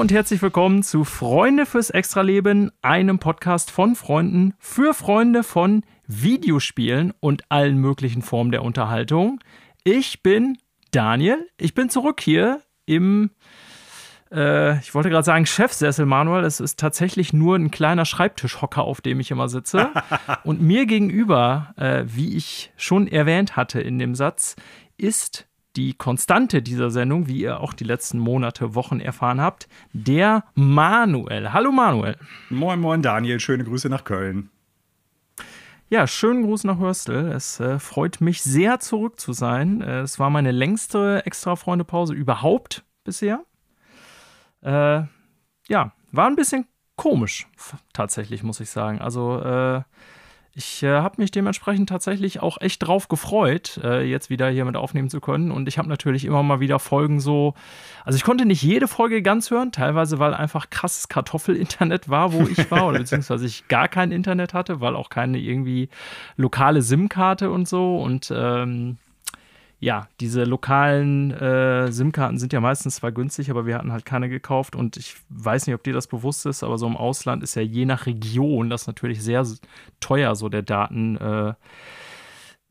Und herzlich willkommen zu Freunde fürs Extraleben, einem Podcast von Freunden für Freunde von Videospielen und allen möglichen Formen der Unterhaltung. Ich bin Daniel, ich bin zurück hier im, äh, ich wollte gerade sagen Chefsessel, Manuel. Es ist tatsächlich nur ein kleiner Schreibtischhocker, auf dem ich immer sitze. und mir gegenüber, äh, wie ich schon erwähnt hatte in dem Satz, ist die Konstante dieser Sendung, wie ihr auch die letzten Monate, Wochen erfahren habt, der Manuel. Hallo Manuel. Moin, moin Daniel, schöne Grüße nach Köln. Ja, schönen Gruß nach Hörstel. Es äh, freut mich sehr, zurück zu sein. Äh, es war meine längste Extra-Freunde-Pause überhaupt bisher. Äh, ja, war ein bisschen komisch, tatsächlich, muss ich sagen. Also, äh, ich äh, habe mich dementsprechend tatsächlich auch echt drauf gefreut, äh, jetzt wieder hier mit aufnehmen zu können. Und ich habe natürlich immer mal wieder Folgen so. Also ich konnte nicht jede Folge ganz hören, teilweise weil einfach krasses Kartoffelinternet war, wo ich war, oder beziehungsweise ich gar kein Internet hatte, weil auch keine irgendwie lokale SIM-Karte und so. Und ähm, ja, diese lokalen äh, SIM-Karten sind ja meistens zwar günstig, aber wir hatten halt keine gekauft und ich weiß nicht, ob dir das bewusst ist, aber so im Ausland ist ja je nach Region das natürlich sehr teuer, so der Daten. Äh,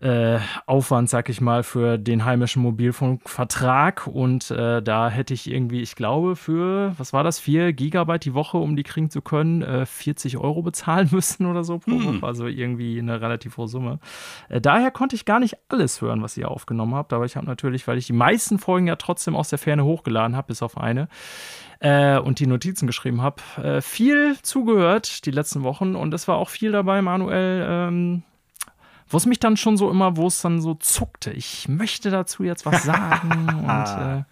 äh, Aufwand, sag ich mal, für den heimischen Mobilfunkvertrag. Und äh, da hätte ich irgendwie, ich glaube, für, was war das, 4 Gigabyte die Woche, um die kriegen zu können, äh, 40 Euro bezahlen müssen oder so pro hm. Woche. Also irgendwie eine relativ hohe Summe. Äh, daher konnte ich gar nicht alles hören, was ihr aufgenommen habt. Aber ich habe natürlich, weil ich die meisten Folgen ja trotzdem aus der Ferne hochgeladen habe, bis auf eine, äh, und die Notizen geschrieben habe, äh, viel zugehört die letzten Wochen und es war auch viel dabei, Manuel, ähm, wo es mich dann schon so immer, wo es dann so zuckte. Ich möchte dazu jetzt was sagen und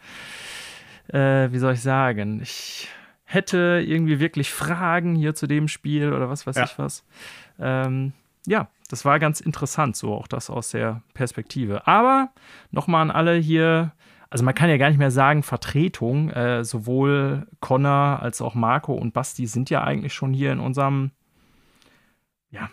äh, äh, wie soll ich sagen? Ich hätte irgendwie wirklich Fragen hier zu dem Spiel oder was weiß ja. ich was. Ähm, ja, das war ganz interessant, so auch das aus der Perspektive. Aber nochmal an alle hier, also man kann ja gar nicht mehr sagen Vertretung, äh, sowohl Connor als auch Marco und Basti sind ja eigentlich schon hier in unserem ja,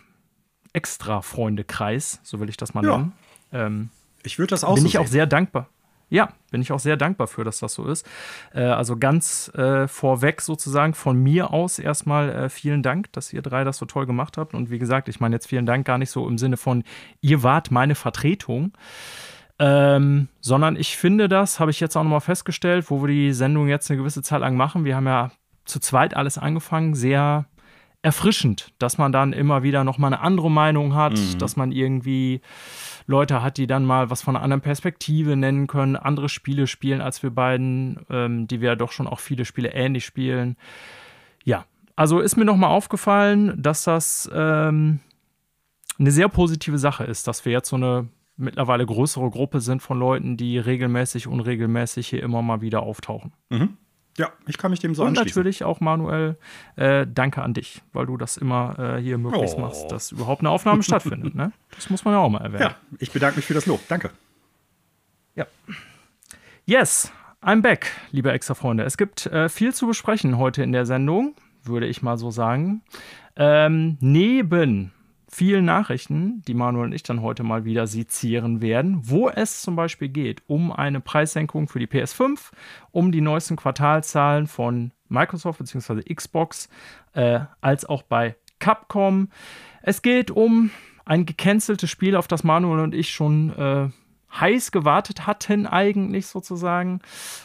Extra-Freundekreis, so will ich das mal nennen. Ähm, ich würde das auch Bin so ich sehen. auch sehr dankbar. Ja, bin ich auch sehr dankbar für, dass das so ist. Äh, also ganz äh, vorweg sozusagen von mir aus erstmal äh, vielen Dank, dass ihr drei das so toll gemacht habt. Und wie gesagt, ich meine jetzt vielen Dank gar nicht so im Sinne von, ihr wart meine Vertretung. Ähm, sondern ich finde das, habe ich jetzt auch nochmal festgestellt, wo wir die Sendung jetzt eine gewisse Zeit lang machen. Wir haben ja zu zweit alles angefangen, sehr erfrischend, dass man dann immer wieder noch mal eine andere Meinung hat, mhm. dass man irgendwie Leute hat, die dann mal was von einer anderen Perspektive nennen können, andere Spiele spielen als wir beiden, ähm, die wir ja doch schon auch viele Spiele ähnlich spielen. Ja, also ist mir noch mal aufgefallen, dass das ähm, eine sehr positive Sache ist, dass wir jetzt so eine mittlerweile größere Gruppe sind von Leuten, die regelmäßig, unregelmäßig hier immer mal wieder auftauchen. Mhm. Ja, ich kann mich dem so Und anschließen. natürlich auch Manuel, äh, danke an dich, weil du das immer äh, hier möglich oh. machst, dass überhaupt eine Aufnahme stattfindet. Ne? Das muss man ja auch mal erwähnen. Ja, ich bedanke mich für das Lob. Danke. Ja. Yes, I'm back, liebe Extra-Freunde. Es gibt äh, viel zu besprechen heute in der Sendung, würde ich mal so sagen. Ähm, neben vielen Nachrichten, die Manuel und ich dann heute mal wieder sezieren werden, wo es zum Beispiel geht um eine Preissenkung für die PS5, um die neuesten Quartalzahlen von Microsoft bzw. Xbox, äh, als auch bei Capcom. Es geht um ein gecanceltes Spiel, auf das Manuel und ich schon äh, heiß gewartet hatten eigentlich sozusagen.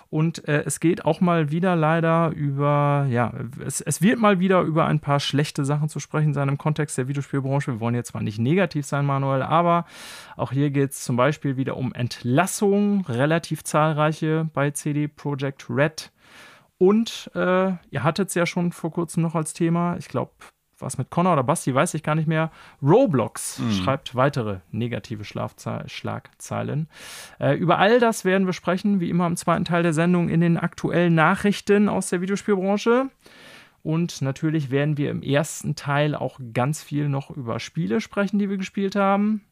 Und äh, es geht auch mal wieder leider über, ja, es, es wird mal wieder über ein paar schlechte Sachen zu sprechen sein im Kontext der Videospielbranche. Wir wollen jetzt zwar nicht negativ sein, Manuel, aber auch hier geht es zum Beispiel wieder um Entlassungen, relativ zahlreiche bei CD Projekt Red. Und äh, ihr hattet es ja schon vor kurzem noch als Thema. Ich glaube, was mit Connor oder Basti, weiß ich gar nicht mehr. Roblox mhm. schreibt weitere negative Schlafze Schlagzeilen. Äh, über all das werden wir sprechen, wie immer im zweiten Teil der Sendung in den aktuellen Nachrichten aus der Videospielbranche. Und natürlich werden wir im ersten Teil auch ganz viel noch über Spiele sprechen, die wir gespielt haben.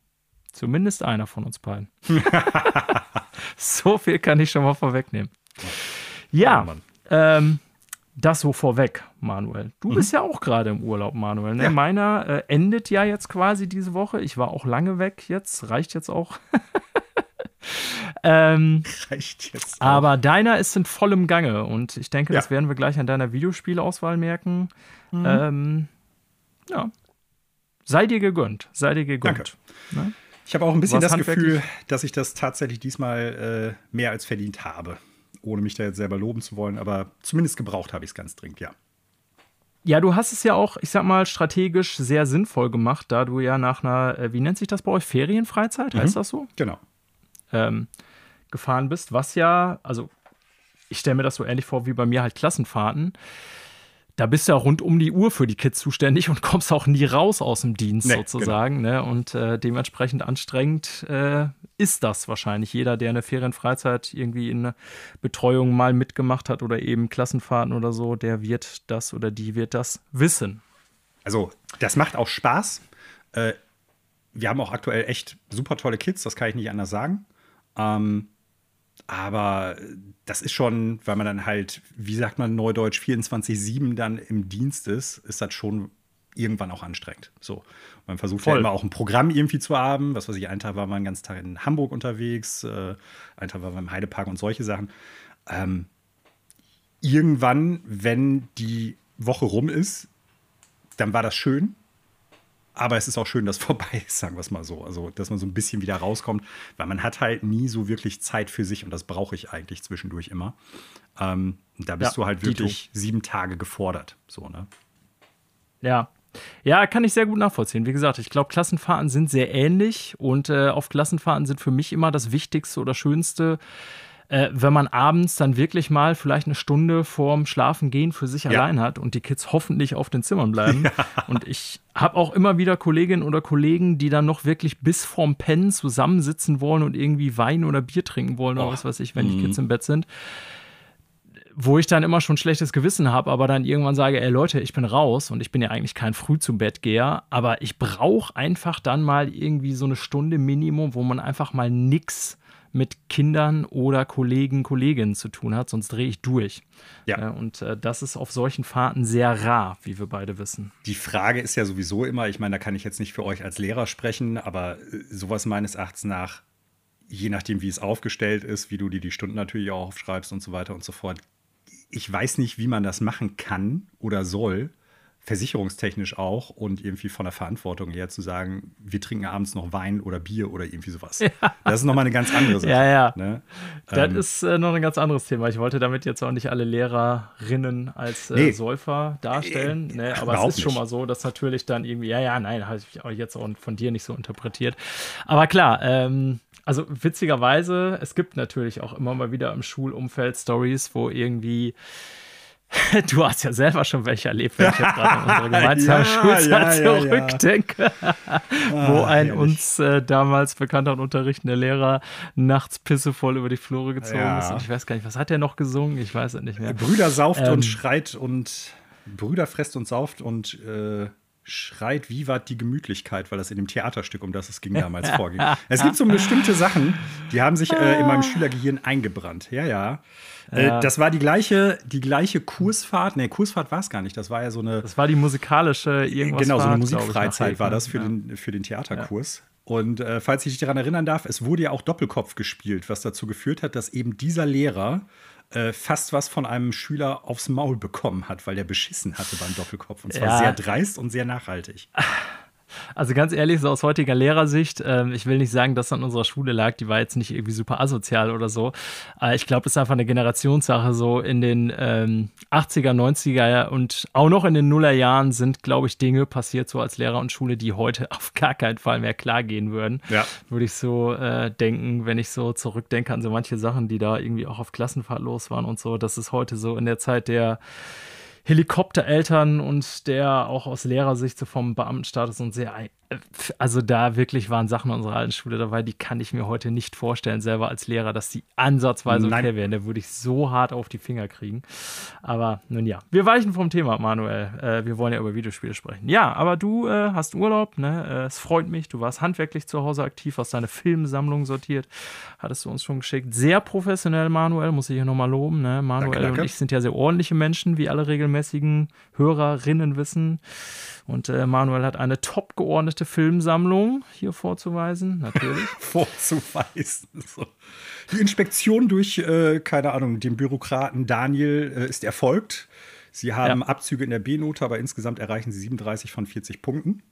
Zumindest einer von uns beiden. so viel kann ich schon mal vorwegnehmen. Ja, oh ähm, das so vorweg, Manuel. Du mhm. bist ja auch gerade im Urlaub, Manuel. Ne? Ja. Meiner äh, endet ja jetzt quasi diese Woche. Ich war auch lange weg jetzt, reicht jetzt auch. ähm, Reicht jetzt. aber deiner ist in vollem Gange und ich denke, Ja. das werden wir gleich an deiner Videospielauswahl merken. Mhm. Ähm, ja. Sei dir gegönnt. Sei dir gegönnt. Danke. Ich habe auch ein bisschen das Gefühl, dass ich das tatsächlich diesmal äh, mehr als verdient habe. Ohne mich da jetzt selber loben zu wollen, aber zumindest gebraucht habe ich es ganz dringend, ja. Ja, du hast es ja auch, ich sag mal, strategisch sehr sinnvoll gemacht, da du ja nach einer, äh, wie nennt sich das bei euch, Ferienfreizeit, heißt das so? Genau. ähm, gefahren bist, was ja, also ich stelle mir das so ähnlich vor wie bei mir halt Klassenfahrten. Da bist du ja rund um die Uhr für die Kids zuständig und kommst auch nie raus aus dem Dienst Nee, sozusagen. Ne? Und äh, dementsprechend anstrengend äh, ist das wahrscheinlich. Jeder, der eine Ferienfreizeit irgendwie in Betreuung mal mitgemacht hat oder eben Klassenfahrten oder so, der wird das oder die wird das wissen. Also, das macht auch Spaß. Äh, wir haben auch aktuell echt super tolle Kids, das kann ich nicht anders sagen. Ähm, aber das ist schon, weil man dann halt, wie sagt man neudeutsch, 24-7 dann im Dienst ist, ist das schon irgendwann auch anstrengend. So. Man versucht Voll. ja immer auch ein Programm irgendwie zu haben. Was weiß ich, einen Tag war man einen ganzen Tag in Hamburg unterwegs, äh, einen Tag war man im Heidepark und solche Sachen. Ähm, irgendwann, wenn die Woche rum ist, dann war das schön. Aber es ist auch schön, dass vorbei ist, sagen wir es mal so. Also, dass man so ein bisschen wieder rauskommt, weil man hat halt nie so wirklich Zeit für sich und das brauche ich eigentlich zwischendurch immer. Ähm, da bist Ja, du halt dito. wirklich sieben Tage gefordert. So, ne? Ja. Ja, kann ich sehr gut nachvollziehen. Wie gesagt, ich glaube, Klassenfahrten sind sehr ähnlich und äh, auf Klassenfahrten sind für mich immer das Wichtigste oder Schönste, äh, wenn man abends dann wirklich mal vielleicht eine Stunde vorm Schlafengehen für sich Ja. allein hat und die Kids hoffentlich auf den Zimmern bleiben. Und ich habe auch immer wieder Kolleginnen oder Kollegen, die dann noch wirklich bis vorm Pennen zusammensitzen wollen und irgendwie Wein oder Bier trinken wollen oder Oh. was weiß ich, wenn die Kids im Bett sind wo ich dann immer schon schlechtes Gewissen habe, aber dann irgendwann sage, ey Leute, ich bin raus und ich bin ja eigentlich kein früh zum Bettgeher, aber ich brauche einfach dann mal irgendwie so eine Stunde Minimum, wo man einfach mal nix mit Kindern oder Kollegen, Kolleginnen zu tun hat, sonst drehe ich durch. Ja. Äh, Und äh, das ist auf solchen Fahrten sehr rar, wie wir beide wissen. Die Frage ist ja sowieso immer, ich meine, da kann ich jetzt nicht für euch als Lehrer sprechen, aber äh, sowas meines Erachtens nach, je nachdem, wie es aufgestellt ist, wie du dir die Stunden natürlich auch aufschreibst und so weiter und so fort. Ich weiß nicht, wie man das machen kann oder soll, versicherungstechnisch auch und irgendwie von der Verantwortung her zu sagen, wir trinken abends noch Wein oder Bier oder irgendwie sowas. Das ist nochmal eine ganz andere Sache. Ja, ja. Ne? Das Ähm, ist äh, noch ein ganz anderes Thema. Ich wollte damit jetzt auch nicht alle Lehrerinnen als äh, Nee. Säufer darstellen. Äh, ne, aber es ist schon nicht. mal so, dass natürlich dann irgendwie, ja, ja, nein, habe ich auch jetzt auch von dir nicht so interpretiert. Aber klar, ähm, also witzigerweise, es gibt natürlich auch immer mal wieder im Schulumfeld Stories, wo irgendwie Du hast ja selber schon welche erlebt, wenn ich jetzt gerade an unsere gemeinsame Ja, Schulzeit ja, ja, zurückdenke, wo ein herrlich. uns äh, damals bekannter und unterrichtender Lehrer nachts pissevoll über die Flure gezogen ist. Und ich weiß gar nicht, was hat er noch gesungen? Ich weiß es nicht mehr. Brüder sauft Ähm. und schreit und Brüder fresst und sauft und äh, schreit, wie war die Gemütlichkeit, weil das in dem Theaterstück, um das es ging, damals vorging. Es gibt so bestimmte Sachen, die haben sich äh, in meinem Schülergehirn eingebrannt. Ja, ja. Äh, Ja. das war die gleiche, die gleiche Kursfahrt. Nee, Kursfahrt war es gar nicht. Das war ja so eine. Das war die musikalische irgendwas. Genau, so eine ich, Musikfreizeit war das für, Ja. den, für den Theaterkurs. Und äh, falls ich dich daran erinnern darf, es wurde ja auch Doppelkopf gespielt, was dazu geführt hat, dass eben dieser Lehrer äh, fast was von einem Schüler aufs Maul bekommen hat, weil der beschissen hatte beim Doppelkopf. Und zwar Ja. sehr dreist und sehr nachhaltig. Also ganz ehrlich, so aus heutiger Lehrersicht, ähm, ich will nicht sagen, dass an unserer Schule lag, die war jetzt nicht irgendwie super asozial oder so. Äh, ich glaube, das ist einfach eine Generationssache. So in den ähm, 80er, 90er und auch noch in den Nullerjahren sind, glaube ich, Dinge passiert so als Lehrer und Schule, die heute auf gar keinen Fall mehr klar gehen würden. Ja. Würde ich so äh, denken, wenn ich so zurückdenke an so manche Sachen, die da irgendwie auch auf Klassenfahrt los waren und so. Das ist heute so in der Zeit der Helikoptereltern und der auch aus Lehrersicht so vom Beamtenstatus und sehr, also da wirklich waren Sachen unserer alten Schule dabei, die kann ich mir heute nicht vorstellen, selber als Lehrer, dass die ansatzweise okay Nein. wären. Da würde ich so hart auf die Finger kriegen. Aber nun ja, wir weichen vom Thema, Manuel. Äh, wir wollen ja über Videospiele sprechen. Ja, aber du äh, hast Urlaub, ne? Äh, es freut mich. Du warst handwerklich zu Hause aktiv, hast deine Filmsammlung sortiert, hattest du uns schon geschickt. Sehr professionell, Manuel, muss ich hier nochmal loben. Ne? Manuel Danke, danke. und ich sind ja sehr ordentliche Menschen, wie alle regelmäßigen Hörerinnen wissen. Und äh, Manuel hat eine top geordnete Filmsammlung hier vorzuweisen, natürlich. vorzuweisen. So. Die Inspektion durch, äh, keine Ahnung, den Bürokraten Daniel äh, ist erfolgt. Sie haben ja. Abzüge in der B-Note, aber insgesamt erreichen sie 37 von 40 Punkten.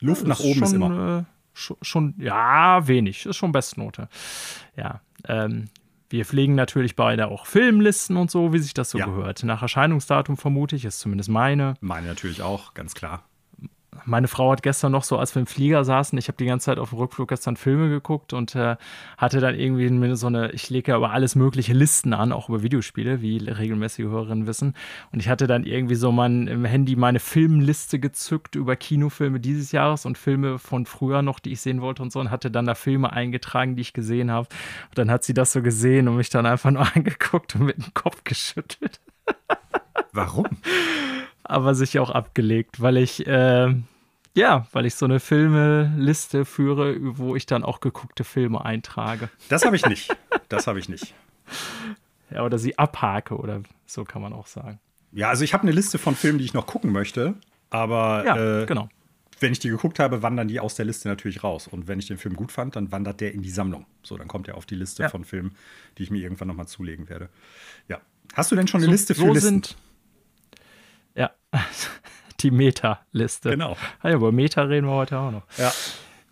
Luft ja, nach oben schon, ist immer. Äh, schon, schon, ja, wenig. Ist schon Bestnote. Ja. Ähm, wir pflegen natürlich beide auch Filmlisten und so, wie sich das so ja. gehört. Nach Erscheinungsdatum vermute ich, ist zumindest meine. Meine natürlich auch, ganz klar meine Frau hat gestern noch so, als wir im Flieger saßen, ich habe die ganze Zeit auf dem Rückflug gestern Filme geguckt und äh, hatte dann irgendwie so eine, ich lege ja über alles mögliche Listen an, auch über Videospiele, wie regelmäßige Hörerinnen wissen. Und ich hatte dann irgendwie so mein, im Handy meine Filmliste gezückt über Kinofilme dieses Jahres und Filme von früher noch, die ich sehen wollte und so und hatte dann da Filme eingetragen, die ich gesehen habe. Und dann hat sie das so gesehen und mich dann einfach nur angeguckt und mit dem Kopf geschüttelt. Warum? aber sich auch abgelegt, weil ich, äh, ja, weil ich so eine Filmeliste führe, wo ich dann auch geguckte Filme eintrage. Das habe ich nicht. Das habe ich nicht. Ja, oder sie abhake oder so kann man auch sagen. Ja, also ich habe eine Liste von Filmen, die ich noch gucken möchte, aber ja, äh, genau. wenn ich die geguckt habe, wandern die aus der Liste natürlich raus. Und wenn ich den Film gut fand, dann wandert der in die Sammlung. So, dann kommt er auf die Liste ja. von Filmen, die ich mir irgendwann noch mal zulegen werde. Ja. Hast du denn schon eine so, Liste für so Listen? Sind ja, die Meta-Liste. Genau. Ah ja, über Meta reden wir heute auch noch. Ja.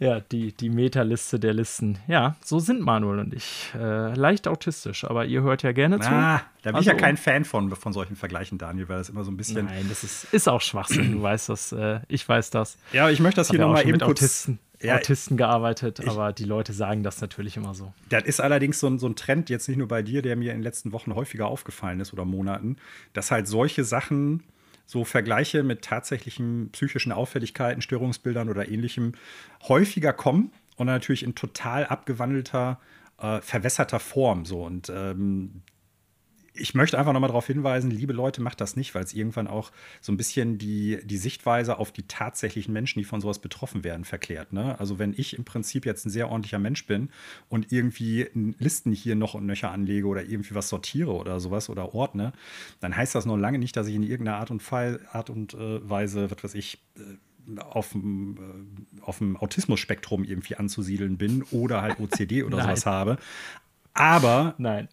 Ja, die, die Meta-Liste der Listen. Ja, so sind Manuel und ich. Äh, leicht autistisch, aber ihr hört ja gerne zu. Ah, da bin also, ich ja also kein Fan von, von solchen Vergleichen, Daniel, weil das immer so ein bisschen. Nein, das ist, ist auch Schwachsinn, du weißt das. Äh, ich weiß das. Ja, ich möchte das hier nochmal eben kurz. Autisten, ja, Autisten gearbeitet, ich, aber die Leute sagen das natürlich immer so. Das ist allerdings so ein, so ein Trend, jetzt nicht nur bei dir, der mir in den letzten Wochen häufiger aufgefallen ist oder Monaten, dass halt solche Sachen so Vergleiche mit tatsächlichen psychischen Auffälligkeiten, Störungsbildern oder ähnlichem häufiger kommen und natürlich in total abgewandelter, äh, verwässerter Form. So. Und ähm, ich möchte einfach nochmal darauf hinweisen, liebe Leute, macht das nicht, weil es irgendwann auch so ein bisschen die, die Sichtweise auf die tatsächlichen Menschen, die von sowas betroffen werden, verklärt. Ne? Also wenn ich im Prinzip jetzt ein sehr ordentlicher Mensch bin und irgendwie Listen hier noch und nöcher anlege oder irgendwie was sortiere oder sowas oder ordne, dann heißt das noch lange nicht, dass ich in irgendeiner Art und, Fall, Art und äh, Weise, was weiß ich, äh, auf dem, äh, auf dem Autismus-Spektrum irgendwie anzusiedeln bin oder halt OCD oder sowas habe. Aber Nein.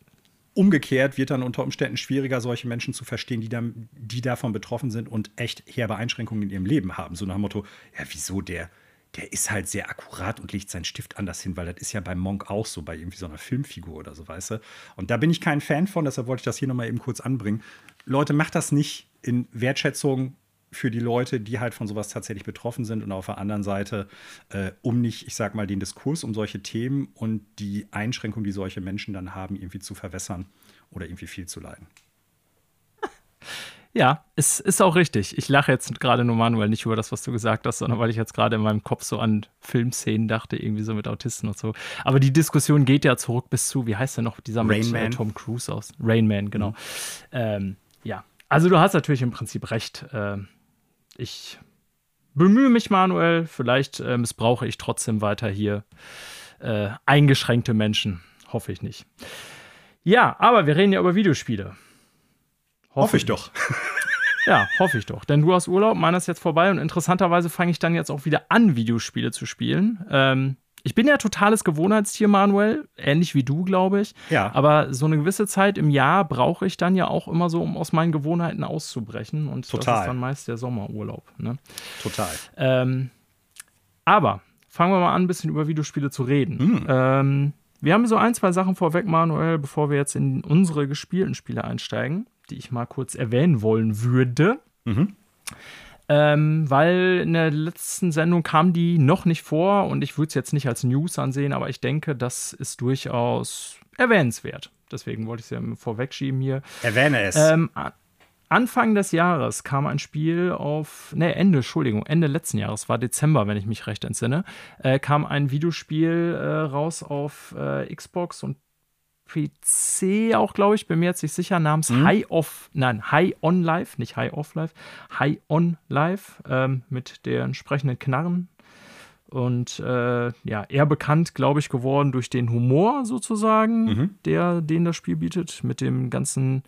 Umgekehrt wird dann unter Umständen schwieriger, solche Menschen zu verstehen, die, dann, die davon betroffen sind und echt herbe Einschränkungen in ihrem Leben haben. So nach dem Motto, ja, wieso der, der ist halt sehr akkurat und legt seinen Stift anders hin, weil das ist ja beim Monk auch so, bei irgendwie so einer Filmfigur oder so, weißt du? Und da bin ich kein Fan von, deshalb wollte ich das hier nochmal eben kurz anbringen. Leute, macht das nicht in Wertschätzung für die Leute, die halt von sowas tatsächlich betroffen sind und auf der anderen Seite, äh, um nicht, ich sag mal, den Diskurs um solche Themen und die Einschränkungen, die solche Menschen dann haben, irgendwie zu verwässern oder irgendwie viel zu leiden. Ja, es ist auch richtig. Ich lache jetzt gerade nur Manuel nicht über das, was du gesagt hast, sondern weil ich jetzt gerade in meinem Kopf so an Filmszenen dachte, irgendwie so mit Autisten und so. Aber die Diskussion geht ja zurück bis zu, wie heißt der noch, dieser Rain mit äh, Tom Cruise aus? Rain Man, genau. Mhm. Ähm, ja, also du hast natürlich im Prinzip recht. Ähm, ich bemühe mich, Manuel. Vielleicht äh, missbrauche ich trotzdem weiter hier äh, eingeschränkte Menschen. Hoffe ich nicht. Ja, aber wir reden ja über Videospiele. Hoffe, hoffe ich doch. Ja, hoffe ich doch. Denn du hast Urlaub, meiner ist jetzt vorbei und interessanterweise fange ich dann jetzt auch wieder an, Videospiele zu spielen. Ähm, ich bin ja totales Gewohnheitstier, Manuel, ähnlich wie du, glaube ich. Ja. Aber so eine gewisse Zeit im Jahr brauche ich dann ja auch immer so, um aus meinen Gewohnheiten auszubrechen. Und Total. das ist dann meist der Sommerurlaub. Ne? Total. Ähm, aber fangen wir mal an, ein bisschen über Videospiele zu reden. Mhm. Ähm, wir haben so ein, zwei Sachen vorweg, Manuel, bevor wir jetzt in unsere gespielten Spiele einsteigen, die ich mal kurz erwähnen wollen würde. Mhm ähm, weil in der letzten Sendung kam die noch nicht vor und ich würde es jetzt nicht als News ansehen, aber ich denke, das ist durchaus erwähnenswert. Deswegen wollte ich es ja vorwegschieben hier. Erwähne es. Ähm, Anfang des Jahres kam ein Spiel auf, ne, Ende, Entschuldigung, Ende letzten Jahres, war Dezember, wenn ich mich recht entsinne, äh, kam ein Videospiel äh, raus auf äh, Xbox und PC auch, glaube ich, bin mir jetzt nicht sicher, namens mhm. High Off, nein, High On Life, nicht High Off Life, High On Life ähm, mit der entsprechenden Knarren. Und äh, ja, eher bekannt, glaube ich, geworden durch den Humor sozusagen, mhm. der, den das Spiel bietet, mit dem ganzen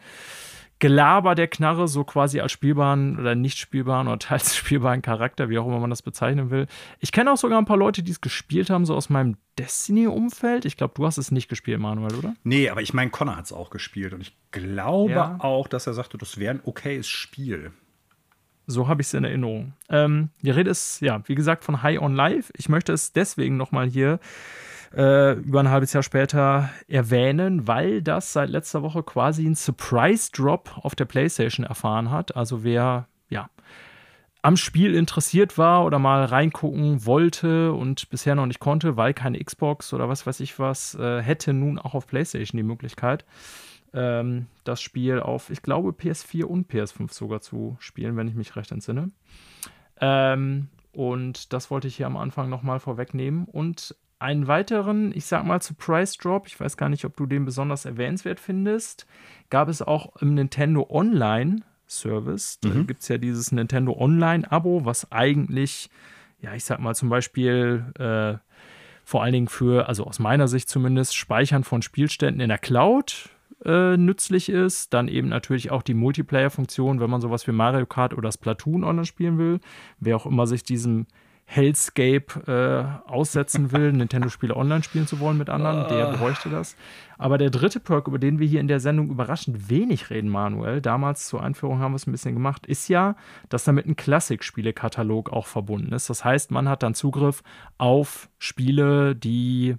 Gelaber der Knarre, so quasi als spielbaren oder nicht spielbaren oder teils spielbaren Charakter, wie auch immer man das bezeichnen will. Ich kenne auch sogar ein paar Leute, die es gespielt haben, so aus meinem Destiny-Umfeld. Ich glaube, du hast es nicht gespielt, Manuel, oder? Nee, aber ich meine, Connor hat es auch gespielt und ich glaube ja. auch, dass er sagte, das wäre ein okayes Spiel. So habe ich es in Erinnerung. Ähm, die Rede ist, ja, wie gesagt, von High on Life. Ich möchte es deswegen nochmal hier äh, über ein halbes Jahr später erwähnen, weil das seit letzter Woche quasi ein Surprise-Drop auf der PlayStation erfahren hat. Also wer, ja, am Spiel interessiert war oder mal reingucken wollte und bisher noch nicht konnte, weil keine Xbox oder was weiß ich was, äh, hätte nun auch auf PlayStation die Möglichkeit ähm, das Spiel auf, ich glaube, PS4 und PS5 sogar zu spielen, wenn ich mich recht entsinne. Ähm, und das wollte ich hier am Anfang nochmal vorwegnehmen. Und einen weiteren, ich sag mal, Surprise Drop, ich weiß gar nicht, ob du den besonders erwähnenswert findest, gab es auch im Nintendo Online Service. Da mhm. gibt es ja dieses Nintendo Online-Abo, was eigentlich, ja, ich sag mal, zum Beispiel äh, vor allen Dingen für, also aus meiner Sicht zumindest, Speichern von Spielständen in der Cloud äh, nützlich ist. Dann eben natürlich auch die Multiplayer-Funktion, wenn man sowas wie Mario Kart oder Splatoon online spielen will. Wer auch immer sich diesem Hellscape äh, aussetzen will, Nintendo-Spiele online spielen zu wollen mit anderen, der ah. bräuchte das. Aber der dritte Perk, über den wir hier in der Sendung überraschend wenig reden, Manuel, damals zur Einführung haben wir es ein bisschen gemacht, ist ja, dass damit ein Klassikspielekatalog auch verbunden ist. Das heißt, man hat dann Zugriff auf Spiele, die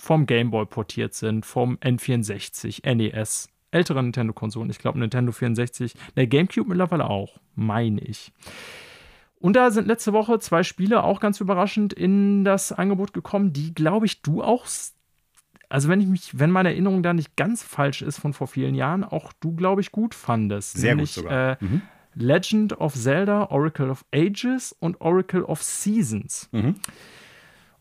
vom Game Boy portiert sind, vom N64, NES, ältere Nintendo-Konsolen. Ich glaube, Nintendo 64, der GameCube mittlerweile auch, meine ich. Und da sind letzte Woche zwei Spiele auch ganz überraschend in das Angebot gekommen, die, glaube ich, du auch, also wenn ich mich, wenn meine Erinnerung da nicht ganz falsch ist von vor vielen Jahren, auch du, glaube ich, gut fandest. Sehr nämlich, gut sogar. Äh, mhm. Legend of Zelda, Oracle of Ages und Oracle of Seasons. Mhm.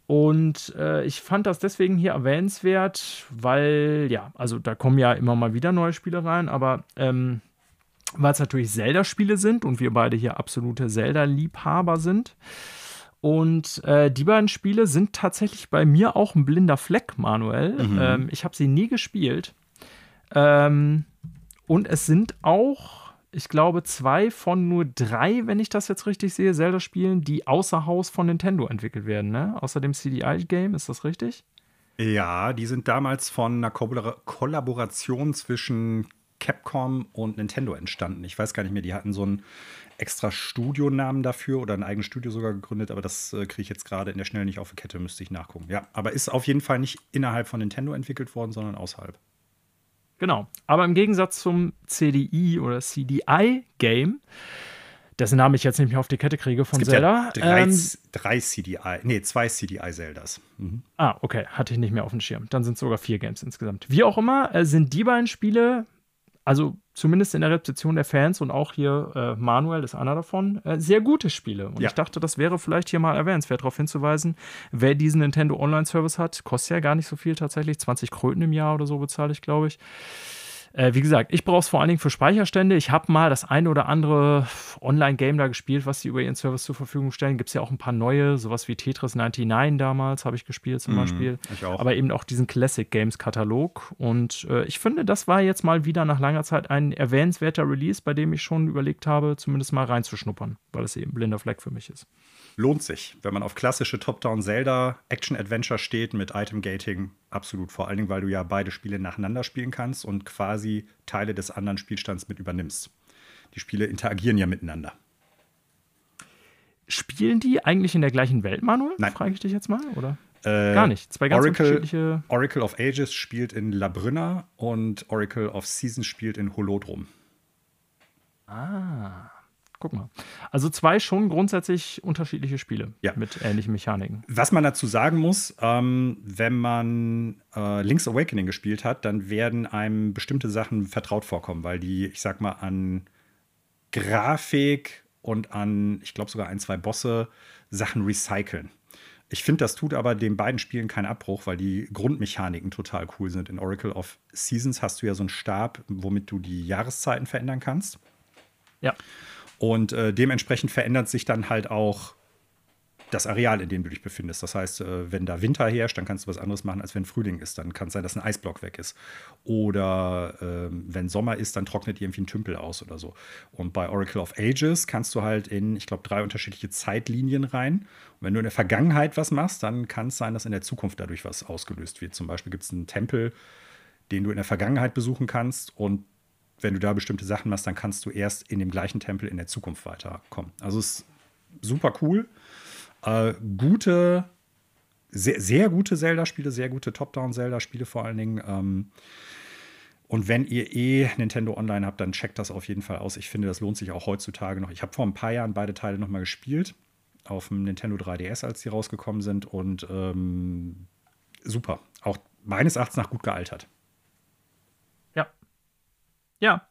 Und äh, ich fand das deswegen hier erwähnenswert, weil, ja, also da kommen ja immer mal wieder neue Spiele rein, aber ähm, weil es natürlich Zelda-Spiele sind und wir beide hier absolute Zelda-Liebhaber sind. Und äh, die beiden Spiele sind tatsächlich bei mir auch ein blinder Fleck, Manuel. Mhm. Ähm, ich habe sie nie gespielt. Ähm, und es sind auch ich glaube, zwei von nur drei, wenn ich das jetzt richtig sehe, Zelda-Spielen, die außer Haus von Nintendo entwickelt werden, ne? Außer dem CDI-Game, ist das richtig? Ja, die sind damals von einer Ko Kollaboration zwischen Capcom und Nintendo entstanden. Ich weiß gar nicht mehr, die hatten so einen extra Studionamen dafür oder ein eigenes Studio sogar gegründet, aber das äh, kriege ich jetzt gerade in der Schnell nicht auf die Kette, müsste ich nachgucken. Ja, aber ist auf jeden Fall nicht innerhalb von Nintendo entwickelt worden, sondern außerhalb. Genau. Aber im Gegensatz zum CDI oder CDI-Game, dessen Namen ich jetzt nicht mehr auf die Kette kriege von Zelda. Ja drei, ähm, drei CDI, nee, zwei CDI-Zeldas. Mhm. Ah, okay, hatte ich nicht mehr auf dem Schirm. Dann sind es sogar vier Games insgesamt. Wie auch immer, äh, sind die beiden Spiele also zumindest in der Rezeption der Fans und auch hier äh, Manuel ist einer davon, äh, sehr gute Spiele. Und ja. ich dachte, das wäre vielleicht hier mal erwähnenswert, darauf hinzuweisen, wer diesen Nintendo Online-Service hat, kostet ja gar nicht so viel tatsächlich, 20 Kröten im Jahr oder so bezahle ich, glaube ich. Äh, wie gesagt, ich brauche es vor allen Dingen für Speicherstände. Ich habe mal das eine oder andere Online-Game da gespielt, was sie über ihren Service zur Verfügung stellen. Gibt es ja auch ein paar neue, sowas wie Tetris 99 damals habe ich gespielt zum mm, Beispiel. Ich auch. Aber eben auch diesen Classic Games-Katalog. Und äh, ich finde, das war jetzt mal wieder nach langer Zeit ein erwähnenswerter Release, bei dem ich schon überlegt habe, zumindest mal reinzuschnuppern, weil es eben blinder Fleck für mich ist lohnt sich, wenn man auf klassische Top-Down-Zelda-Action-Adventure steht mit Item-Gating. Absolut. Vor allen Dingen, weil du ja beide Spiele nacheinander spielen kannst und quasi Teile des anderen Spielstands mit übernimmst. Die Spiele interagieren ja miteinander. Spielen die eigentlich in der gleichen Welt, Manuel? Nein. Frage ich dich jetzt mal, oder? Äh, Gar nicht. Zwei ganz Oracle, unterschiedliche. Oracle of Ages spielt in Labrynna und Oracle of Seasons spielt in Holodrum. Ah. Guck mal. Also zwei schon grundsätzlich unterschiedliche Spiele ja. mit ähnlichen Mechaniken. Was man dazu sagen muss, ähm, wenn man äh, Link's Awakening gespielt hat, dann werden einem bestimmte Sachen vertraut vorkommen, weil die, ich sag mal, an Grafik und an, ich glaube sogar ein, zwei Bosse Sachen recyceln. Ich finde, das tut aber den beiden Spielen keinen Abbruch, weil die Grundmechaniken total cool sind. In Oracle of Seasons hast du ja so einen Stab, womit du die Jahreszeiten verändern kannst. Ja. Und äh, dementsprechend verändert sich dann halt auch das Areal, in dem du dich befindest. Das heißt, äh, wenn da Winter herrscht, dann kannst du was anderes machen, als wenn Frühling ist. Dann kann es sein, dass ein Eisblock weg ist. Oder ähm, wenn Sommer ist, dann trocknet irgendwie ein Tümpel aus oder so. Und bei Oracle of Ages kannst du halt in, ich glaube, drei unterschiedliche Zeitlinien rein. Und wenn du in der Vergangenheit was machst, dann kann es sein, dass in der Zukunft dadurch was ausgelöst wird. Zum Beispiel gibt es einen Tempel, den du in der Vergangenheit besuchen kannst. Und wenn du da bestimmte Sachen machst, dann kannst du erst in dem gleichen Tempel in der Zukunft weiterkommen. Also es ist super cool. Äh, gute, sehr, sehr gute Zelda-Spiele, sehr gute Top-Down-Zelda-Spiele vor allen Dingen. Ähm, und wenn ihr eh Nintendo Online habt, dann checkt das auf jeden Fall aus. Ich finde, das lohnt sich auch heutzutage noch. Ich habe vor ein paar Jahren beide Teile noch mal gespielt. Auf dem Nintendo 3DS, als die rausgekommen sind. Und ähm, super. Auch meines Erachtens nach gut gealtert. Ja.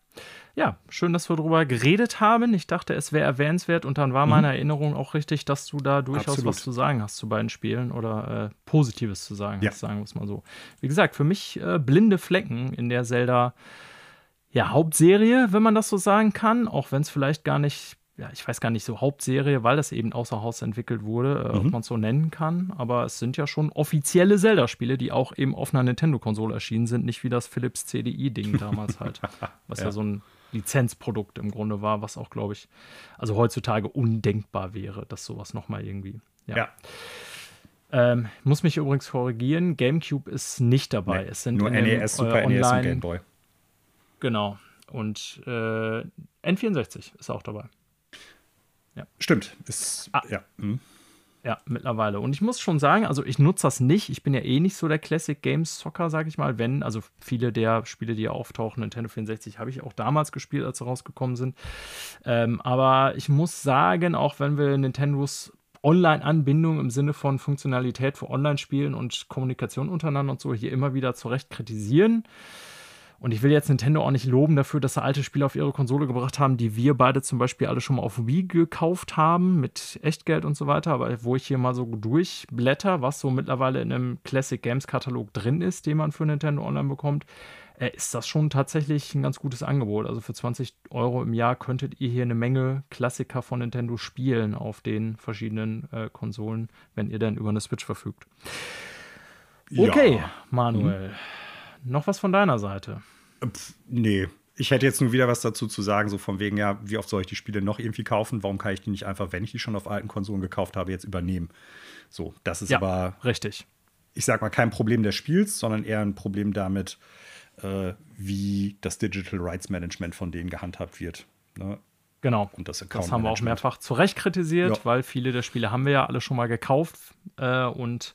Ja, schön, dass wir darüber geredet haben. Ich dachte, es wäre erwähnenswert und dann war meine mhm. Erinnerung auch richtig, dass du da durchaus Absolut. was zu sagen hast zu beiden Spielen oder äh, Positives zu sagen ja. hast, sagen wir es mal so. Wie gesagt, für mich äh, blinde Flecken in der Zelda ja, Hauptserie, wenn man das so sagen kann, auch wenn es vielleicht gar nicht ja, ich weiß gar nicht, so Hauptserie, weil das eben außer Haus entwickelt wurde, äh, mhm. ob man es so nennen kann. Aber es sind ja schon offizielle Zelda-Spiele, die auch eben auf einer Nintendo-Konsole erschienen sind, nicht wie das Philips CDI-Ding damals halt. Was ja. ja. so ein Lizenzprodukt im Grunde war, was auch, glaube ich, also heutzutage undenkbar wäre, dass sowas nochmal irgendwie. Ja. ja. Ähm, muss mich übrigens korrigieren, GameCube ist nicht dabei. Nee, es sind nur NES, dem, Super äh, NES und Game Boy. Genau. Und äh, N64 ist auch dabei. Ja. Stimmt. Ist, ah. ja. Mhm. Ja, mittlerweile. Und ich muss schon sagen, also ich nutze das nicht. Ich bin ja eh nicht so der Classic Games Zocker, sag ich mal. Wenn, also viele der Spiele, die auftauchen, Nintendo 64, habe ich auch damals gespielt, als sie rausgekommen sind. Ähm, aber ich muss sagen, auch wenn wir Nintendos Online-Anbindung im Sinne von Funktionalität für Online-Spielen und Kommunikation untereinander und so hier immer wieder zurecht kritisieren, und ich will jetzt Nintendo auch nicht loben dafür, dass sie alte Spiele auf ihre Konsole gebracht haben, die wir beide zum Beispiel alle schon mal auf Wii gekauft haben, mit Echtgeld und so weiter. Aber wo ich hier mal so durchblätter, was so mittlerweile in einem Classic Games Katalog drin ist, den man für Nintendo Online bekommt, äh, ist das schon tatsächlich ein ganz gutes Angebot. Also für 20 Euro im Jahr könntet ihr hier eine Menge Klassiker von Nintendo spielen auf den verschiedenen äh, Konsolen, wenn ihr dann über eine Switch verfügt. Okay, ja. Manuel. Mhm. Noch was von deiner Seite? Pff, nee. Ich hätte jetzt nur wieder was dazu zu sagen, so von wegen, ja, wie oft soll ich die Spiele noch irgendwie kaufen? Warum kann ich die nicht einfach, wenn ich die schon auf alten Konsolen gekauft habe, jetzt übernehmen? So, das ist ja, aber. Richtig. Ich sag mal, kein Problem des Spiels, sondern eher ein Problem damit, äh, wie das Digital Rights Management von denen gehandhabt wird. Ne? Genau. Und das, das haben wir auch mehrfach zu Recht kritisiert, ja. weil viele der Spiele haben wir ja alle schon mal gekauft äh, und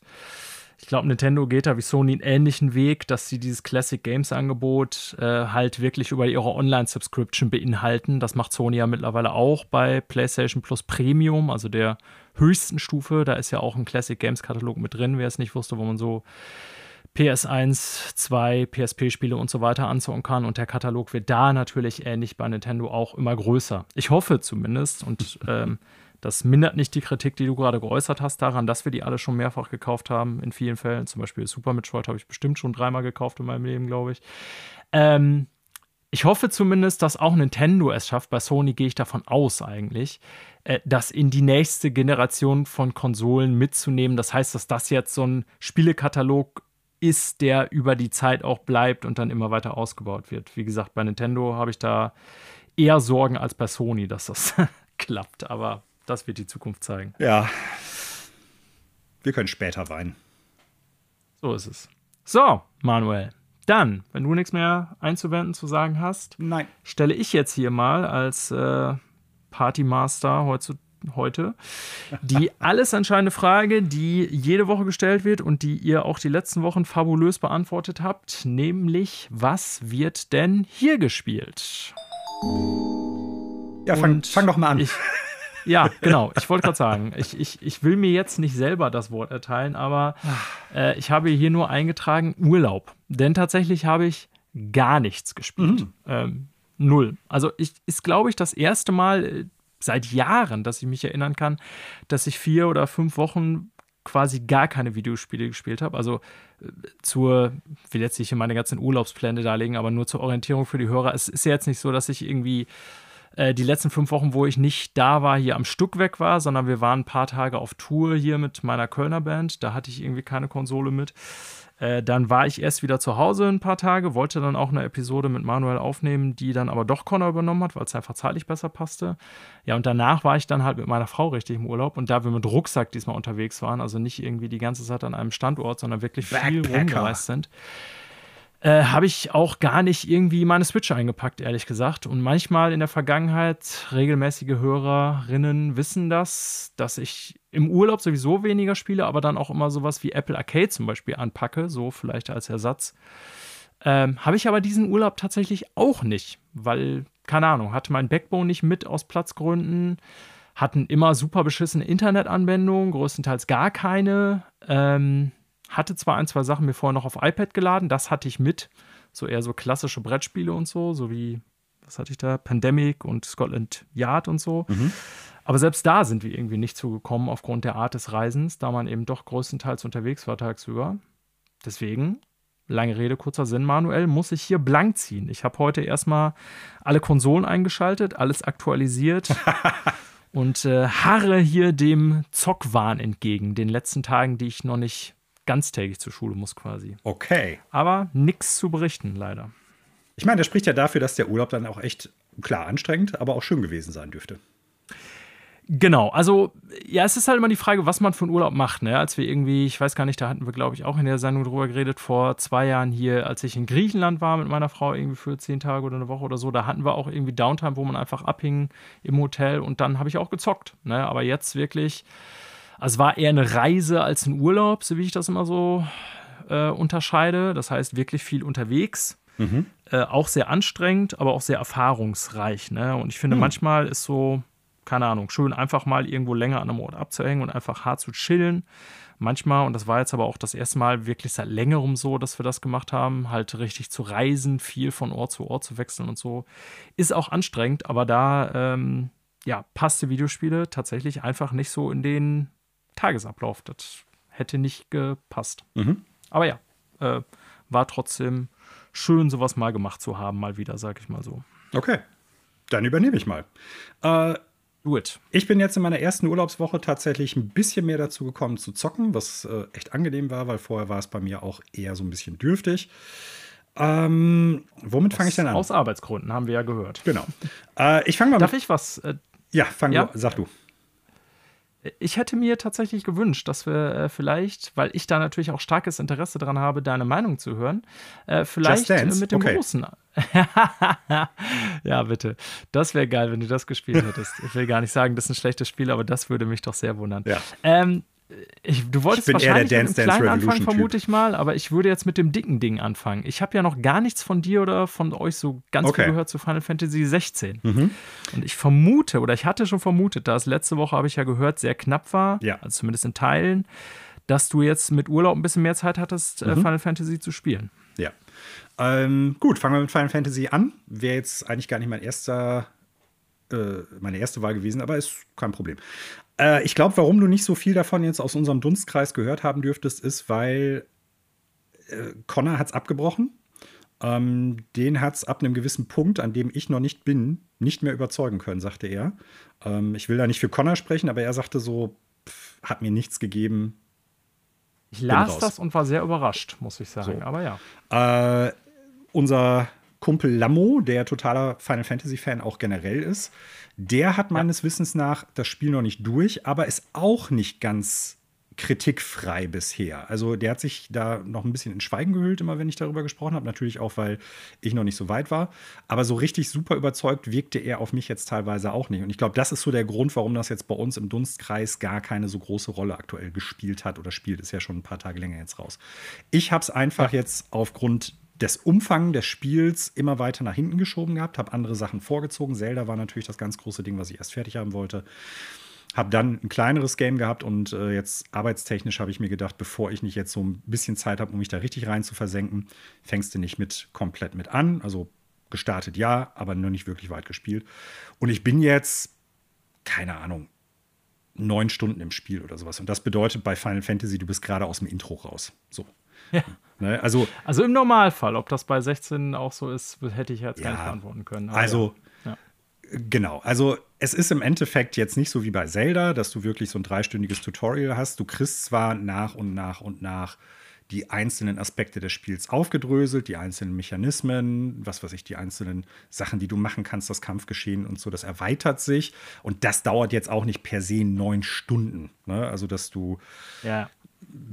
ich glaube, Nintendo geht da wie Sony einen ähnlichen Weg, dass sie dieses Classic Games Angebot äh, halt wirklich über ihre Online-Subscription beinhalten. Das macht Sony ja mittlerweile auch bei PlayStation Plus Premium, also der höchsten Stufe. Da ist ja auch ein Classic Games Katalog mit drin, wer es nicht wusste, wo man so PS1, 2, PSP-Spiele und so weiter anzocken kann. Und der Katalog wird da natürlich ähnlich bei Nintendo auch immer größer. Ich hoffe zumindest. Und ähm, das mindert nicht die Kritik, die du gerade geäußert hast, daran, dass wir die alle schon mehrfach gekauft haben, in vielen Fällen. Zum Beispiel Super Metroid habe ich bestimmt schon dreimal gekauft in meinem Leben, glaube ich. Ähm, ich hoffe zumindest, dass auch Nintendo es schafft. Bei Sony gehe ich davon aus eigentlich, äh, das in die nächste Generation von Konsolen mitzunehmen. Das heißt, dass das jetzt so ein Spielekatalog ist, der über die Zeit auch bleibt und dann immer weiter ausgebaut wird. Wie gesagt, bei Nintendo habe ich da eher Sorgen als bei Sony, dass das klappt. Aber das wird die Zukunft zeigen. Ja. Wir können später weinen. So ist es. So, Manuel. Dann, wenn du nichts mehr einzuwenden, zu sagen hast, Nein. stelle ich jetzt hier mal als äh, Partymaster heute, heute die alles entscheidende Frage, die jede Woche gestellt wird und die ihr auch die letzten Wochen fabulös beantwortet habt, nämlich was wird denn hier gespielt? Ja, fang, fang doch mal an. Ich, ja, genau. Ich wollte gerade sagen, ich, ich, ich will mir jetzt nicht selber das Wort erteilen, aber äh, ich habe hier nur eingetragen Urlaub. Denn tatsächlich habe ich gar nichts gespielt. Mhm. Ähm, null. Also ich, ist, glaube ich, das erste Mal äh, seit Jahren, dass ich mich erinnern kann, dass ich vier oder fünf Wochen quasi gar keine Videospiele gespielt habe. Also äh, zur, ich will jetzt nicht meine ganzen Urlaubspläne darlegen, aber nur zur Orientierung für die Hörer. Es ist ja jetzt nicht so, dass ich irgendwie äh, die letzten fünf Wochen, wo ich nicht da war, hier am Stück weg war, sondern wir waren ein paar Tage auf Tour hier mit meiner Kölner Band. Da hatte ich irgendwie keine Konsole mit. Äh, dann war ich erst wieder zu Hause ein paar Tage, wollte dann auch eine Episode mit Manuel aufnehmen, die dann aber doch Connor übernommen hat, weil es einfach zeitlich besser passte. Ja, und danach war ich dann halt mit meiner Frau richtig im Urlaub und da wir mit Rucksack diesmal unterwegs waren, also nicht irgendwie die ganze Zeit an einem Standort, sondern wirklich viel rumgereist sind, äh, habe ich auch gar nicht irgendwie meine Switch eingepackt, ehrlich gesagt. Und manchmal in der Vergangenheit, regelmäßige Hörerinnen wissen das, dass ich im Urlaub sowieso weniger spiele, aber dann auch immer sowas wie Apple Arcade zum Beispiel anpacke, so vielleicht als Ersatz. Ähm, habe ich aber diesen Urlaub tatsächlich auch nicht, weil, keine Ahnung, hatte mein Backbone nicht mit aus Platzgründen, hatten immer super beschissene Internetanwendungen, größtenteils gar keine. Ähm, hatte zwar ein, zwei Sachen mir vorher noch auf iPad geladen, das hatte ich mit. So eher so klassische Brettspiele und so, so wie, was hatte ich da? Pandemic und Scotland Yard und so. Mhm. Aber selbst da sind wir irgendwie nicht zugekommen aufgrund der Art des Reisens, da man eben doch größtenteils unterwegs war tagsüber. Deswegen, lange Rede, kurzer Sinn, Manuel, muss ich hier blank ziehen. Ich habe heute erstmal alle Konsolen eingeschaltet, alles aktualisiert. und äh, harre hier dem Zockwahn entgegen, den letzten Tagen, die ich noch nicht ganztägig zur Schule muss quasi. Okay. Aber nichts zu berichten, leider. Ich meine, das spricht ja dafür, dass der Urlaub dann auch echt klar anstrengend, aber auch schön gewesen sein dürfte. Genau, also ja, es ist halt immer die Frage, was man für einen Urlaub macht. Ne? Als wir irgendwie, ich weiß gar nicht, da hatten wir, glaube ich, auch in der Sendung drüber geredet, vor zwei Jahren hier, als ich in Griechenland war mit meiner Frau, irgendwie für zehn Tage oder eine Woche oder so, da hatten wir auch irgendwie Downtime, wo man einfach abhing im Hotel und dann habe ich auch gezockt. Ne? Aber jetzt wirklich also es war eher eine Reise als ein Urlaub, so wie ich das immer so äh, unterscheide. Das heißt, wirklich viel unterwegs. Mhm. Äh, auch sehr anstrengend, aber auch sehr erfahrungsreich. Ne? Und ich finde, mhm. manchmal ist so, keine Ahnung, schön einfach mal irgendwo länger an einem Ort abzuhängen und einfach hart zu chillen. Manchmal, und das war jetzt aber auch das erste Mal wirklich seit längerem so, dass wir das gemacht haben, halt richtig zu reisen, viel von Ort zu Ort zu wechseln und so, ist auch anstrengend, aber da, ähm, ja, passte Videospiele tatsächlich einfach nicht so in den Tagesablauf. Das hätte nicht gepasst. Mhm. Aber ja, äh, war trotzdem schön, sowas mal gemacht zu haben, mal wieder, sag ich mal so. Okay, dann übernehme ich mal. Äh, Do it. Ich bin jetzt in meiner ersten Urlaubswoche tatsächlich ein bisschen mehr dazu gekommen zu zocken, was äh, echt angenehm war, weil vorher war es bei mir auch eher so ein bisschen dürftig. Ähm, womit fange ich denn an? Aus Arbeitsgründen haben wir ja gehört. Genau. Äh, ich fange mal. Darf ich was? Äh, ja, fang ja? Du, sag du ich hätte mir tatsächlich gewünscht, dass wir äh, vielleicht, weil ich da natürlich auch starkes Interesse daran habe, deine Meinung zu hören, äh, vielleicht äh, mit dem okay. großen. ja, bitte. Das wäre geil, wenn du das gespielt hättest. Ich will gar nicht sagen, das ist ein schlechtes Spiel, aber das würde mich doch sehr wundern. Ja. Ähm, ich, du wolltest ich bin wahrscheinlich eher der Dance, mit dem kleinen anfangen, vermute ich mal, aber ich würde jetzt mit dem dicken Ding anfangen. Ich habe ja noch gar nichts von dir oder von euch so ganz okay. viel gehört zu Final Fantasy 16. Mhm. Und ich vermute, oder ich hatte schon vermutet, da es letzte Woche, habe ich ja gehört, sehr knapp war, ja. also zumindest in Teilen, dass du jetzt mit Urlaub ein bisschen mehr Zeit hattest, äh, mhm. Final Fantasy zu spielen. Ja. Ähm, gut, fangen wir mit Final Fantasy an. Wäre jetzt eigentlich gar nicht mein erster äh, meine erste Wahl gewesen, aber ist kein Problem. Äh, ich glaube, warum du nicht so viel davon jetzt aus unserem Dunstkreis gehört haben dürftest, ist, weil äh, Connor hat es abgebrochen. Ähm, den hat es ab einem gewissen Punkt, an dem ich noch nicht bin, nicht mehr überzeugen können, sagte er. Ähm, ich will da nicht für Connor sprechen, aber er sagte so, pff, hat mir nichts gegeben. Ich las das und war sehr überrascht, muss ich sagen. So. Aber ja. Äh, unser Kumpel Lammo, der totaler Final Fantasy-Fan auch generell ist, der hat meines. Wissens nach das Spiel noch nicht durch, aber ist auch nicht ganz kritikfrei bisher. Also der hat sich da noch ein bisschen in Schweigen gehüllt, immer wenn ich darüber gesprochen habe. Natürlich auch, weil ich noch nicht so weit war. Aber so richtig super überzeugt wirkte er auf mich jetzt teilweise auch nicht. Und ich glaube, das ist so der Grund, warum das jetzt bei uns im Dunstkreis gar keine so große Rolle aktuell gespielt hat oder spielt. Ist ja schon ein paar Tage länger jetzt raus. Ich habe es einfach jetzt aufgrund des Umfang des Spiels immer weiter nach hinten geschoben gehabt, habe andere Sachen vorgezogen. Zelda war natürlich das ganz große Ding, was ich erst fertig haben wollte. Habe dann ein kleineres Game gehabt und äh, jetzt arbeitstechnisch habe ich mir gedacht, bevor ich nicht jetzt so ein bisschen Zeit habe, um mich da richtig rein zu versenken, fängst du nicht mit komplett mit an. Also gestartet ja, aber noch nicht wirklich weit gespielt. Und ich bin jetzt, keine Ahnung, neun Stunden im Spiel oder sowas. Und das bedeutet bei Final Fantasy, du bist gerade aus dem Intro raus. So. Ja. Ne? Also, also im Normalfall, ob das bei 16 auch so ist, hätte ich jetzt ja, gar nicht beantworten können. Aber also ja. Genau, also es ist im Endeffekt jetzt nicht so wie bei Zelda, dass du wirklich so ein dreistündiges Tutorial hast. Du kriegst zwar nach und nach und nach die einzelnen Aspekte des Spiels aufgedröselt, die einzelnen Mechanismen, was weiß ich, die einzelnen Sachen, die du machen kannst, das Kampfgeschehen und so, das erweitert sich. Und das dauert jetzt auch nicht per se neun Stunden. Ne? Also, dass du ja.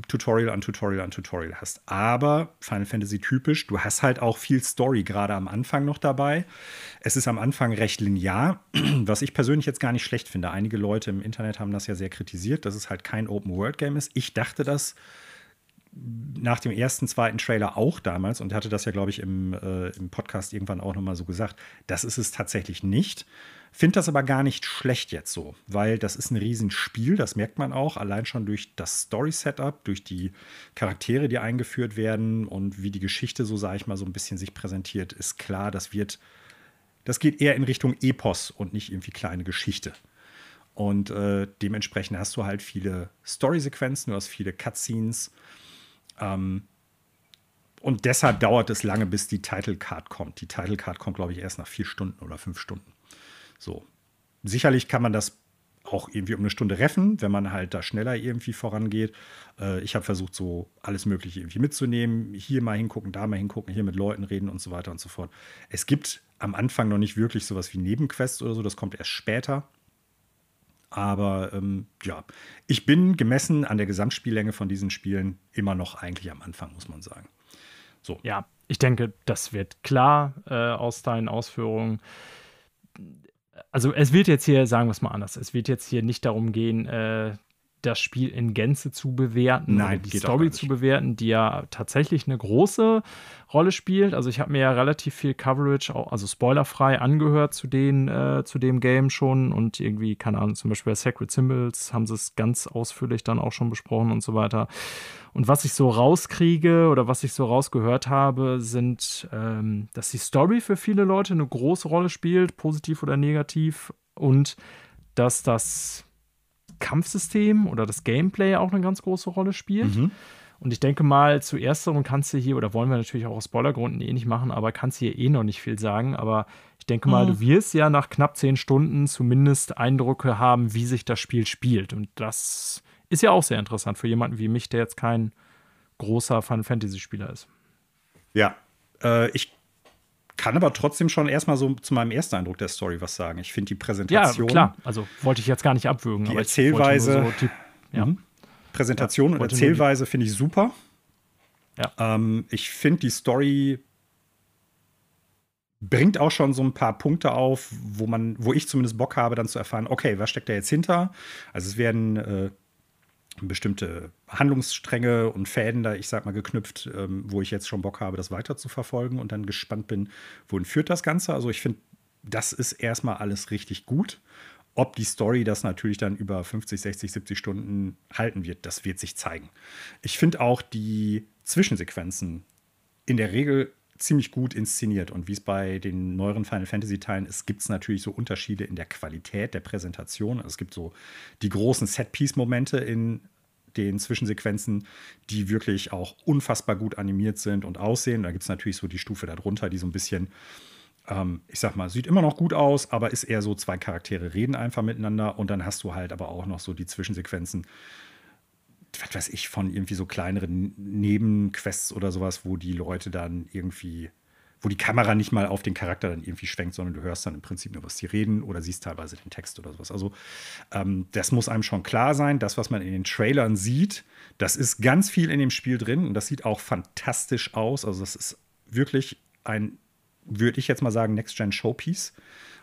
Tutorial an Tutorial an Tutorial hast. Aber Final Fantasy typisch, du hast halt auch viel Story gerade am Anfang noch dabei. Es ist am Anfang recht linear, was ich persönlich jetzt gar nicht schlecht finde. Einige Leute im Internet haben das ja sehr kritisiert, dass es halt kein Open-World-Game ist. Ich dachte das nach dem ersten, zweiten Trailer auch damals und hatte das ja, glaube ich, im, äh, im Podcast irgendwann auch nochmal so gesagt. Das ist es tatsächlich nicht. Finde das aber gar nicht schlecht jetzt so, weil das ist ein Riesenspiel, das merkt man auch, allein schon durch das Story-Setup, durch die Charaktere, die eingeführt werden und wie die Geschichte, so sage ich mal, so ein bisschen sich präsentiert, ist klar, das wird, das geht eher in Richtung Epos und nicht irgendwie kleine Geschichte. Und äh, dementsprechend hast du halt viele Story-Sequenzen, du hast viele Cutscenes, ähm, und deshalb dauert es lange, bis die Title Card kommt. Die Title Card kommt, glaube ich, erst nach vier Stunden oder fünf Stunden. So. Sicherlich kann man das auch irgendwie um eine Stunde reffen, wenn man halt da schneller irgendwie vorangeht. Äh, ich habe versucht, so alles Mögliche irgendwie mitzunehmen. Hier mal hingucken, da mal hingucken, hier mit Leuten reden und so weiter und so fort. Es gibt am Anfang noch nicht wirklich sowas wie Nebenquests oder so, das kommt erst später. Aber ähm, ja, ich bin gemessen an der Gesamtspiellänge von diesen Spielen immer noch eigentlich am Anfang, muss man sagen. So. Ja, ich denke, das wird klar äh, aus deinen Ausführungen. Also es wird jetzt hier, sagen wir es mal anders, es wird jetzt hier nicht darum gehen, äh, das Spiel in Gänze zu bewerten, Nein, die Story zu bewerten, die ja tatsächlich eine große Rolle spielt. Also ich habe mir ja relativ viel Coverage, also spoilerfrei, angehört zu, den, äh, zu dem Game schon und irgendwie, keine Ahnung, zum Beispiel bei Sacred Symbols haben sie es ganz ausführlich dann auch schon besprochen und so weiter. Und was ich so rauskriege oder was ich so rausgehört habe, sind, ähm, dass die Story für viele Leute eine große Rolle spielt, positiv oder negativ, und dass das Kampfsystem oder das Gameplay auch eine ganz große Rolle spielt. Mhm. Und ich denke mal, zu ersterem kannst du hier, oder wollen wir natürlich auch aus Spoilergründen eh nicht machen, aber kannst hier eh noch nicht viel sagen. Aber ich denke mal, mhm. du wirst ja nach knapp zehn Stunden zumindest Eindrücke haben, wie sich das Spiel spielt. Und das ist ja auch sehr interessant für jemanden wie mich, der jetzt kein großer Final Fantasy-Spieler ist. Ja, äh, ich kann aber trotzdem schon erstmal so zu meinem ersten Eindruck der Story was sagen. Ich finde die Präsentation. Ja, klar. Also wollte ich jetzt gar nicht abwürgen. Die Erzählweise. So die, ja. Mhm. Präsentation ja, und Erzählweise finde ich super. Ja. Ähm, ich finde die Story bringt auch schon so ein paar Punkte auf, wo man, wo ich zumindest Bock habe, dann zu erfahren, okay, was steckt da jetzt hinter? Also es werden äh, bestimmte Handlungsstränge und Fäden da, ich sag mal, geknüpft, ähm, wo ich jetzt schon Bock habe, das weiter zu verfolgen und dann gespannt bin, wohin führt das Ganze. Also ich finde, das ist erstmal alles richtig gut. Ob die Story das natürlich dann über 50, 60, 70 Stunden halten wird, das wird sich zeigen. Ich finde auch die Zwischensequenzen in der Regel ziemlich gut inszeniert. Und wie es bei den neueren Final Fantasy-Teilen ist, gibt es natürlich so Unterschiede in der Qualität der Präsentation. Also es gibt so die großen Set-Piece-Momente in den Zwischensequenzen, die wirklich auch unfassbar gut animiert sind und aussehen. Da gibt es natürlich so die Stufe darunter, die so ein bisschen, ähm, ich sag mal, sieht immer noch gut aus, aber ist eher so, zwei Charaktere reden einfach miteinander und dann hast du halt aber auch noch so die Zwischensequenzen, was weiß ich, von irgendwie so kleineren Nebenquests oder sowas, wo die Leute dann irgendwie, wo die Kamera nicht mal auf den Charakter dann irgendwie schwenkt, sondern du hörst dann im Prinzip nur, was die reden oder siehst teilweise den Text oder sowas. Also ähm, das muss einem schon klar sein. Das, was man in den Trailern sieht, das ist ganz viel in dem Spiel drin und das sieht auch fantastisch aus. Also das ist wirklich ein, würde ich jetzt mal sagen, Next-Gen-Showpiece.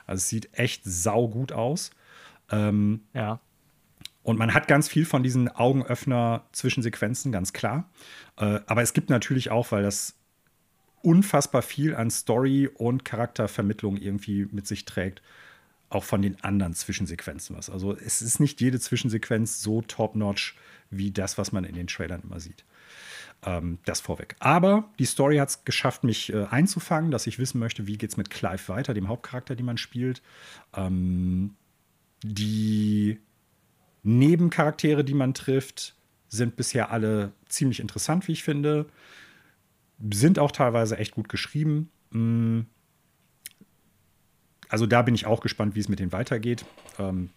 Also es sieht echt saugut aus. Ähm, ja. Und man hat ganz viel von diesen Augenöffner-Zwischensequenzen, ganz klar. Äh, aber es gibt natürlich auch, weil das unfassbar viel an Story und Charaktervermittlung irgendwie mit sich trägt, auch von den anderen Zwischensequenzen was. Also es ist nicht jede Zwischensequenz so top-notch wie das, was man in den Trailern immer sieht. Ähm, das vorweg. Aber die Story hat es geschafft, mich äh, einzufangen, dass ich wissen möchte, wie geht es mit Clive weiter, dem Hauptcharakter, den man spielt. Ähm, die Nebencharaktere, die man trifft, sind bisher alle ziemlich interessant, wie ich finde. Sind auch teilweise echt gut geschrieben. Mm. also da bin ich auch gespannt, wie es mit denen weitergeht. Ähm,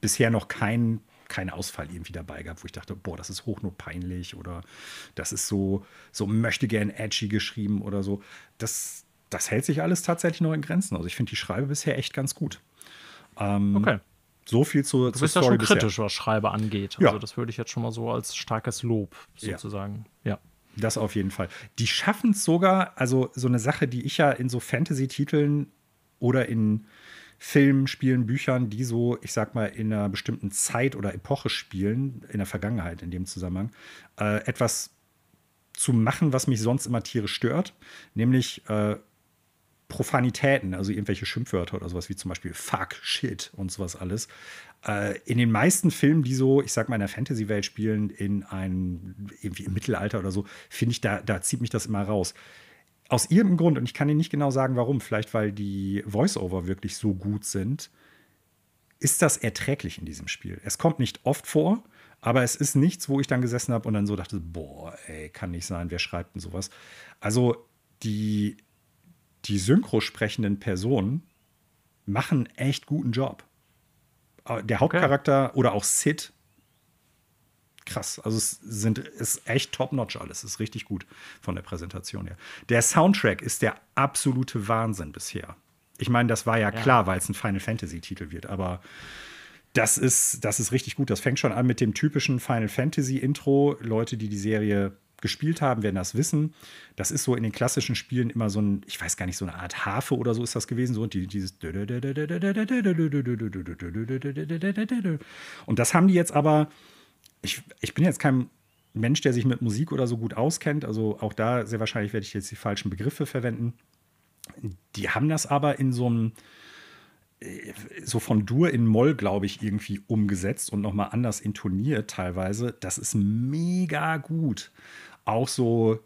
bisher noch kein, kein Ausfall irgendwie dabei gehabt, wo ich dachte, boah, das ist hochnotpeinlich oder das ist so, so möchte gern edgy geschrieben oder so. Das, das hält sich alles tatsächlich noch in Grenzen. Also ich finde die Schreibe bisher echt ganz gut. Ähm, okay. So viel zu, du bist ja schon kritisch, bisher. was Schreibe angeht. Also ja. das würde ich jetzt schon mal so als starkes Lob sozusagen. ja. ja. Das auf jeden Fall. Die schaffen es sogar, also so eine Sache, die ich ja in so Fantasy-Titeln oder in Filmen, Spielen, Büchern, die so, ich sag mal, in einer bestimmten Zeit oder Epoche spielen, in der Vergangenheit in dem Zusammenhang, äh, etwas zu machen, was mich sonst immer tierisch stört, nämlich äh, Profanitäten, also irgendwelche Schimpfwörter oder sowas wie zum Beispiel Fuck, Shit und sowas alles. Äh, in den meisten Filmen, die so, ich sag mal, in der Fantasy-Welt spielen, in ein, irgendwie im Mittelalter oder so, finde ich, da, da zieht mich das immer raus aus irgendeinem Grund, und ich kann Ihnen nicht genau sagen, warum, vielleicht weil die Voice-Over wirklich so gut sind, ist das erträglich in diesem Spiel. Es kommt nicht oft vor, aber es ist nichts, wo ich dann gesessen habe und dann so dachte, boah, ey, kann nicht sein, wer schreibt denn sowas? Also die, die synchro sprechenden Personen machen echt guten Job. Der Hauptcharakter okay. oder auch Sid krass. Also es sind, ist echt top-notch alles. Ist richtig gut von der Präsentation her. Der Soundtrack ist der absolute Wahnsinn bisher. Ich meine, das war ja, ja. klar, weil es ein Final Fantasy-Titel wird, aber das ist, das ist richtig gut. Das fängt schon an mit dem typischen Final Fantasy-Intro. Leute, die die Serie gespielt haben, werden das wissen. Das ist so in den klassischen Spielen immer so ein, ich weiß gar nicht, so eine Art Harfe oder so ist das gewesen. So, die, dieses und das haben die jetzt aber ich, ich bin jetzt kein Mensch, der sich mit Musik oder so gut auskennt. Also auch da sehr wahrscheinlich werde ich jetzt die falschen Begriffe verwenden. Die haben das aber in so einem so von Dur in Moll, glaube ich, irgendwie umgesetzt und nochmal anders intoniert teilweise. Das ist mega gut. Auch so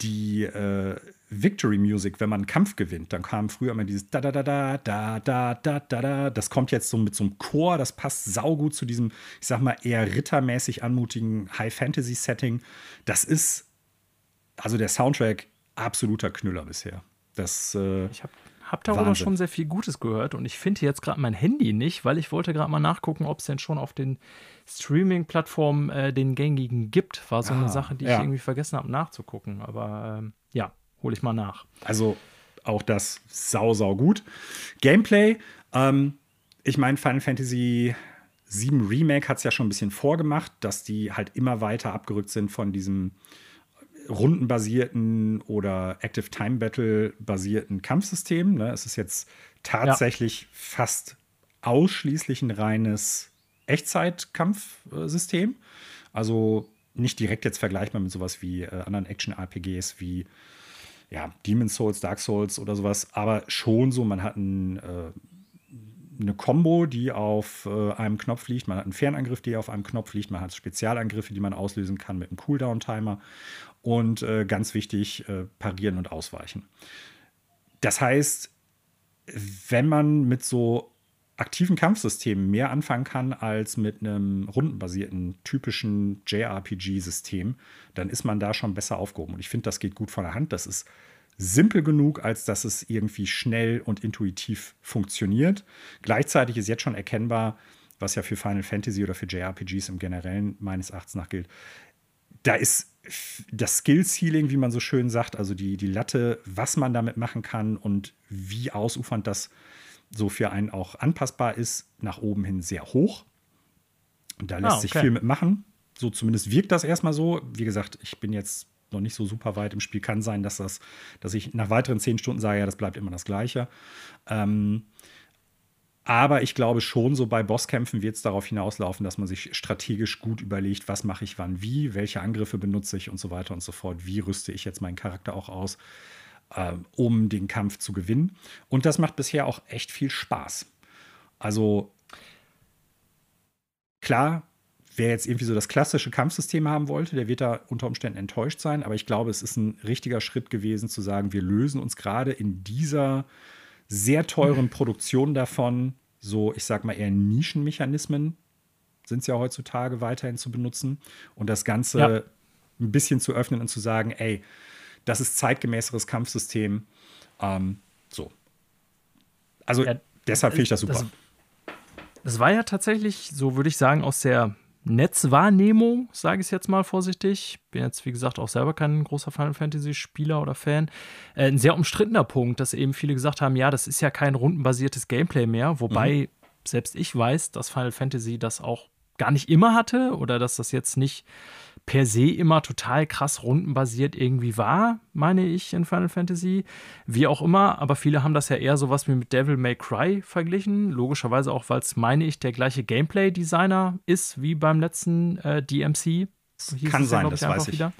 die äh, Victory Music, wenn man einen Kampf gewinnt, dann kam früher immer dieses da da da da da da da da da. Das kommt jetzt so mit so einem Chor, das passt saugut zu diesem, ich sag mal, eher rittermäßig anmutigen High Fantasy Setting. Das ist also der Soundtrack absoluter Knüller bisher. Das äh, ich habe hab darüber Wahnsinn. schon sehr viel Gutes gehört und ich finde jetzt gerade mein Handy nicht, weil ich wollte gerade mal nachgucken, ob es denn schon auf den Streaming-Plattformen äh, den gängigen gibt. War so ah, eine Sache, die ja. ich irgendwie vergessen habe nachzugucken. Aber ähm, ja, hole ich mal nach. Also auch das sau, sau gut. Gameplay, ähm, ich meine, Final Fantasy 7 Remake hat es ja schon ein bisschen vorgemacht, dass die halt immer weiter abgerückt sind von diesem rundenbasierten oder Active Time Battle basierten Kampfsystem. Ne? Es ist jetzt tatsächlich ja. fast ausschließlich ein reines Echtzeitkampfsystem. Also nicht direkt jetzt vergleichbar mit sowas wie äh, anderen Action-RPGs wie ja, Demon's Souls, Dark Souls oder sowas, aber schon so, man hat ein, äh, eine Combo, die auf äh, einem Knopf liegt, man hat einen Fernangriff, der auf einem Knopf liegt, man hat Spezialangriffe, die man auslösen kann mit einem Cooldown-Timer und äh, ganz wichtig, äh, parieren und ausweichen. Das heißt, wenn man mit so aktiven Kampfsystemen mehr anfangen kann als mit einem rundenbasierten, typischen JRPG-System, dann ist man da schon besser aufgehoben. Und ich finde, das geht gut von der Hand. Das ist simpel genug, als dass es irgendwie schnell und intuitiv funktioniert. Gleichzeitig ist jetzt schon erkennbar, was ja für Final Fantasy oder für JRPGs im Generellen meines Erachtens nach gilt. Da ist das Skill-Ceiling, wie man so schön sagt, also die, die Latte, was man damit machen kann und wie ausufernd das so für einen auch anpassbar ist, nach oben hin sehr hoch. Und da lässt ah, okay. sich viel mitmachen. So zumindest wirkt das erstmal so. Wie gesagt, ich bin jetzt noch nicht so super weit im Spiel. Kann sein, dass das, dass ich nach weiteren zehn Stunden sage, ja, das bleibt immer das Gleiche. Ähm, aber ich glaube schon, so bei Bosskämpfen wird es darauf hinauslaufen, dass man sich strategisch gut überlegt, was mache ich wann wie, welche Angriffe benutze ich und so weiter und so fort. Wie rüste ich jetzt meinen Charakter auch aus? äh, um den Kampf zu gewinnen. Und das macht bisher auch echt viel Spaß. Also klar, wer jetzt irgendwie so das klassische Kampfsystem haben wollte, der wird da unter Umständen enttäuscht sein. Aber ich glaube, es ist ein richtiger Schritt gewesen zu sagen, wir lösen uns gerade in dieser sehr teuren Produktion davon, so ich sag mal eher Nischenmechanismen sind es ja heutzutage weiterhin zu benutzen und das Ganze ja. ein bisschen zu öffnen und zu sagen, ey, das ist zeitgemäßeres Kampfsystem. Ähm, so. Also ja, deshalb finde ich das super. Das, das war ja tatsächlich, so würde ich sagen, aus der Netzwahrnehmung, sage ich es jetzt mal vorsichtig. Bin jetzt, wie gesagt, auch selber kein großer Final Fantasy-Spieler oder Fan. Äh, ein sehr umstrittener Punkt, dass eben viele gesagt haben: ja, das ist ja kein rundenbasiertes Gameplay mehr. Wobei mhm. selbst ich weiß, dass Final Fantasy das auch gar nicht immer hatte oder dass das jetzt nicht per se immer total krass rundenbasiert irgendwie war, meine ich, in Final Fantasy. Wie auch immer, aber viele haben das ja eher sowas wie mit Devil May Cry verglichen. Logischerweise auch, weil es, meine ich, der gleiche Gameplay-Designer ist wie beim letzten äh, DMC. Kann sein, ja, das weiß ich. Wieder.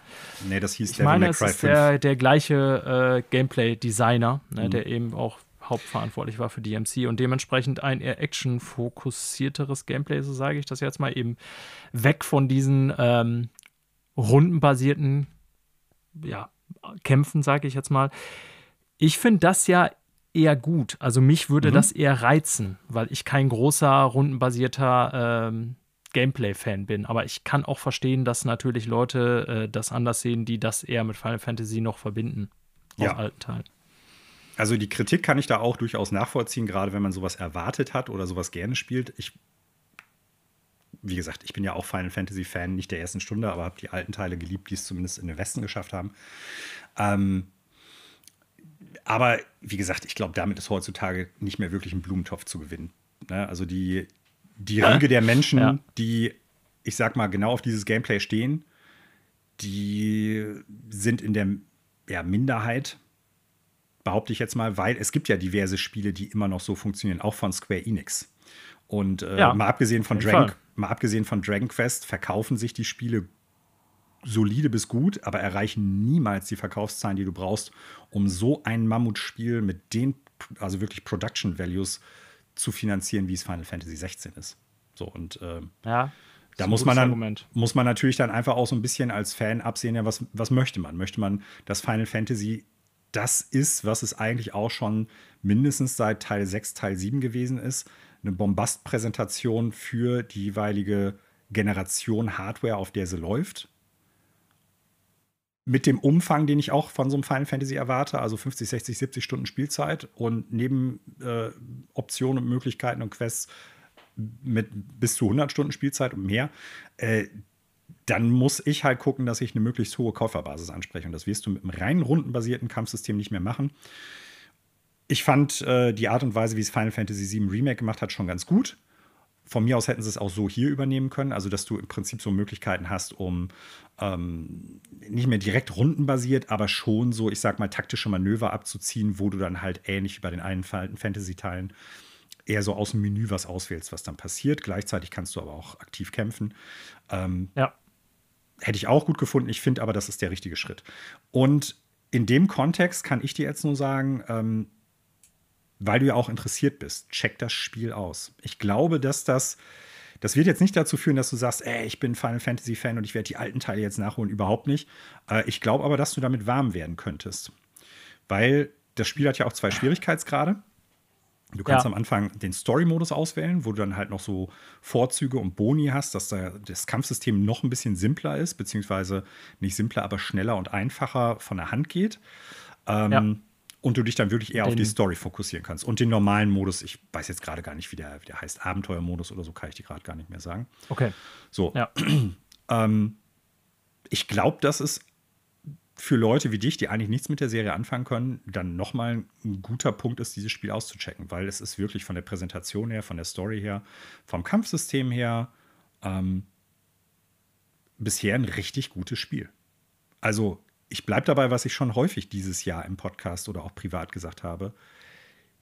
Nee, das hieß ich Devil meine, May Cry es ist 5. Der, der gleiche äh, Gameplay-Designer, ne, mhm. der eben auch hauptverantwortlich war für DMC und dementsprechend ein eher action-fokussierteres Gameplay, so sage ich das jetzt mal, eben weg von diesen ähm, rundenbasierten ja, Kämpfen, sage ich jetzt mal. Ich finde das ja eher gut. Also mich würde mhm. das eher reizen, weil ich kein großer rundenbasierter ähm, Gameplay-Fan bin. Aber ich kann auch verstehen, dass natürlich Leute äh, das anders sehen, die das eher mit Final Fantasy noch verbinden. Ja. Aus alten Teilen. Also die Kritik kann ich da auch durchaus nachvollziehen, gerade wenn man sowas erwartet hat oder sowas gerne spielt. Ich wie gesagt, ich bin ja auch Final Fantasy Fan, nicht der ersten Stunde, aber habe die alten Teile geliebt, die es zumindest in den Westen geschafft haben. Ähm, aber wie gesagt, ich glaube, damit ist heutzutage nicht mehr wirklich ein Blumentopf zu gewinnen. Ne? Also die, die Riege der Menschen, ja. die, ich sag mal, genau auf dieses Gameplay stehen, die sind in der ja, Minderheit, behaupte ich jetzt mal, weil es gibt ja diverse Spiele, die immer noch so funktionieren, auch von Square Enix. Und äh, ja, mal abgesehen von Dragon, mal abgesehen von Dragon Quest verkaufen sich die Spiele solide bis gut, aber erreichen niemals die Verkaufszahlen, die du brauchst, um so ein Mammutspiel mit den, also wirklich Production Values zu finanzieren, wie es Final Fantasy 16 ist. So und äh, ja, da muss man dann muss man natürlich dann einfach auch so ein bisschen als Fan absehen, ja, was, was möchte man? Möchte man, dass Final Fantasy das ist, was es eigentlich auch schon mindestens seit Teil 6, Teil 7 gewesen ist, eine Bombastpräsentation für die jeweilige Generation Hardware, auf der sie läuft. Mit dem Umfang, den ich auch von so einem Final Fantasy erwarte, also 50, 60, 70 Stunden Spielzeit und neben äh, Optionen und Möglichkeiten und Quests mit bis zu 100 Stunden Spielzeit und mehr, äh, dann muss ich halt gucken, dass ich eine möglichst hohe Käuferbasis anspreche. Und das wirst du mit einem rein rundenbasierten Kampfsystem nicht mehr machen ich fand äh, die Art und Weise, wie es Final Fantasy VII Remake gemacht hat, schon ganz gut. Von mir aus hätten sie es auch so hier übernehmen können, also dass du im Prinzip so Möglichkeiten hast, um ähm, nicht mehr direkt rundenbasiert, aber schon so, ich sag mal, taktische Manöver abzuziehen, wo du dann halt ähnlich wie bei den einen Fantasy-Teilen eher so aus dem Menü was auswählst, was dann passiert. Gleichzeitig kannst du aber auch aktiv kämpfen. Ähm, ja. Hätte ich auch gut gefunden. Ich finde aber, das ist der richtige Schritt. Und in dem Kontext kann ich dir jetzt nur sagen, ähm, weil du ja auch interessiert bist, check das Spiel aus. Ich glaube, dass das, das wird jetzt nicht dazu führen, dass du sagst, ey, ich bin Final Fantasy Fan und ich werde die alten Teile jetzt nachholen, überhaupt nicht. Äh, ich glaube aber, dass du damit warm werden könntest. Weil das Spiel hat ja auch zwei Schwierigkeitsgrade. Du kannst ja. am Anfang den Story-Modus auswählen, wo du dann halt noch so Vorzüge und Boni hast, dass da das Kampfsystem noch ein bisschen simpler ist, beziehungsweise nicht simpler, aber schneller und einfacher von der Hand geht. Ähm, ja und du dich dann wirklich eher den, auf die Story fokussieren kannst. Und den normalen Modus, ich weiß jetzt gerade gar nicht, wie der, wie der heißt, Abenteuermodus oder so, kann ich dir gerade gar nicht mehr sagen. Okay. So. Ja. ähm, ich glaube, dass es für Leute wie dich, die eigentlich nichts mit der Serie anfangen können, dann nochmal ein guter Punkt ist, dieses Spiel auszuchecken, weil es ist wirklich von der Präsentation her, von der Story her, vom Kampfsystem her ähm, bisher ein richtig gutes Spiel. Also ich bleibe dabei, was ich schon häufig dieses Jahr im Podcast oder auch privat gesagt habe.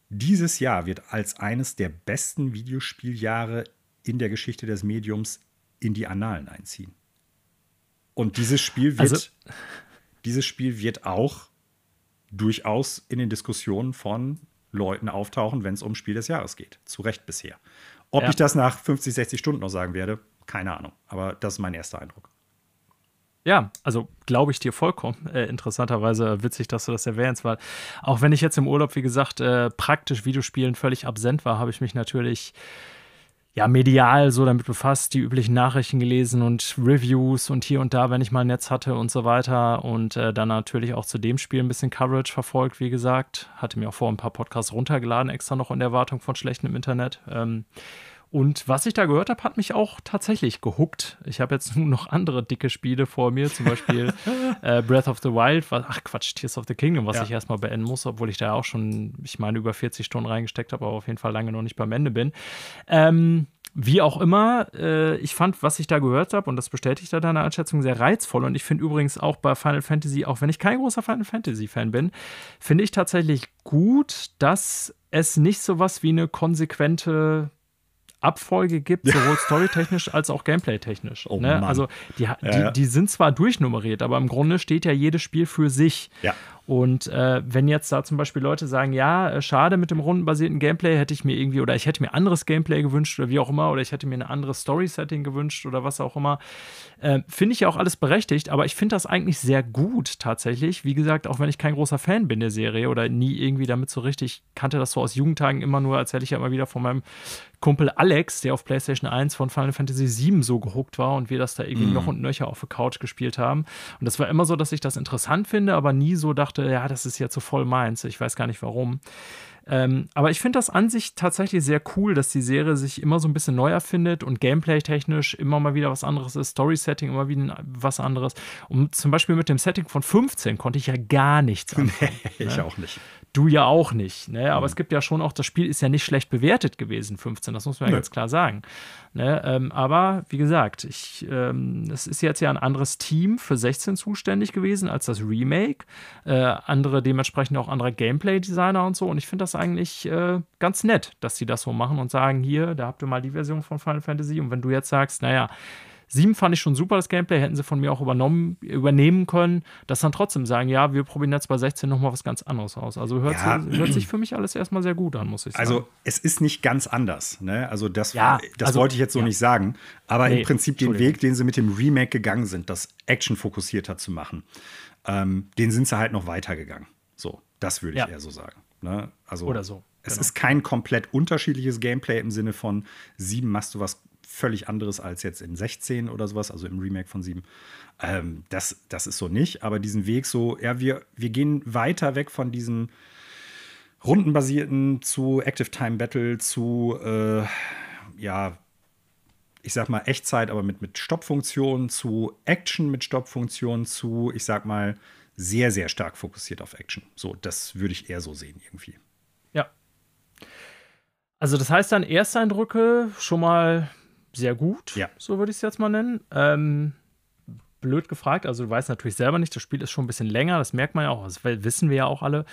Dieses Jahr wird als eines der besten Videospieljahre in der Geschichte des Mediums in die Annalen einziehen. Und dieses Spiel wird, also, dieses Spiel wird auch durchaus in den Diskussionen von Leuten auftauchen, wenn es um Spiel des Jahres geht. Zu Recht bisher. Ob ja. ich das nach 50, 60 Stunden noch sagen werde, keine Ahnung. Aber das ist mein erster Eindruck. Ja, also glaube ich dir vollkommen. Äh, interessanterweise witzig, dass du das erwähnst, weil auch wenn ich jetzt im Urlaub, wie gesagt, äh, praktisch Videospielen völlig absent war, habe ich mich natürlich ja, medial so damit befasst, die üblichen Nachrichten gelesen und Reviews und hier und da, wenn ich mal ein Netz hatte und so weiter. Und äh, dann natürlich auch zu dem Spiel ein bisschen Coverage verfolgt, wie gesagt. Hatte mir auch vor ein paar Podcasts runtergeladen, extra noch in der Erwartung von schlechtem Internet. Ähm, und was ich da gehört habe, hat mich auch tatsächlich gehuckt. Ich habe jetzt nun noch andere dicke Spiele vor mir, zum Beispiel äh, Breath of the Wild, was, ach Quatsch, Tears of the Kingdom, was ja. ich erstmal beenden muss, obwohl ich da auch schon, ich meine, über 40 Stunden reingesteckt habe, aber auf jeden Fall lange noch nicht beim Ende bin. Ähm, wie auch immer, äh, ich fand, was ich da gehört habe, und das bestätigt da deine Einschätzung, sehr reizvoll. Und ich finde übrigens auch bei Final Fantasy, auch wenn ich kein großer Final Fantasy-Fan bin, finde ich tatsächlich gut, dass es nicht so was wie eine konsequente Abfolge gibt, sowohl storytechnisch als auch gameplay-technisch. Oh, ne? Also die, ja, die, ja. die, sind zwar durchnummeriert, aber im Grunde steht ja jedes Spiel für sich. Ja. Und äh, wenn jetzt da zum Beispiel Leute sagen, ja, äh, schade mit dem rundenbasierten Gameplay, hätte ich mir irgendwie, oder ich hätte mir anderes Gameplay gewünscht oder wie auch immer, oder ich hätte mir ein anderes Story-Setting gewünscht oder was auch immer, äh, finde ich ja auch alles berechtigt, aber ich finde das eigentlich sehr gut tatsächlich. Wie gesagt, auch wenn ich kein großer Fan bin der Serie oder nie irgendwie damit so richtig kannte das so aus Jugendtagen immer nur, erzähle ich ja immer wieder von meinem Kumpel Alex, der auf PlayStation 1 von Final Fantasy 7 so gehuckt war und wir das da irgendwie mm. noch und nöcher auf der Couch gespielt haben. Und das war immer so, dass ich das interessant finde, aber nie so dachte, ja, das ist jetzt so voll meins. Ich weiß gar nicht warum. Ähm, aber ich finde das an sich tatsächlich sehr cool, dass die Serie sich immer so ein bisschen neu erfindet und gameplay-technisch immer mal wieder was anderes ist, Story-Setting immer wieder was anderes. Und zum Beispiel mit dem Setting von 15 konnte ich ja gar nichts anfangen. Nee, ich ne? auch nicht. Du ja auch nicht. Ne? Aber mhm. es gibt ja schon auch, das Spiel ist ja nicht schlecht bewertet gewesen, 15, das muss man ja ganz klar sagen. Ne? Ähm, aber wie gesagt, ich, ähm, es ist jetzt ja ein anderes Team für 16 zuständig gewesen als das Remake. Äh, andere, dementsprechend auch andere Gameplay-Designer und so. Und ich finde das eigentlich äh, ganz nett, dass sie das so machen und sagen: Hier, da habt ihr mal die Version von Final Fantasy. Und wenn du jetzt sagst, naja, 7 fand ich schon super, das Gameplay, hätten sie von mir auch übernommen, übernehmen können, dass dann trotzdem sagen, ja, wir probieren jetzt bei 16 nochmal was ganz anderes aus. Also hört, ja. sich, hört, sich für mich alles erstmal sehr gut an, muss ich sagen. Also es ist nicht ganz anders, ne? Also das, ja, das also, wollte ich jetzt so ja. nicht sagen. Aber nee, im Prinzip den Weg, den sie mit dem Remake gegangen sind, das Action fokussierter zu machen, ähm, den sind sie halt noch weitergegangen. So, das würde ich eher so sagen. Ne? Also, Oder so. Es genau. ist kein komplett unterschiedliches Gameplay im Sinne von 7 machst du was völlig anderes als jetzt in 16 oder sowas, also im Remake von 7. Ähm, das, das ist so nicht, aber diesen Weg so, ja, wir, wir gehen weiter weg von diesem rundenbasierten zu Active Time Battle zu, äh, ja, ich sag mal Echtzeit, aber mit, mit Stoppfunktion zu Action mit Stoppfunktion zu, ich sag mal, sehr, sehr stark fokussiert auf Action. So, das würde ich eher so sehen irgendwie. Ja. Also das heißt dann Ersteindrücke schon mal sehr gut, ja. so würde ich es jetzt mal nennen. Ähm, blöd gefragt, also du weißt natürlich selber nicht, das Spiel ist schon ein bisschen länger, das merkt man ja auch, das wissen wir ja auch alle.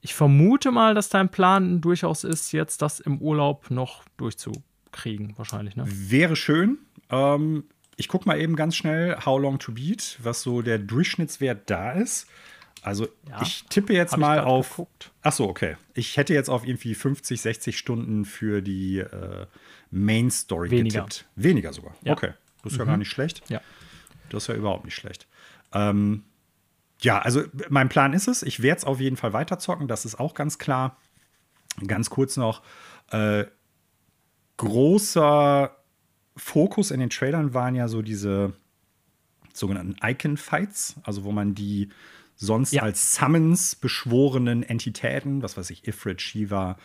Ich vermute mal, dass dein Plan durchaus ist, jetzt das im Urlaub noch durchzukriegen, wahrscheinlich. Ne? Wäre schön. Ähm, ich gucke mal eben ganz schnell, How Long to Beat, was so der Durchschnittswert da ist. Also ja, ich tippe jetzt mal auf. Geguckt. Ach so, okay. Ich hätte jetzt auf irgendwie 50, 60 Stunden für die äh, Main Story Weniger. getippt. Weniger sogar. Ja. Okay. Das ist mhm. ja gar nicht schlecht. Ja. Das ist ja überhaupt nicht schlecht. Ähm, ja, also mein Plan ist es, ich werde es auf jeden Fall weiterzocken, das ist auch ganz klar. Ganz kurz noch, äh, großer Fokus in den Trailern waren ja so diese sogenannten Icon-Fights, also wo man die sonst ja. als Summons beschworenen Entitäten, was weiß ich, Ifrit, Shiva,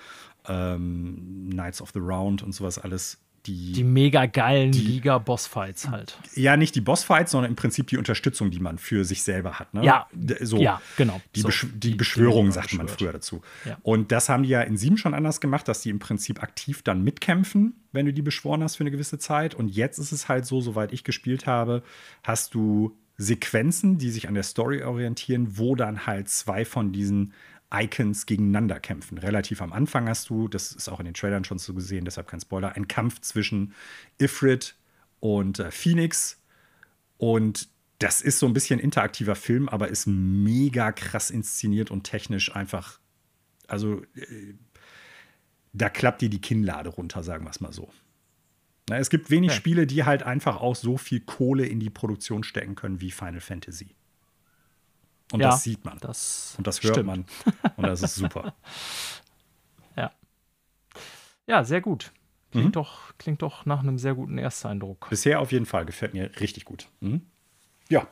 ähm, Knights of the Round und sowas alles. Die, die mega geilen Liga-Bossfights halt. Ja, nicht die Bossfights, sondern im Prinzip die Unterstützung, die man für sich selber hat. Ne? Ja, so, ja, genau. Die, so, Besch die, die Beschwörung, sagte man früher dazu. Ja. Und das haben die ja in sieben schon anders gemacht, dass die im Prinzip aktiv dann mitkämpfen, wenn du die beschworen hast für eine gewisse Zeit. Und jetzt ist es halt so, soweit ich gespielt habe, hast du Sequenzen, die sich an der Story orientieren, wo dann halt zwei von diesen Icons gegeneinander kämpfen. Relativ am Anfang hast du, das ist auch in den Trailern schon so gesehen, deshalb kein Spoiler, ein Kampf zwischen Ifrit und äh, Phoenix. Und das ist so ein bisschen interaktiver Film, aber ist mega krass inszeniert und technisch einfach. Also, äh, da klappt dir die Kinnlade runter, sagen wir es mal so. Na, es gibt wenig ja. Spiele, die halt einfach auch so viel Kohle in die Produktion stecken können wie Final Fantasy. Und ja, das sieht man. Das und das hört stimmt. man. Und das ist super. ja. Ja, sehr gut. Klingt, mhm. doch, klingt doch nach einem sehr guten Ersteindruck. Bisher auf jeden Fall, gefällt mir richtig gut. Mhm. Ja.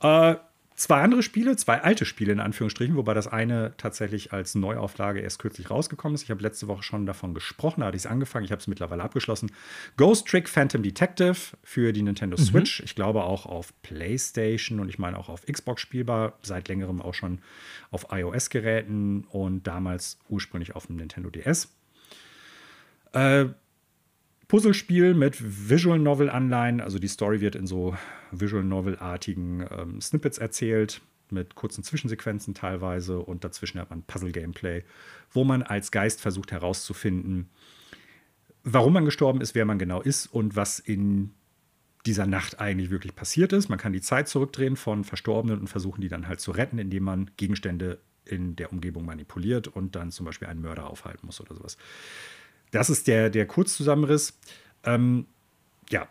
Äh, zwei andere Spiele, zwei alte Spiele in Anführungsstrichen, wobei das eine tatsächlich als Neuauflage erst kürzlich rausgekommen ist. Ich habe letzte Woche schon davon gesprochen, da hatte ich es angefangen, ich habe es mittlerweile abgeschlossen. Ghost Trick Phantom Detective für die Nintendo mhm. Switch. Ich glaube auch auf PlayStation und ich meine auch auf Xbox spielbar, seit längerem auch schon auf iOS-Geräten und damals ursprünglich auf dem Nintendo DS. Äh, Puzzlespiel mit Visual Novel-Anleihen. Also die Story wird in so Visual Novel-artigen ähm, Snippets erzählt, mit kurzen Zwischensequenzen teilweise. Und dazwischen hat man Puzzle-Gameplay, wo man als Geist versucht herauszufinden, warum man gestorben ist, wer man genau ist und was in dieser Nacht eigentlich wirklich passiert ist. Man kann die Zeit zurückdrehen von Verstorbenen und versuchen, die dann halt zu retten, indem man Gegenstände in der Umgebung manipuliert und dann zum Beispiel einen Mörder aufhalten muss oder sowas. Das ist der, der Kurzzusammenriss. Ähm, ja,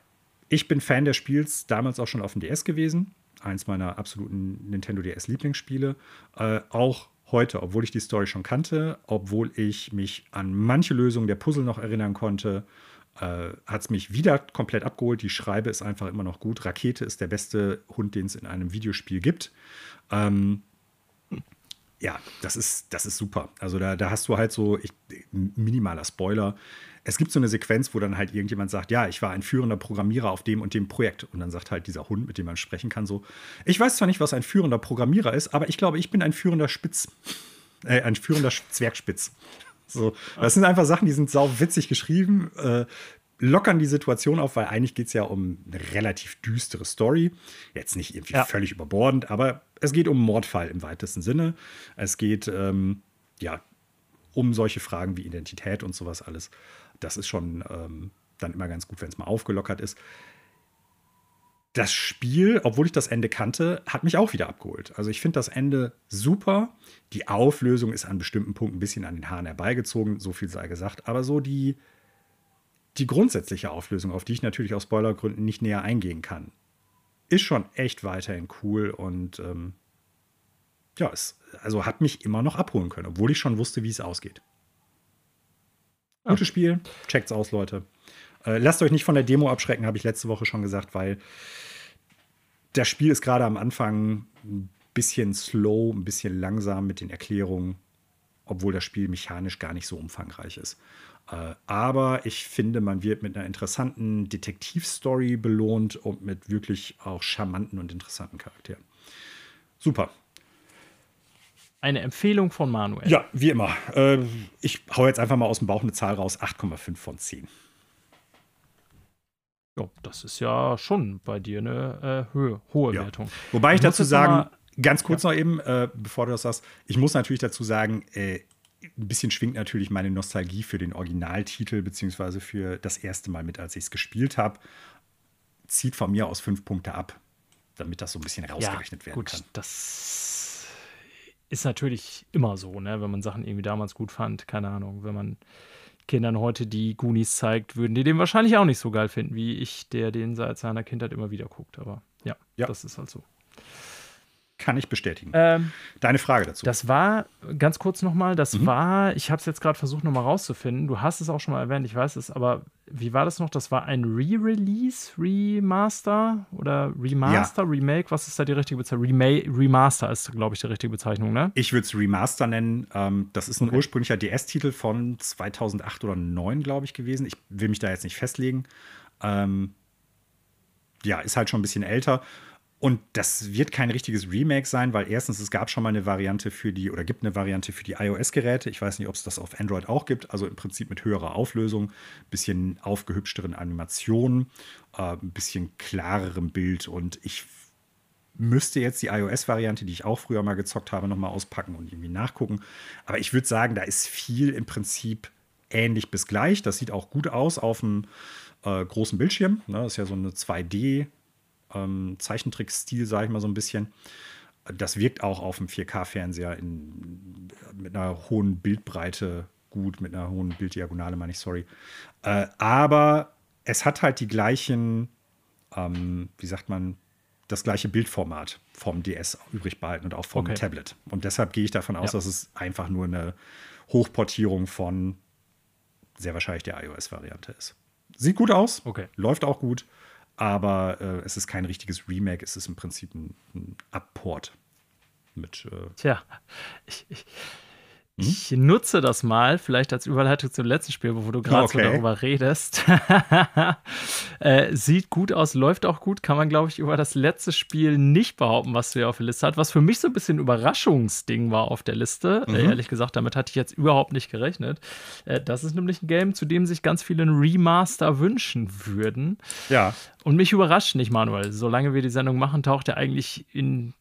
ich bin Fan des Spiels, damals auch schon auf dem DS gewesen. Eins meiner absoluten Nintendo DS-Lieblingsspiele. Äh, auch heute, obwohl ich die Story schon kannte, obwohl ich mich an manche Lösungen der Puzzle noch erinnern konnte, äh, hat es mich wieder komplett abgeholt. Die Schreibe ist einfach immer noch gut. Rakete ist der beste Hund, den es in einem Videospiel gibt. Ähm, ja, das ist, das ist super. Also da, da hast du halt so, ich, minimaler Spoiler. Es gibt so eine Sequenz, wo dann halt irgendjemand sagt, ja, ich war ein führender Programmierer auf dem und dem Projekt. Und dann sagt halt dieser Hund, mit dem man sprechen kann, so, ich weiß zwar nicht, was ein führender Programmierer ist, aber ich glaube, ich bin ein führender Spitz. Äh, ein führender Zwergspitz. So, das sind einfach Sachen, die sind sau witzig geschrieben, äh, lockern die Situation auf, weil eigentlich geht es ja um eine relativ düstere Story. Jetzt nicht irgendwie ja. völlig überbordend, aber es geht um Mordfall im weitesten Sinne. Es geht ähm, ja um solche Fragen wie Identität und sowas alles. Das ist schon ähm, dann immer ganz gut, wenn es mal aufgelockert ist. Das Spiel, obwohl ich das Ende kannte, hat mich auch wieder abgeholt. Also ich finde das Ende super. Die Auflösung ist an bestimmten Punkten ein bisschen an den Haaren herbeigezogen, so viel sei gesagt. Aber so die, die grundsätzliche Auflösung, auf die ich natürlich aus Spoilergründen nicht näher eingehen kann, ist schon echt weiterhin cool und ähm, ja, es also hat mich immer noch abholen können, obwohl ich schon wusste, wie es ausgeht. Ja. Gutes Spiel, checkt's aus, Leute. Äh, lasst euch nicht von der Demo abschrecken, habe ich letzte Woche schon gesagt, weil das Spiel ist gerade am Anfang ein bisschen slow, ein bisschen langsam mit den Erklärungen, obwohl das Spiel mechanisch gar nicht so umfangreich ist. Äh, aber ich finde, man wird mit einer interessanten Detektivstory belohnt und mit wirklich auch charmanten und interessanten Charakteren. Super. Eine Empfehlung von Manuel. Ja, wie immer. Äh, ich hau jetzt einfach mal aus dem Bauch eine Zahl raus: 8,5 von 10. Ja, das ist ja schon bei dir eine äh, hohe, hohe ja. Wertung. Wobei ich, ich dazu sagen, ganz kurz ja. noch eben, äh, bevor du das sagst, ich muss natürlich dazu sagen, äh, ein bisschen schwingt natürlich meine Nostalgie für den Originaltitel, beziehungsweise für das erste Mal mit, als ich es gespielt habe. Zieht von mir aus fünf Punkte ab, damit das so ein bisschen rausgerechnet ja, werden gut, kann. Das ist natürlich immer so, ne? wenn man Sachen irgendwie damals gut fand. Keine Ahnung, wenn man Kindern heute die Goonies zeigt, würden die den wahrscheinlich auch nicht so geil finden, wie ich, der den seit seiner Kindheit immer wieder guckt. Aber ja, ja. das ist halt so. Kann ich bestätigen. Ähm, Deine Frage dazu. Das war, ganz kurz nochmal, das mhm. war, ich habe es jetzt gerade versucht nochmal rauszufinden, du hast es auch schon mal erwähnt, ich weiß es, aber wie war das noch? Das war ein Re-Release, Remaster oder Remaster, ja. Remake? Was ist da die richtige Bezeichnung? Rema Remaster ist, glaube ich, die richtige Bezeichnung, ne? Ich würde es Remaster nennen. Ähm, das ist ein okay. ursprünglicher DS-Titel von 2008 oder 2009, glaube ich, gewesen. Ich will mich da jetzt nicht festlegen. Ähm, ja, ist halt schon ein bisschen älter. Und das wird kein richtiges Remake sein, weil erstens, es gab schon mal eine Variante für die, oder gibt eine Variante für die iOS-Geräte. Ich weiß nicht, ob es das auf Android auch gibt. Also im Prinzip mit höherer Auflösung, bisschen aufgehübschteren Animationen, äh, ein bisschen klarerem Bild. Und ich müsste jetzt die iOS-Variante, die ich auch früher mal gezockt habe, nochmal auspacken und irgendwie nachgucken. Aber ich würde sagen, da ist viel im Prinzip ähnlich bis gleich. Das sieht auch gut aus auf dem äh, großen Bildschirm. Ne? Das ist ja so eine 2D- ähm, Zeichentrickstil, sage ich mal so ein bisschen. Das wirkt auch auf dem 4K-Fernseher mit einer hohen Bildbreite gut, mit einer hohen Bilddiagonale, meine ich, sorry. Äh, aber es hat halt die gleichen, ähm, wie sagt man, das gleiche Bildformat vom DS übrig behalten und auch vom okay. Tablet. Und deshalb gehe ich davon aus, ja. dass es einfach nur eine Hochportierung von sehr wahrscheinlich die iOS-Variante ist. Sieht gut aus, Okay. läuft auch gut, aber äh, es ist kein richtiges Remake, es ist im Prinzip ein, ein Abport mit. Äh, Tja, ich, ich, ich nutze das mal, vielleicht als Überleitung zum letzten Spiel, wo du gerade so Okay. darüber redest. äh, sieht gut aus, läuft auch gut, kann man, glaube ich, über das letzte Spiel nicht behaupten, was du hier auf der Liste hast. Was für mich so ein bisschen ein Überraschungsding war auf der Liste. Äh, ehrlich gesagt, damit hatte ich jetzt überhaupt nicht gerechnet. Äh, das ist nämlich ein Game, zu dem sich ganz viele einen Remaster wünschen würden. ja, Und mich überrascht nicht, Manuel. Solange wir die Sendung machen, taucht er eigentlich in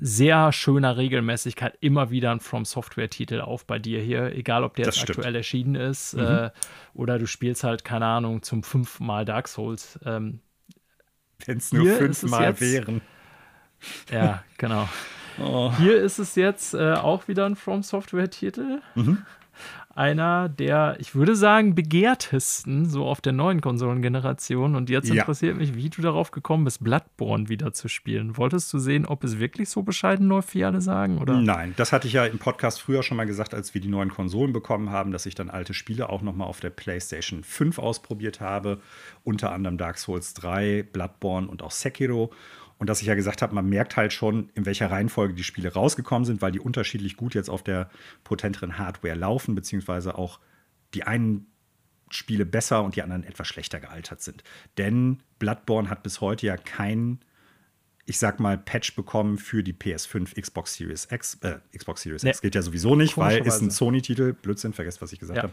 sehr schöner Regelmäßigkeit immer wieder ein From Software-Titel auf bei dir hier, egal ob der Das jetzt stimmt. aktuell erschienen ist äh, oder du spielst halt, keine Ahnung, zum fünften Mal Dark Souls. Ähm, wenn es nur fünfmal wären. ja, genau. Oh. Hier ist es jetzt äh, auch wieder ein From Software-Titel. Einer der, ich würde sagen, begehrtesten so auf der neuen Konsolengeneration. Und jetzt Ja. interessiert mich, wie du darauf gekommen bist, Bloodborne wieder zu spielen. Wolltest du sehen, ob es wirklich so bescheiden läuft, wie alle sagen? Oder? Nein, das hatte ich ja im Podcast früher schon mal gesagt, als wir die neuen Konsolen bekommen haben, dass ich dann alte Spiele auch noch mal auf der PlayStation 5 ausprobiert habe, unter anderem Dark Souls 3, Bloodborne und auch Sekiro. Und dass ich ja gesagt habe, man merkt halt schon, in welcher Reihenfolge die Spiele rausgekommen sind, weil die unterschiedlich gut jetzt auf der potenteren Hardware laufen, beziehungsweise auch die einen Spiele besser und die anderen etwas schlechter gealtert sind. Denn Bloodborne hat bis heute ja kein ich sag mal, Patch bekommen für die PS5, Xbox Series X. Äh, Xbox Series Nee. X geht ja sowieso nicht, weil ist ein. Sony-Titel. Blödsinn, vergesst, was ich gesagt Ja. habe.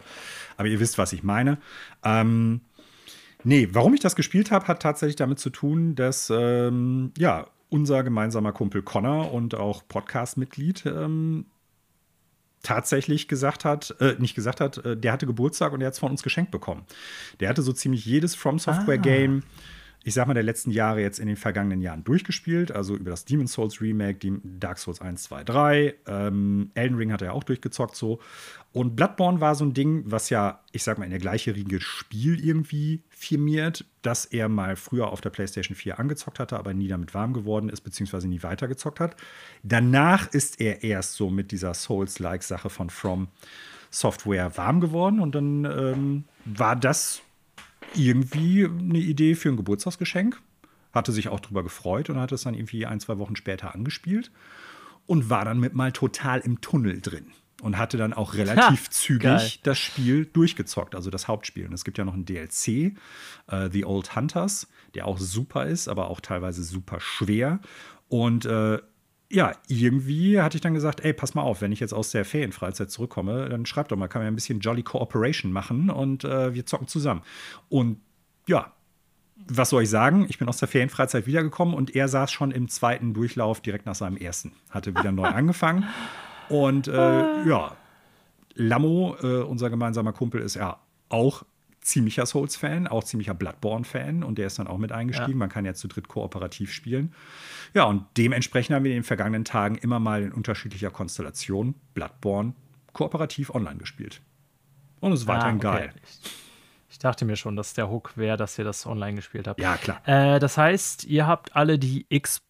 Aber ihr wisst, was ich meine. Ähm, nee, warum ich das gespielt habe, hat tatsächlich damit zu tun, dass ähm, ja, unser gemeinsamer Kumpel Connor und auch Podcast-Mitglied ähm, tatsächlich gesagt hat, äh, nicht gesagt hat, äh, der hatte Geburtstag und der hat es von uns geschenkt bekommen. Der hatte so ziemlich jedes From Software Game, ich sag mal, der letzten Jahre jetzt in den vergangenen Jahren durchgespielt. Also über das Demon's Souls Remake, Dark Souls 1, 2, 3. Ähm, Elden Ring hat er auch durchgezockt so. Und Bloodborne war so ein Ding, was ja, ich sag mal, in der gleiche Riege Spiel irgendwie firmiert, dass er mal früher auf der PlayStation 4 angezockt hatte, aber nie damit warm geworden ist, beziehungsweise nie weitergezockt hat. Danach ist er erst so mit dieser Souls-like-Sache von From Software warm geworden und dann ähm, war das irgendwie eine Idee für ein Geburtstagsgeschenk. Hatte sich auch drüber gefreut und hat es dann irgendwie ein, zwei Wochen später angespielt und war dann mit mal total im Tunnel drin und hatte dann auch relativ Ha, zügig geil. das Spiel durchgezockt, also das Hauptspiel. Und es gibt ja noch ein DLC, äh, The Old Hunters, der auch super ist, aber auch teilweise super schwer. Und äh, ja, irgendwie hatte ich dann gesagt, ey, pass mal auf, wenn ich jetzt aus der Ferienfreizeit zurückkomme, dann schreib doch mal, kann man ja ein bisschen Jolly Cooperation machen und äh, wir zocken zusammen. Und ja, was soll ich sagen? Ich bin aus der Ferienfreizeit wiedergekommen und er saß schon im zweiten Durchlauf direkt nach seinem ersten. Hatte wieder neu angefangen. Und äh, ja, Lammo, äh, unser gemeinsamer Kumpel, ist ja auch ziemlicher Souls-Fan, auch ziemlicher Bloodborne-Fan und der ist dann auch mit eingestiegen. Ja. Man kann ja zu dritt kooperativ spielen. Ja, und dementsprechend haben wir in den vergangenen Tagen immer mal in unterschiedlicher Konstellation Bloodborne kooperativ online gespielt. Und es weiterhin Ah, okay. geil. Ich, ich dachte mir schon, dass der Hook wäre, dass ihr das online gespielt habt. Ja, klar. Äh, das heißt, ihr habt alle die Xbox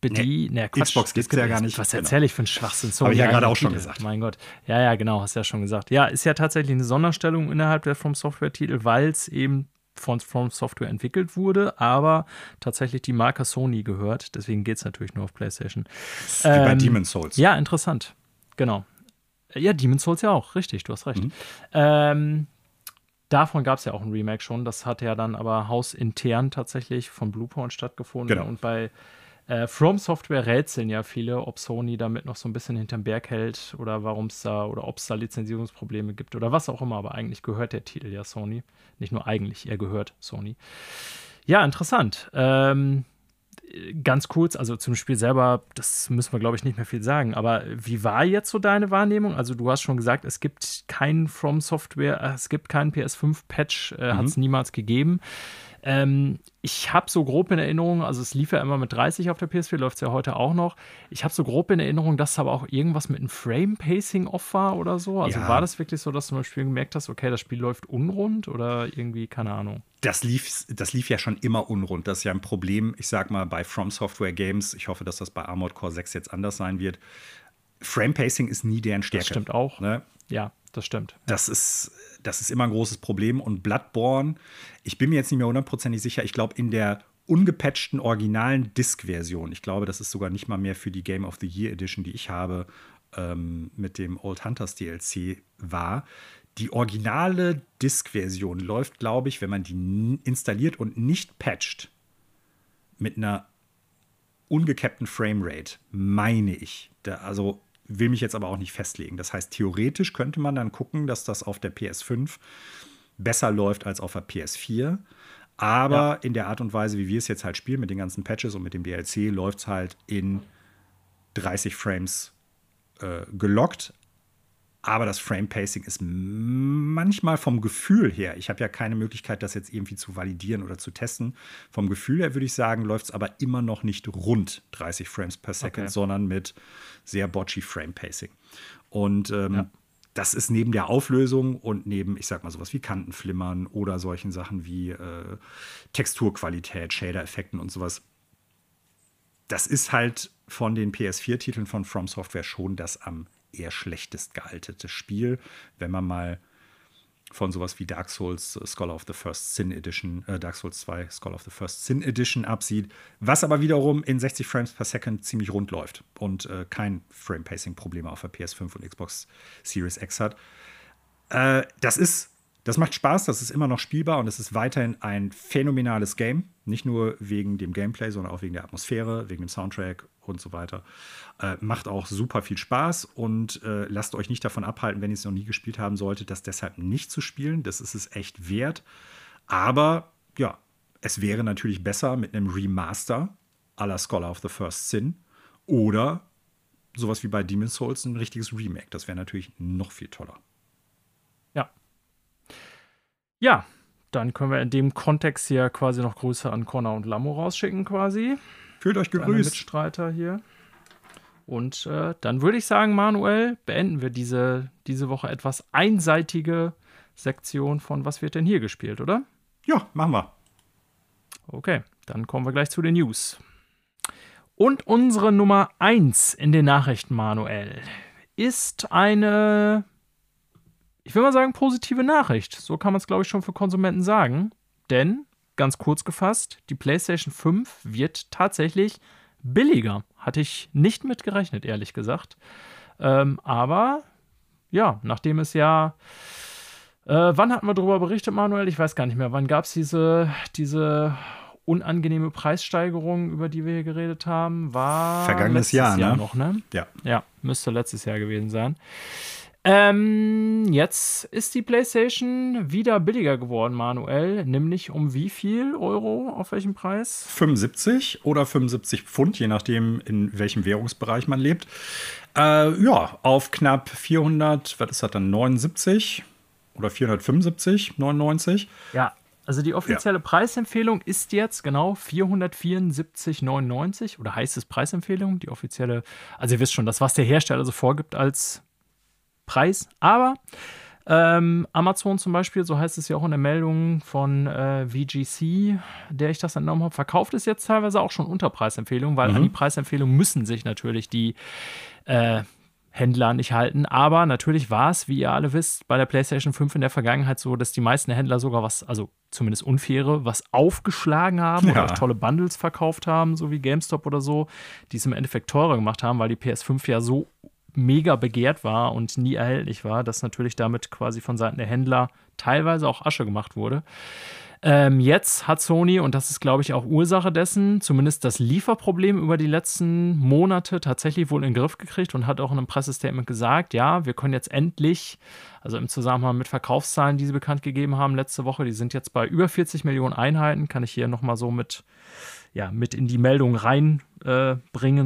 bedient. Nee, Quatsch, Xbox gibt's ja gar nicht. Was Genau. erzähle ich für einen Schwachsinn? Hab ich ja gerade auch schon Titel. gesagt. Mein Gott. Ja, ja, genau, hast ja schon gesagt. Ja, ist ja tatsächlich eine Sonderstellung innerhalb der From Software-Titel, weil es eben von From Software entwickelt wurde, aber tatsächlich die Marke Sony gehört. Deswegen geht es natürlich nur auf PlayStation. Wie bei Ähm, Demon's Souls. Ja, interessant. Genau. Ja, Demon's Souls ja auch, richtig, du hast recht. Mhm. Ähm, davon gab es ja auch ein Remake schon. Das hat ja dann aber hausintern tatsächlich von Bluepoint stattgefunden. Genau. Und bei äh, From Software rätseln ja viele, ob Sony damit noch so ein bisschen hinterm Berg hält oder warum es da oder ob es da Lizenzierungsprobleme gibt oder was auch immer. Aber eigentlich gehört der Titel ja Sony. Nicht nur eigentlich, er gehört Sony. Ja, interessant. Ähm, ganz kurz, also zum Spiel selber, das müssen wir, glaube ich, nicht mehr viel sagen. Aber wie war jetzt so deine Wahrnehmung? Also, du hast schon gesagt, es gibt keinen From Software, es gibt keinen PS5-Patch, äh, hat es niemals gegeben. Ähm, ich habe so grob in Erinnerung, also es lief ja immer mit 30 auf der PS4, läuft es ja heute auch noch. Ich habe so grob in Erinnerung, dass aber auch irgendwas mit einem Frame-Pacing off war oder so. Also Ja. war das wirklich so, dass du beim Spiel gemerkt hast, okay, das Spiel läuft unrund oder irgendwie, keine Ahnung. das lief, das lief ja schon immer unrund. Das ist ja ein Problem, ich sag mal, bei From Software Games. Ich hoffe, dass das bei Armored Core 6 jetzt anders sein wird. Frame Pacing ist nie deren Stärke. stimmt auch. Ne? Ja. Das stimmt. Das ist, das ist immer ein großes Problem. Und Bloodborne, ich bin mir jetzt nicht mehr hundertprozentig sicher, ich glaube, in der ungepatchten originalen Disk-Version, ich glaube, das ist sogar nicht mal mehr für die Game of the Year Edition, die ich habe, ähm, mit dem Old Hunters DLC war. Die originale Disk-Version läuft, glaube ich, wenn man die installiert und nicht patcht, mit einer ungecappten Framerate, meine ich. Da, also will mich jetzt aber auch nicht festlegen. Das heißt, theoretisch könnte man dann gucken, dass das auf der PS5 besser läuft als auf der PS4. Aber ja. in der Art und Weise, wie wir es jetzt halt spielen, mit den ganzen Patches und mit dem DLC, läuft es halt in 30 Frames äh, gelockt. Aber das Frame-Pacing ist manchmal vom Gefühl her, ich habe ja keine Möglichkeit, das jetzt irgendwie zu validieren oder zu testen. Vom Gefühl her würde ich sagen, läuft es aber immer noch nicht rund 30 Frames per Second, okay. sondern mit sehr botchy Frame-Pacing. Und ähm, ja. das ist neben der Auflösung und neben, ich sag mal, sowas wie Kantenflimmern oder solchen Sachen wie äh, Texturqualität, Shader-Effekten und sowas. Das ist halt von den PS4-Titeln von From Software schon das am eher schlechtest gealtete Spiel, wenn man mal von sowas wie Dark Souls uh, Scholar of the First Sin Edition, äh, Dark Souls 2 Scholar of the First Sin Edition absieht, was aber wiederum in 60 Frames per Second ziemlich rund läuft und äh, kein Frame-Pacing-Probleme auf der PS5 und Xbox Series X hat. Äh, das ist, das macht Spaß, das ist immer noch spielbar und es ist weiterhin ein phänomenales Game. Nicht nur wegen dem Gameplay, sondern auch wegen der Atmosphäre, wegen dem Soundtrack und so weiter. Äh, macht auch super viel Spaß und äh, lasst euch nicht davon abhalten, wenn ihr es noch nie gespielt haben solltet, das deshalb nicht zu spielen. Das ist es echt wert. Aber ja, es wäre natürlich besser mit einem Remaster à la Scholar of the First Sin oder sowas wie bei Demon's Souls ein richtiges Remake. Das wäre natürlich noch viel toller. Ja. Dann können wir in dem Kontext hier quasi noch Grüße an Connor und Lamo rausschicken quasi. Fühlt euch gegrüßt. Mitstreiter hier. Und äh, dann würde ich sagen, Manuel, beenden wir diese, diese Woche etwas einseitige Sektion von Was wird denn hier gespielt, oder? Ja, machen wir. Okay, dann kommen wir gleich zu den News. Und unsere Nummer 1 in den Nachrichten, Manuel, ist eine, ich will mal sagen, positive Nachricht. So kann man es, glaube ich, schon für Konsumenten sagen. Denn ganz kurz gefasst, die PlayStation 5 wird tatsächlich billiger. Hatte ich nicht mit gerechnet, ehrlich gesagt. Ähm, aber ja, nachdem es ja. Äh, wann hatten wir darüber berichtet, Manuel? Ich weiß gar nicht mehr. Wann gab es diese, diese unangenehme Preissteigerung, über die wir hier geredet haben? War vergangenes Jahr, Jahr ne? noch, ne? Ja. Ja, müsste letztes Jahr gewesen sein. Ähm, jetzt ist die PlayStation wieder billiger geworden, Manuel. Nämlich um wie viel Euro? Auf welchem Preis? 75 oder 75 Pfund, je nachdem, in welchem Währungsbereich man lebt. Äh, ja, auf knapp 400, was ist das dann, 79 oder 475, 99. Ja, also die offizielle ja. Preisempfehlung ist jetzt genau 474,99 oder heißt es Preisempfehlung? Die offizielle, also ihr wisst schon, das, was der Hersteller so vorgibt als Preis. Aber ähm, Amazon zum Beispiel, so heißt es ja auch in der Meldung von äh, VGC, der ich das entnommen habe, verkauft es jetzt teilweise auch schon unter Preisempfehlung, weil mhm. an die Preisempfehlung müssen sich natürlich die äh, Händler nicht halten. Aber natürlich war es, wie ihr alle wisst, bei der PlayStation 5 in der Vergangenheit so, dass die meisten Händler sogar was, also zumindest unfaire, was aufgeschlagen haben ja. oder tolle Bundles verkauft haben, so wie GameStop oder so, die es im Endeffekt teurer gemacht haben, weil die PS5 ja so mega begehrt war und nie erhältlich war, dass natürlich damit quasi von Seiten der Händler teilweise auch Asche gemacht wurde. Ähm, jetzt hat Sony, und das ist, glaube ich, auch Ursache dessen, zumindest das Lieferproblem über die letzten Monate tatsächlich wohl in den Griff gekriegt und hat auch in einem Pressestatement gesagt, ja, wir können jetzt endlich, also im Zusammenhang mit Verkaufszahlen, die sie bekannt gegeben haben letzte Woche, die sind jetzt bei über 40 Millionen Einheiten, kann ich hier nochmal so mit ja, mit in die Meldung reinbringen, äh,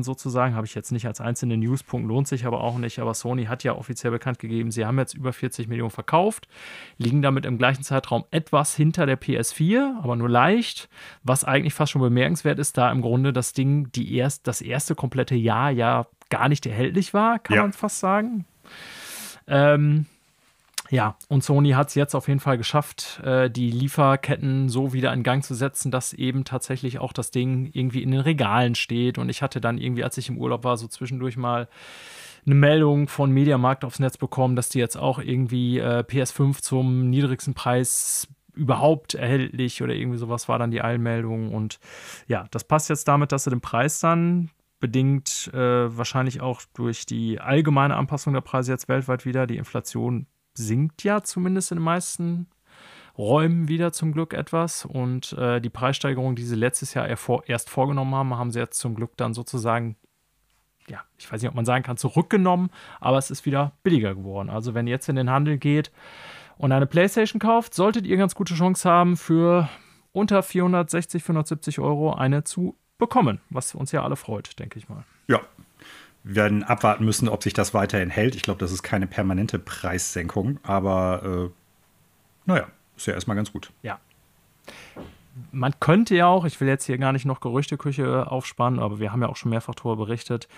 sozusagen. Habe ich jetzt nicht als einzelnen Newspunkt, lohnt sich aber auch nicht. Aber Sony hat ja offiziell bekannt gegeben, sie haben jetzt über 40 Millionen verkauft, liegen damit im gleichen Zeitraum etwas hinter der PS4, aber nur leicht. Was eigentlich fast schon bemerkenswert ist, da im Grunde das Ding die erst, das erste komplette Jahr ja gar nicht erhältlich war, kann ja. man fast sagen. Ähm, ja, und Sony hat es jetzt auf jeden Fall geschafft, äh, die Lieferketten so wieder in Gang zu setzen, dass eben tatsächlich auch das Ding irgendwie in den Regalen steht. Und ich hatte dann irgendwie, als ich im Urlaub war, so zwischendurch mal eine Meldung von Mediamarkt aufs Netz bekommen, dass die jetzt auch irgendwie äh, PS5 zum niedrigsten Preis überhaupt erhältlich oder irgendwie sowas war dann die Eilmeldung. Und ja, das passt jetzt damit, dass sie den Preis dann bedingt äh, wahrscheinlich auch durch die allgemeine Anpassung der Preise jetzt weltweit wieder. Die Inflation sinkt ja zumindest in den meisten Räumen wieder zum Glück etwas. Und äh, die Preissteigerung, die sie letztes Jahr erst vorgenommen haben, haben sie jetzt zum Glück dann sozusagen ja, ich weiß nicht, ob man sagen kann, zurückgenommen, aber es ist wieder billiger geworden. Also wenn ihr jetzt in den Handel geht und eine PlayStation kauft, solltet ihr ganz gute Chance haben, für unter 460, 470 Euro eine zu bekommen, was uns ja alle freut, denke ich mal. Ja, werden abwarten müssen, ob sich das weiterhin hält. Ich glaube, das ist keine permanente Preissenkung, aber äh, naja, ist ja erstmal ganz gut. Ja man könnte ja auch, ich will jetzt hier gar nicht noch Gerüchteküche aufspannen, aber wir haben ja auch schon mehrfach darüber berichtet,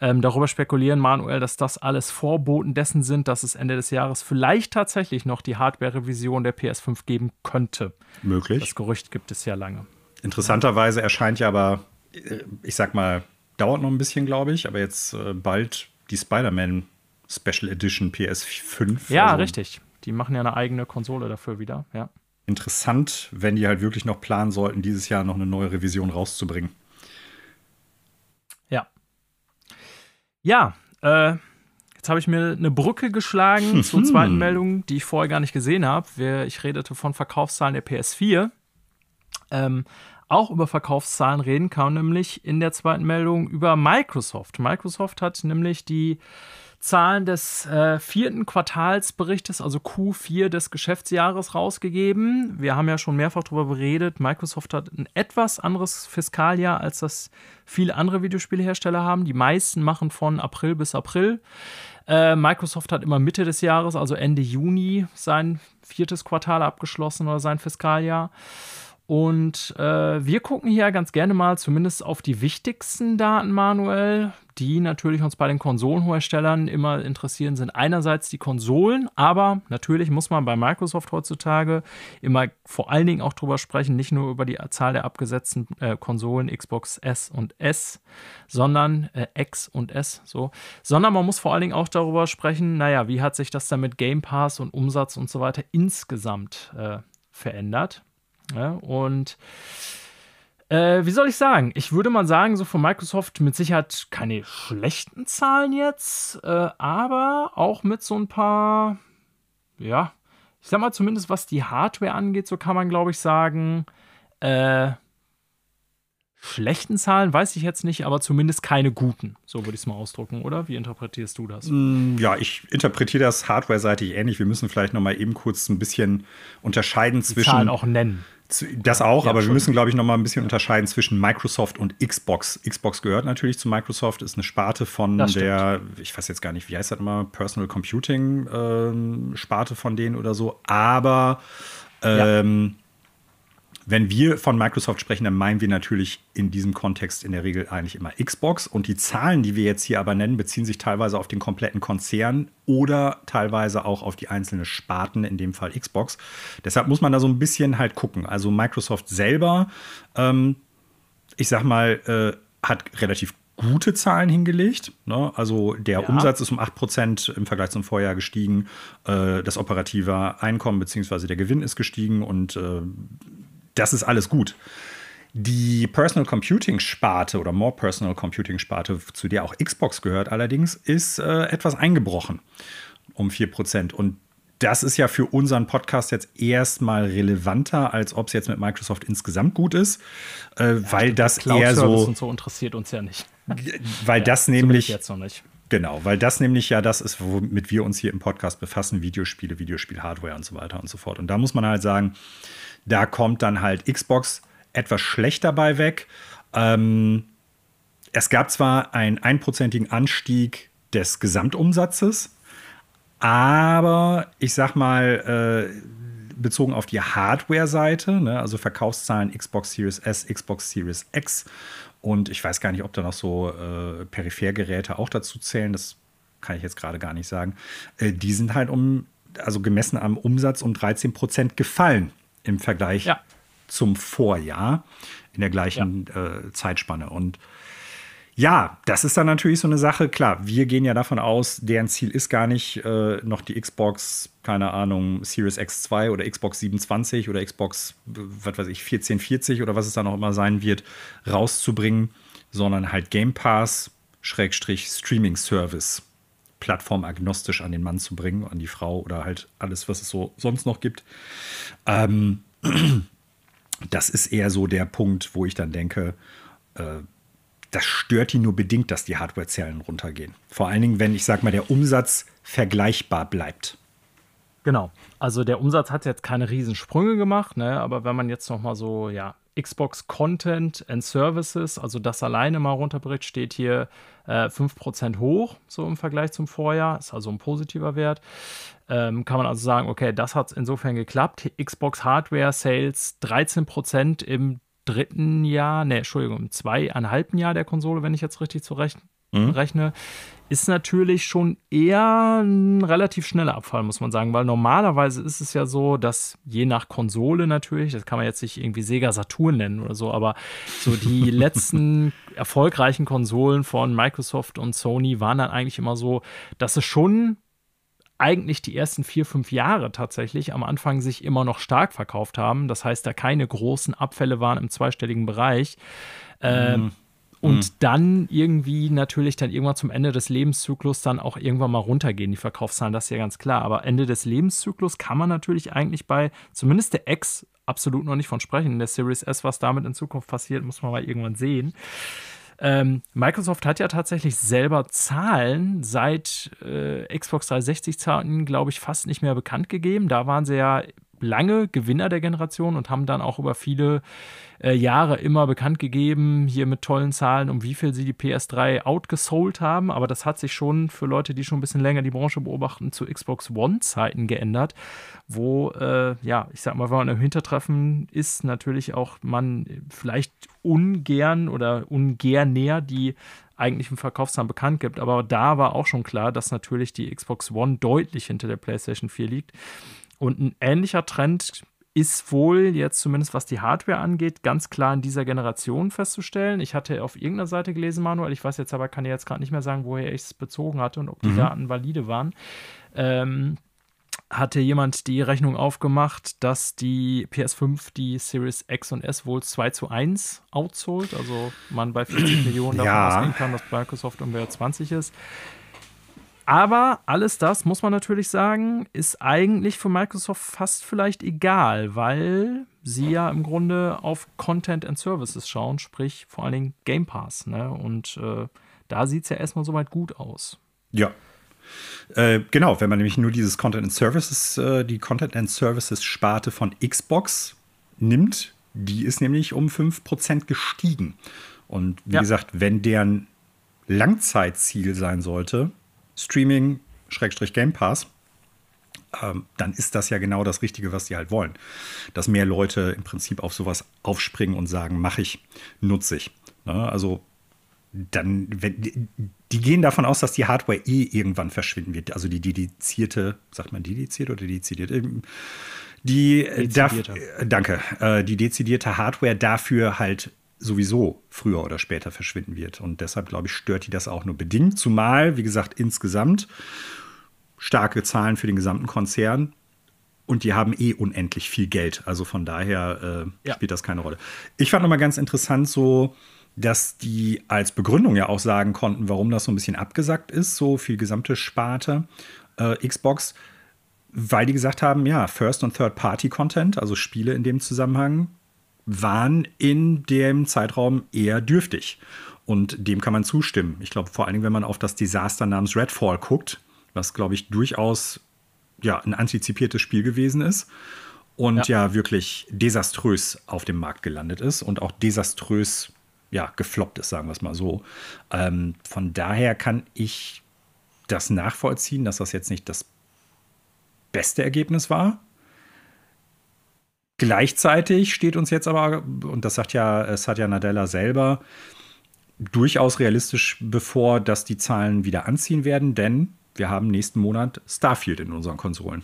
ähm, darüber spekulieren, Manuel, dass das alles Vorboten dessen sind, dass es Ende des Jahres vielleicht tatsächlich noch die Hardware-Revision der PS5 geben könnte. Möglich. Das Gerücht gibt es ja lange. Interessanterweise erscheint ja aber, äh, ich sag mal, dauert noch ein bisschen, glaube ich, aber jetzt äh, bald die Spider-Man Special Edition PS5. Ja, also richtig. Die machen ja eine eigene Konsole dafür wieder, ja interessant, wenn die halt wirklich noch planen sollten, dieses Jahr noch eine neue Revision rauszubringen. Ja. Ja, äh, jetzt habe ich mir eine Brücke geschlagen zur zweiten Meldung, die ich vorher gar nicht gesehen habe. Ich redete von Verkaufszahlen der PS4. Ähm, auch über Verkaufszahlen reden kann, nämlich in der zweiten Meldung über Microsoft. Microsoft hat nämlich die Zahlen des äh, vierten Quartalsberichtes, also Q4 des Geschäftsjahres, rausgegeben. Wir haben ja schon mehrfach darüber beredet. Microsoft hat ein etwas anderes Fiskaljahr, als das viele andere Videospielhersteller haben. Die meisten machen von April bis April. Äh, Microsoft hat immer Mitte des Jahres, also Ende Juni, sein viertes Quartal abgeschlossen oder sein Fiskaljahr. Und äh, wir gucken hier ganz gerne mal zumindest auf die wichtigsten Daten manuell, die natürlich uns bei den Konsolenherstellern immer interessieren, sind einerseits die Konsolen, aber natürlich muss man bei Microsoft heutzutage immer vor allen Dingen auch drüber sprechen, nicht nur über die Zahl der abgesetzten äh, Konsolen Xbox S und S, sondern äh, X und S, so, sondern man muss vor allen Dingen auch darüber sprechen, naja, wie hat sich das dann mit Game Pass und Umsatz und so weiter insgesamt äh, verändert. Ja, und äh, wie soll ich sagen? Ich würde mal sagen, so von Microsoft mit Sicherheit keine schlechten Zahlen jetzt, äh, aber auch mit so ein paar, ja, ich sag mal zumindest was die Hardware angeht, so kann man glaube ich sagen, äh, schlechten Zahlen weiß ich jetzt nicht, aber zumindest keine guten. So würde ich es mal ausdrucken, oder? Wie interpretierst du das? Mm, ja, ich interpretiere das hardware-seitig ähnlich. Wir müssen vielleicht noch mal eben kurz ein bisschen unterscheiden Die zwischen. Zahlen auch nennen. Das auch, ja, aber wir müssen, glaube ich, noch mal ein bisschen unterscheiden zwischen Microsoft und Xbox. Xbox gehört natürlich zu Microsoft, ist eine Sparte von der, ich weiß jetzt gar nicht, wie heißt das immer, Personal Computing ähm, Sparte von denen oder so. Aber ähm, ja wenn wir von Microsoft sprechen, dann meinen wir natürlich in diesem Kontext in der Regel eigentlich immer Xbox. Und die Zahlen, die wir jetzt hier aber nennen, beziehen sich teilweise auf den kompletten Konzern oder teilweise auch auf die einzelnen Sparten, in dem Fall Xbox. Deshalb muss man da so ein bisschen halt gucken. Also Microsoft selber, ähm, ich sag mal, äh, hat relativ gute Zahlen hingelegt. Ne? Also der ja. Umsatz ist um 8% im Vergleich zum Vorjahr gestiegen. Äh, das operative Einkommen bzw. der Gewinn ist gestiegen und äh, das ist alles gut. Die Personal Computing Sparte oder More Personal Computing Sparte, zu der auch Xbox gehört allerdings, ist äh, etwas eingebrochen um 4%. Und das ist ja für unseren Podcast jetzt erstmal relevanter, als ob es jetzt mit Microsoft insgesamt gut ist, äh, ja, weil das eher so. Und so interessiert uns ja nicht. Weil ja, das nämlich. Jetzt noch nicht. Genau, weil das nämlich ja das ist, womit wir uns hier im Podcast befassen: Videospiele, Videospiel-Hardware und so weiter und so fort. Und da muss man halt sagen, da kommt dann halt Xbox etwas schlechter bei weg. Ähm, es gab zwar einen einprozentigen Anstieg des Gesamtumsatzes, aber ich sag mal, äh, bezogen auf die Hardware-Seite, ne, also Verkaufszahlen Xbox Series S, Xbox Series X und ich weiß gar nicht, ob da noch so äh, Periphergeräte auch dazu zählen, das kann ich jetzt gerade gar nicht sagen. Äh, die sind halt um, also gemessen am Umsatz um 13 Prozent gefallen im Vergleich ja. zum Vorjahr in der gleichen ja. äh, Zeitspanne. Und Ja, das ist dann natürlich so eine Sache. Klar, wir gehen ja davon aus, deren Ziel ist gar nicht, äh, noch die Xbox, keine Ahnung, Series X2 oder Xbox 27 oder Xbox, was weiß ich, 1440 oder was es dann auch immer sein wird, rauszubringen, sondern halt Game Pass, Schrägstrich Streaming Service, plattformagnostisch an den Mann zu bringen, an die Frau oder halt alles, was es so sonst noch gibt. Ähm, das ist eher so der Punkt, wo ich dann denke, äh, das stört die nur bedingt, dass die Hardwarezellen runtergehen. Vor allen Dingen, wenn ich sag mal, der Umsatz vergleichbar bleibt. Genau. Also der Umsatz hat jetzt keine Riesensprünge gemacht, ne? aber wenn man jetzt noch mal so, ja, Xbox Content and Services, also das alleine mal runterbricht, steht hier äh, 5% hoch, so im Vergleich zum Vorjahr. Ist also ein positiver Wert. Ähm, kann man also sagen, okay, das hat insofern geklappt. Xbox Hardware Sales 13% im dritten Jahr, ne, Entschuldigung, im zweieinhalbten Jahr der Konsole, wenn ich jetzt richtig zurechne, mhm. rechne, ist natürlich schon eher ein relativ schneller Abfall, muss man sagen, weil normalerweise ist es ja so, dass je nach Konsole natürlich, das kann man jetzt nicht irgendwie Sega Saturn nennen oder so, aber so die letzten erfolgreichen Konsolen von Microsoft und Sony waren dann eigentlich immer so, dass es schon eigentlich die ersten vier, fünf Jahre tatsächlich am Anfang sich immer noch stark verkauft haben. Das heißt, da keine großen Abfälle waren im zweistelligen Bereich. Mhm. Und mhm. dann irgendwie natürlich dann irgendwann zum Ende des Lebenszyklus dann auch irgendwann mal runtergehen, die Verkaufszahlen, das ist ja ganz klar. Aber Ende des Lebenszyklus kann man natürlich eigentlich bei zumindest der X absolut noch nicht von sprechen. Der Series S, was damit in Zukunft passiert, muss man mal irgendwann sehen. Ähm, Microsoft hat ja tatsächlich selber Zahlen seit äh, Xbox 360-Zeiten, glaube ich, fast nicht mehr bekannt gegeben. Da waren sie ja lange Gewinner der Generation und haben dann auch über viele äh, Jahre immer bekannt gegeben, hier mit tollen Zahlen, um wie viel sie die PS3 outgesold haben. Aber das hat sich schon für Leute, die schon ein bisschen länger die Branche beobachten, zu Xbox One-Zeiten geändert, wo, äh, ja, ich sag mal, wenn man im Hintertreffen ist, natürlich auch man vielleicht ungern oder ungern näher die eigentlichen Verkaufszahlen bekannt gibt. Aber da war auch schon klar, dass natürlich die Xbox One deutlich hinter der PlayStation 4 liegt. Und ein ähnlicher Trend ist wohl jetzt zumindest was die Hardware angeht, ganz klar in dieser Generation festzustellen. Ich hatte auf irgendeiner Seite gelesen, Manuel, ich weiß jetzt aber, kann jetzt gerade nicht mehr sagen, woher ich es bezogen hatte und ob die mhm. Daten valide waren. Ähm, hatte jemand die Rechnung aufgemacht, dass die PS5 die Series X und S wohl 2 zu 1 outsold, also man bei 40 Millionen davon ja. ausgehen kann, dass Microsoft ungefähr 20 ist. Aber alles das, muss man natürlich sagen, ist eigentlich für Microsoft fast vielleicht egal, weil sie ja im Grunde auf Content and Services schauen, sprich vor allen Dingen Game Pass. Ne? Und äh, da sieht es ja erstmal soweit gut aus. Ja. Äh, genau, wenn man nämlich nur dieses Content and Services, äh, die Content and Services Sparte von Xbox nimmt, die ist nämlich um 5% gestiegen. Und wie ja. gesagt, wenn deren Langzeitziel sein sollte, Streaming, Schrägstrich Game Pass, ähm, dann ist das ja genau das Richtige, was die halt wollen. Dass mehr Leute im Prinzip auf sowas aufspringen und sagen, mache ich, nutze ich. Ne? Also dann, wenn, die gehen davon aus, dass die Hardware eh irgendwann verschwinden wird. Also die dedizierte, sagt man dediziert oder dezidiert? Ähm, die, äh, Dezidierte. Äh, danke, äh, die dezidierte Hardware dafür halt sowieso früher oder später verschwinden wird. Und deshalb, glaube ich, stört die das auch nur bedingt. Zumal, wie gesagt, insgesamt starke Zahlen für den gesamten Konzern. Und die haben eh unendlich viel Geld. Also von daher äh, ja. spielt das keine Rolle. Ich fand nochmal ganz interessant, so, dass die als Begründung ja auch sagen konnten, warum das so ein bisschen abgesackt ist, so viel gesamte Sparte äh, Xbox, weil die gesagt haben, ja, First- und Third-Party-Content, also Spiele in dem Zusammenhang, waren in dem Zeitraum eher dürftig. Und dem kann man zustimmen. Ich glaube, vor allen Dingen, wenn man auf das Desaster namens Redfall guckt, was, glaube ich, durchaus ja, ein antizipiertes Spiel gewesen ist und ja. ja. wirklich desaströs auf dem Markt gelandet ist und auch desaströs ja, gefloppt ist, sagen wir es mal so. Ähm, von daher kann ich das nachvollziehen, dass das jetzt nicht das beste Ergebnis war. Gleichzeitig steht uns jetzt aber, und das sagt ja, hat ja Nadella selber, durchaus realistisch bevor, dass die Zahlen wieder anziehen werden, denn wir haben nächsten Monat Starfield in unseren Konsolen.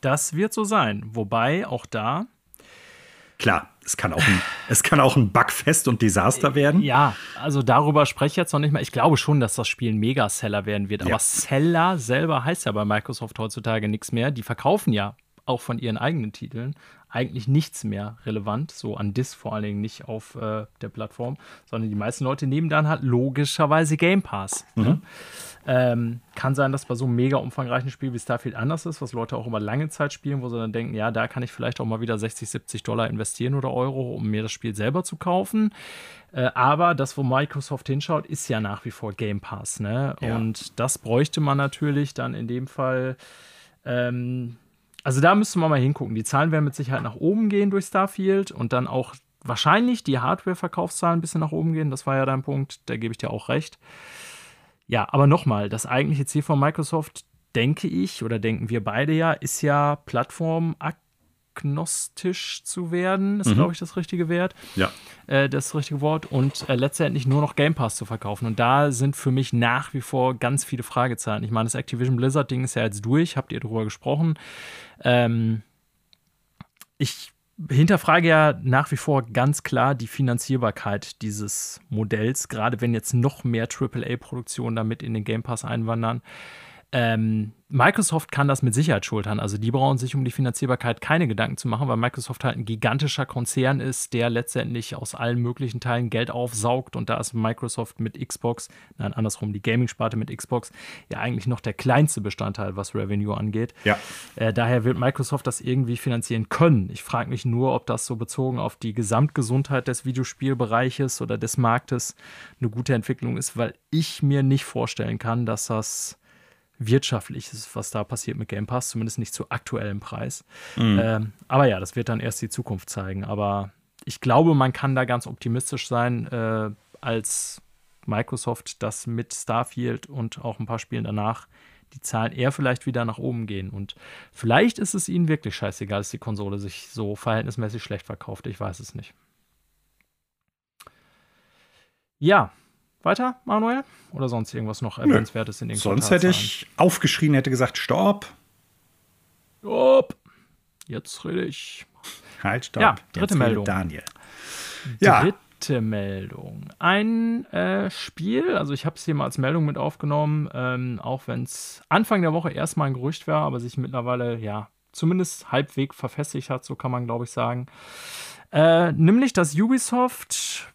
Das wird so sein. Wobei auch da klar, es kann auch ein, es kann auch ein Bugfest und Desaster werden. Ja, also darüber spreche ich jetzt noch nicht mehr. Ich glaube schon, dass das Spiel ein Mega-Seller werden wird. Aber ja. Seller selber heißt ja bei Microsoft heutzutage nichts mehr. Die verkaufen ja auch von ihren eigenen Titeln eigentlich nichts mehr relevant, so an Disk vor allen Dingen nicht auf äh, der Plattform, sondern die meisten Leute nehmen dann halt logischerweise Game Pass. Ne? Mhm. Ne? Ähm, kann sein, dass bei so einem mega umfangreichen Spiel wie Starfield anders ist, was Leute auch über lange Zeit spielen, wo sie dann denken, ja, da kann ich vielleicht auch mal wieder 60, 70 Dollar investieren oder Euro, um mir das Spiel selber zu kaufen. Äh, aber das, wo Microsoft hinschaut, ist ja nach wie vor Game Pass. Ne? Ja. Und das bräuchte man natürlich dann in dem Fall. Ähm, also da müsste man mal hingucken. Die Zahlen werden mit Sicherheit nach oben gehen durch Starfield und dann auch wahrscheinlich die Hardware-Verkaufszahlen ein bisschen nach oben gehen. Das war ja dein Punkt, da gebe ich dir auch recht. Ja, aber nochmal, das eigentliche Ziel von Microsoft, denke ich, oder denken wir beide ja, ist ja plattformagnostisch zu werden, ist, mhm. glaube ich, das richtige Wert. Ja. Äh, das richtige Wort. Und äh, letztendlich nur noch Game Pass zu verkaufen. Und da sind für mich nach wie vor ganz viele Fragezeichen. Ich meine, das Activision Blizzard-Ding ist ja jetzt durch, habt ihr darüber gesprochen. Ähm, ich hinterfrage ja nach wie vor ganz klar die Finanzierbarkeit dieses Modells, gerade wenn jetzt noch mehr AAA-Produktionen damit in den Game Pass einwandern. Ähm, Microsoft kann das mit Sicherheit schultern. Also die brauchen sich um die Finanzierbarkeit keine Gedanken zu machen, weil Microsoft halt ein gigantischer Konzern ist, der letztendlich aus allen möglichen Teilen Geld aufsaugt. Und da ist Microsoft mit Xbox, nein, andersrum, die Gaming-Sparte mit Xbox, ja eigentlich noch der kleinste Bestandteil, was Revenue angeht. Ja. Äh, daher wird Microsoft das irgendwie finanzieren können. Ich frage mich nur, ob das so bezogen auf die Gesamtgesundheit des Videospielbereiches oder des Marktes eine gute Entwicklung ist, weil ich mir nicht vorstellen kann, dass das wirtschaftlich ist, was da passiert mit Game Pass, zumindest nicht zu aktuellem Preis. Mhm. Ähm, aber ja, das wird dann erst die Zukunft zeigen. Aber ich glaube, man kann da ganz optimistisch sein, äh, als Microsoft, dass mit Starfield und auch ein paar Spielen danach die Zahlen eher vielleicht wieder nach oben gehen. Und vielleicht ist es ihnen wirklich scheißegal, dass die Konsole sich so verhältnismäßig schlecht verkauft. Ich weiß es nicht. Ja, weiter, Manuel? Oder sonst irgendwas noch erwähnenswertes in den Sonst hätte ich aufgeschrien, hätte gesagt, stopp. Stopp. Jetzt rede ich. Halt, stopp. Ja, dritte Jetzt Meldung. Daniel. Ja. Dritte Meldung. Ein äh, Spiel, also ich habe es hier mal als Meldung mit aufgenommen, ähm, auch wenn es Anfang der Woche erstmal ein Gerücht war, aber sich mittlerweile, ja, zumindest halbwegs verfestigt hat, so kann man, glaube ich, sagen. Äh, nämlich, dass Ubisoft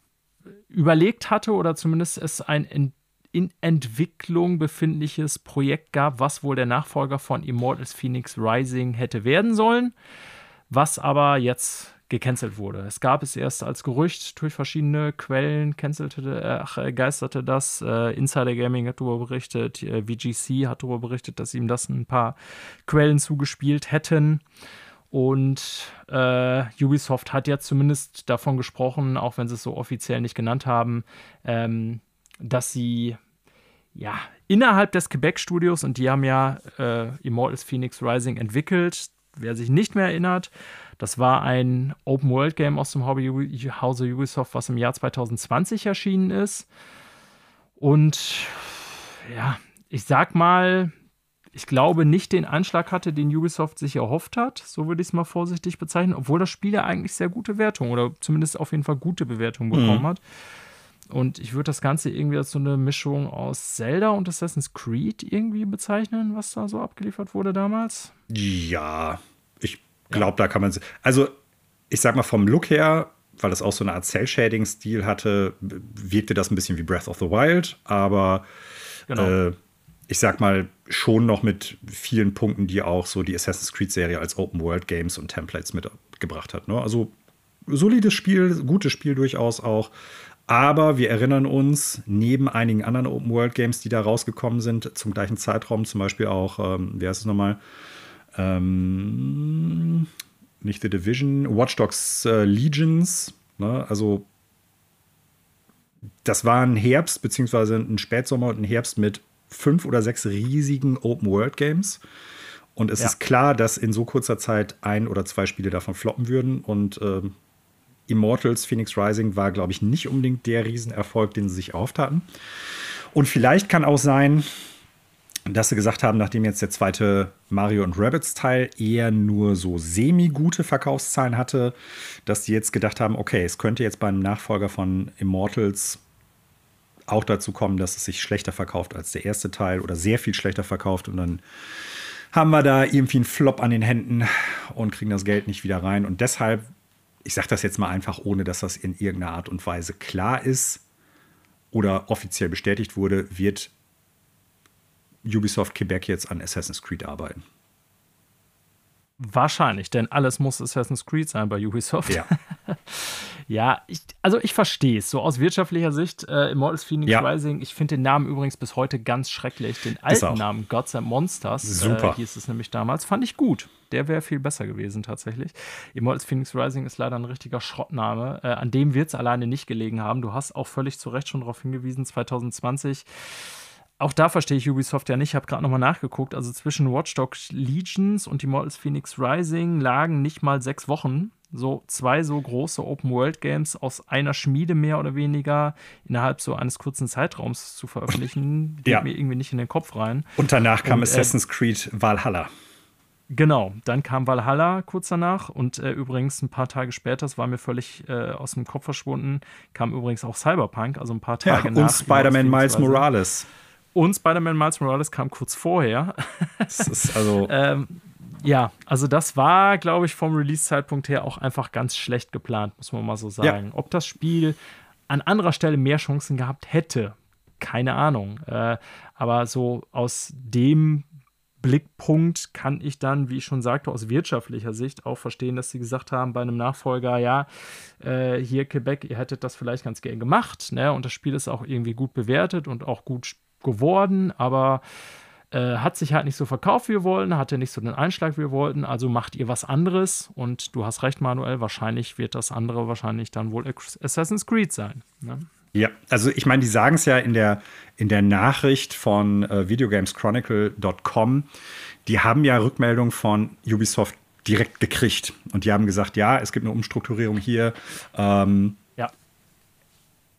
überlegt hatte oder zumindest es ein in, in Entwicklung befindliches Projekt gab, was wohl der Nachfolger von Immortals Phoenix Rising hätte werden sollen, was aber jetzt gecancelt wurde. Es gab es erst als Gerücht durch verschiedene Quellen, cancelte, äh, geisterte das. Äh, Insider Gaming hat darüber berichtet, äh, VGC hat darüber berichtet, dass ihm das ein paar Quellen zugespielt hätten. Und äh, Ubisoft hat jetzt zumindest davon gesprochen, auch wenn sie es so offiziell nicht genannt haben, ähm, dass sie ja innerhalb des Quebec-Studios, und die haben ja äh, Immortals Phoenix Rising entwickelt, wer sich nicht mehr erinnert, das war ein Open-World-Game aus dem Hause Ubisoft, was im Jahr 2020 erschienen ist. Und ja, ich sag mal, ich glaube, nicht den Anschlag hatte, den Ubisoft sich erhofft hat. So würde ich es mal vorsichtig bezeichnen, obwohl das Spiel ja eigentlich sehr gute Wertungen oder zumindest auf jeden Fall gute Bewertungen bekommen mhm. hat. Und ich würde das Ganze irgendwie als so eine Mischung aus Zelda und Assassin's Creed irgendwie bezeichnen, was da so abgeliefert wurde damals. Ja, ich glaube, ja. da kann man. Also, ich sag mal, vom Look her, weil das auch so eine Art Cell-Shading-Stil hatte, wirkte das ein bisschen wie Breath of the Wild, aber. Genau. Äh, ich sag mal, schon noch mit vielen Punkten, die auch so die Assassin's Creed-Serie als Open-World-Games und Templates mitgebracht hat. Ne? Also solides Spiel, gutes Spiel durchaus auch. Aber wir erinnern uns, neben einigen anderen Open-World-Games, die da rausgekommen sind, zum gleichen Zeitraum, zum Beispiel auch, ähm, wie heißt es nochmal? Ähm, nicht The Division, Watch Dogs äh, Legions. Ne? Also, das war ein Herbst, beziehungsweise ein Spätsommer und ein Herbst mit fünf oder sechs riesigen Open-World-Games. Und es ja. ist klar, dass in so kurzer Zeit ein oder zwei Spiele davon floppen würden. Und ähm, Immortals Phoenix Rising war, glaube ich, nicht unbedingt der Riesenerfolg, den sie sich erhofft hatten. Und vielleicht kann auch sein, dass sie gesagt haben, nachdem jetzt der zweite Mario und Rabbits Teil eher nur so semi-gute Verkaufszahlen hatte, dass die jetzt gedacht haben, okay, es könnte jetzt beim Nachfolger von Immortals auch dazu kommen, dass es sich schlechter verkauft als der erste Teil oder sehr viel schlechter verkauft und dann haben wir da irgendwie einen Flop an den Händen und kriegen das Geld nicht wieder rein und deshalb, ich sage das jetzt mal einfach, ohne dass das in irgendeiner Art und Weise klar ist oder offiziell bestätigt wurde, wird Ubisoft Quebec jetzt an Assassin's Creed arbeiten. Wahrscheinlich, denn alles muss Assassin's Creed sein bei Ubisoft. Ja. ja, ich, also ich verstehe es. So aus wirtschaftlicher Sicht, äh, Immortals Phoenix ja. Rising, ich finde den Namen übrigens bis heute ganz schrecklich. Den alten Namen Gods and Monsters, äh, Super. Äh, hieß es nämlich damals, fand ich gut. Der wäre viel besser gewesen tatsächlich. Immortals Phoenix Rising ist leider ein richtiger Schrottname. Äh, an dem wird es alleine nicht gelegen haben. Du hast auch völlig zu Recht schon darauf hingewiesen, 2020 auch da verstehe ich Ubisoft ja nicht. Ich habe gerade nochmal nachgeguckt. Also zwischen Watch Dogs Legions und Immortals Phoenix Rising lagen nicht mal sechs Wochen. So zwei so große Open-World-Games aus einer Schmiede mehr oder weniger innerhalb so eines kurzen Zeitraums zu veröffentlichen, geht ja. mir irgendwie nicht in den Kopf rein. Und danach kam und, äh, Assassin's Creed Valhalla. Genau, dann kam Valhalla kurz danach und äh, übrigens ein paar Tage später, das war mir völlig äh, aus dem Kopf verschwunden, kam übrigens auch Cyberpunk, also ein paar Tage ja, nach. Und Spider-Man Miles Morales. Und Spider-Man Miles Morales kam kurz vorher. Das ist also. ähm, ja, also das war, glaube ich, vom Release-Zeitpunkt her auch einfach ganz schlecht geplant, muss man mal so sagen. Ja. Ob das Spiel an anderer Stelle mehr Chancen gehabt hätte, keine Ahnung. Äh, aber so aus dem Blickpunkt kann ich dann, wie ich schon sagte, aus wirtschaftlicher Sicht auch verstehen, dass sie gesagt haben bei einem Nachfolger, ja, äh, hier Quebec, ihr hättet das vielleicht ganz gern gemacht, ne? Und das Spiel ist auch irgendwie gut bewertet und auch gut geworden, aber äh, hat sich halt nicht so verkauft, wie wir wollten, hatte nicht so den Einschlag, wie wir wollten, also macht ihr was anderes und du hast recht, Manuel, wahrscheinlich wird das andere wahrscheinlich dann wohl Assassin's Creed sein. Ne? Ja, also ich meine, die sagen es ja in der, in der Nachricht von äh, videogameschronicle.com, die haben ja Rückmeldung von Ubisoft direkt gekriegt und die haben gesagt, ja, es gibt eine Umstrukturierung hier. Ähm,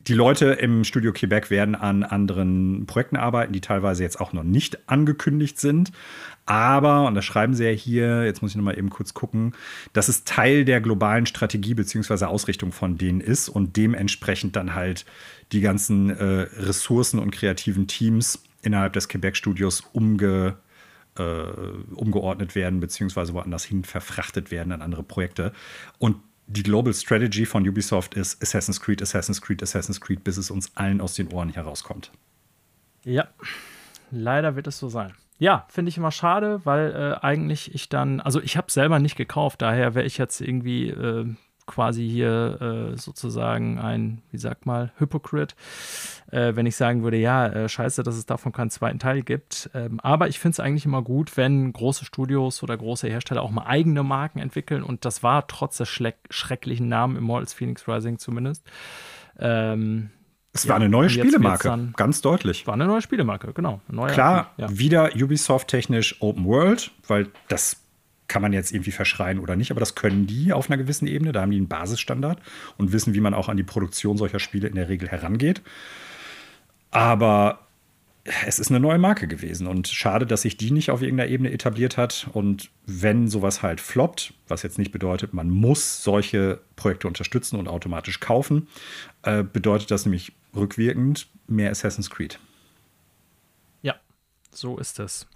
die Leute im Studio Quebec werden an anderen Projekten arbeiten, die teilweise jetzt auch noch nicht angekündigt sind. Aber, und das schreiben sie ja hier, jetzt muss ich noch mal eben kurz gucken, dass es Teil der globalen Strategie bzw. Ausrichtung von denen ist und dementsprechend dann halt die ganzen äh, Ressourcen und kreativen Teams innerhalb des Quebec-Studios umge, äh, umgeordnet werden bzw. woanders hin verfrachtet werden an andere Projekte. Und die Global Strategy von Ubisoft ist Assassin's Creed, Assassin's Creed, Assassin's Creed, bis es uns allen aus den Ohren herauskommt. Ja, leider wird es so sein. Ja, finde ich immer schade, weil äh, eigentlich ich dann, also ich habe selber nicht gekauft, daher wäre ich jetzt irgendwie äh, quasi hier äh, sozusagen ein, wie sagt mal, Hypocrite, äh, wenn ich sagen würde, ja, äh, scheiße, dass es davon keinen zweiten Teil gibt. Ähm, aber ich finde es eigentlich immer gut, wenn große Studios oder große Hersteller auch mal eigene Marken entwickeln. Und das war trotz des schrecklichen Namen Immortals Phoenix Rising zumindest. Ähm, es war eine neue Spielemarke, ganz deutlich. War eine neue Spielemarke, genau. Klar, ja. wieder Ubisoft-technisch Open World, weil das kann man jetzt irgendwie verschreien oder nicht, aber das können die auf einer gewissen Ebene. Da haben die einen Basisstandard und wissen, wie man auch an die Produktion solcher Spiele in der Regel herangeht. Aber es ist eine neue Marke gewesen und schade, dass sich die nicht auf irgendeiner Ebene etabliert hat. Und wenn sowas halt floppt, was jetzt nicht bedeutet, man muss solche Projekte unterstützen und automatisch kaufen, äh, bedeutet das nämlich rückwirkend mehr Assassin's Creed. Ja, so ist es.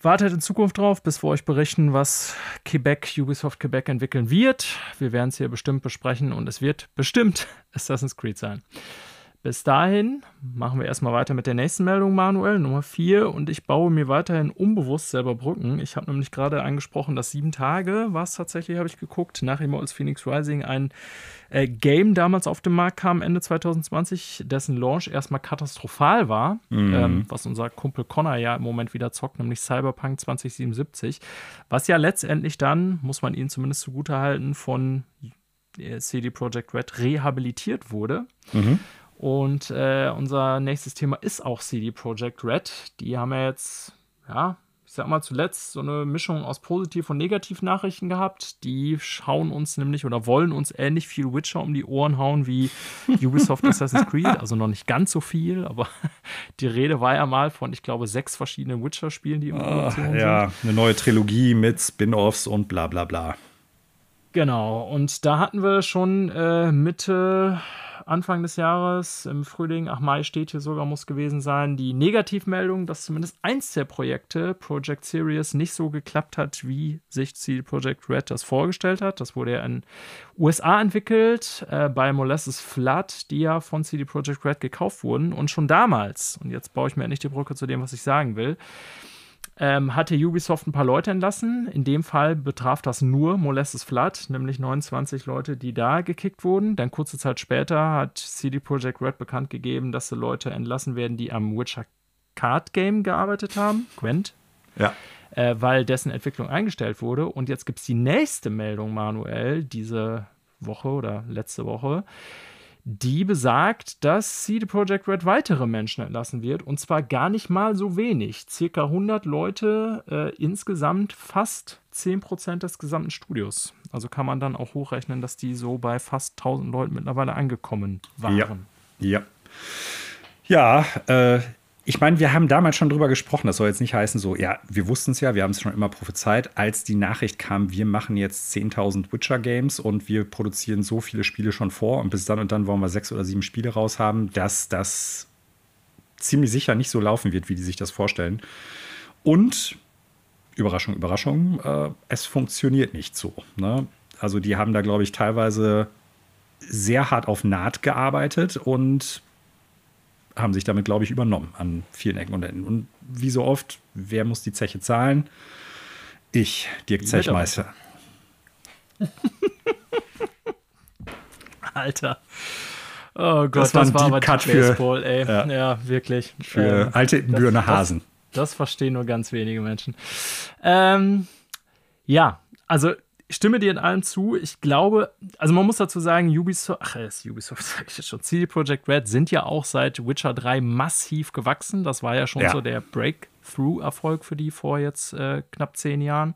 Wartet in Zukunft drauf, bis wir euch berichten, was Quebec, Ubisoft Quebec entwickeln wird. Wir werden es hier bestimmt besprechen und es wird bestimmt Assassin's Creed sein. Bis dahin machen wir erstmal weiter mit der nächsten Meldung, Manuel, Nummer 4. Und ich baue mir weiterhin unbewusst selber Brücken. Ich habe nämlich gerade angesprochen, dass sieben Tage, war es tatsächlich, habe ich geguckt, nach Immortals Phoenix Rising ein äh, Game damals auf den Markt kam, Ende 2020, dessen Launch erstmal katastrophal war, mhm. ähm, was unser Kumpel Connor ja im Moment wieder zockt, nämlich Cyberpunk 2077. Was ja letztendlich dann, muss man ihnen zumindest zugutehalten, von äh, CD Projekt Red rehabilitiert wurde. Mhm. Und äh, unser nächstes Thema ist auch CD Projekt Red. Die haben ja jetzt, ja, ich sag mal, zuletzt so eine Mischung aus Positiv- und Negativ-Nachrichten gehabt. Die schauen uns nämlich oder wollen uns ähnlich viel Witcher um die Ohren hauen wie Ubisoft Assassin's Creed. Also noch nicht ganz so viel, aber die Rede war ja mal von, ich glaube, sechs verschiedenen Witcher-Spielen, die im oh, Ja, eine neue Trilogie mit Spin-Offs und bla bla bla. Genau, und da hatten wir schon äh, Mitte Anfang des Jahres, im Frühling, ach Mai steht hier sogar, muss gewesen sein, die Negativmeldung, dass zumindest eins der Projekte, Project Series, nicht so geklappt hat, wie sich CD Projekt Red das vorgestellt hat. Das wurde ja in USA entwickelt, äh, bei Molasses Flood, die ja von CD Projekt Red gekauft wurden. Und schon damals, und jetzt baue ich mir endlich die Brücke zu dem, was ich sagen will, ähm, hatte Ubisoft ein paar Leute entlassen. In dem Fall betraf das nur Molestes Flood, nämlich 29 Leute, die da gekickt wurden. Dann kurze Zeit später hat CD Projekt Red bekannt gegeben, dass die Leute entlassen werden, die am Witcher Card Game gearbeitet haben. Gwent. Ja. Äh, weil dessen Entwicklung eingestellt wurde. Und jetzt gibt es die nächste Meldung, Manuel, diese Woche oder letzte Woche die besagt, dass CD Projekt Red weitere Menschen entlassen wird und zwar gar nicht mal so wenig. Circa 100 Leute, äh, insgesamt fast 10% des gesamten Studios. Also kann man dann auch hochrechnen, dass die so bei fast 1000 Leuten mittlerweile angekommen waren. Ja. Ja, ja äh, ich meine, wir haben damals schon drüber gesprochen. Das soll jetzt nicht heißen, so, ja, wir wussten es ja, wir haben es schon immer prophezeit. Als die Nachricht kam, wir machen jetzt 10.000 Witcher-Games und wir produzieren so viele Spiele schon vor und bis dann und dann wollen wir sechs oder sieben Spiele raus haben, dass das ziemlich sicher nicht so laufen wird, wie die sich das vorstellen. Und, Überraschung, Überraschung, äh, es funktioniert nicht so. Ne? Also, die haben da, glaube ich, teilweise sehr hart auf Naht gearbeitet und haben sich damit, glaube ich, übernommen an vielen Ecken und Enden. Und wie so oft, wer muss die Zeche zahlen? Ich, Dirk Zechmeister. Alter. Oh Gott, das, das war aber Cut für, Baseball, ey. Ja, ja wirklich. Für ähm, alte Bühne Hasen. Das, das, verstehen nur ganz wenige Menschen. Ähm, ja, also stimme dir in allem zu. Ich glaube, also man muss dazu sagen, Ubisoft, ach, ist Ubisoft, sag ich jetzt schon, CD Projekt Red sind ja auch seit Witcher 3 massiv gewachsen. Das war ja schon ja. so der Breakthrough-Erfolg für die vor jetzt äh, knapp zehn Jahren.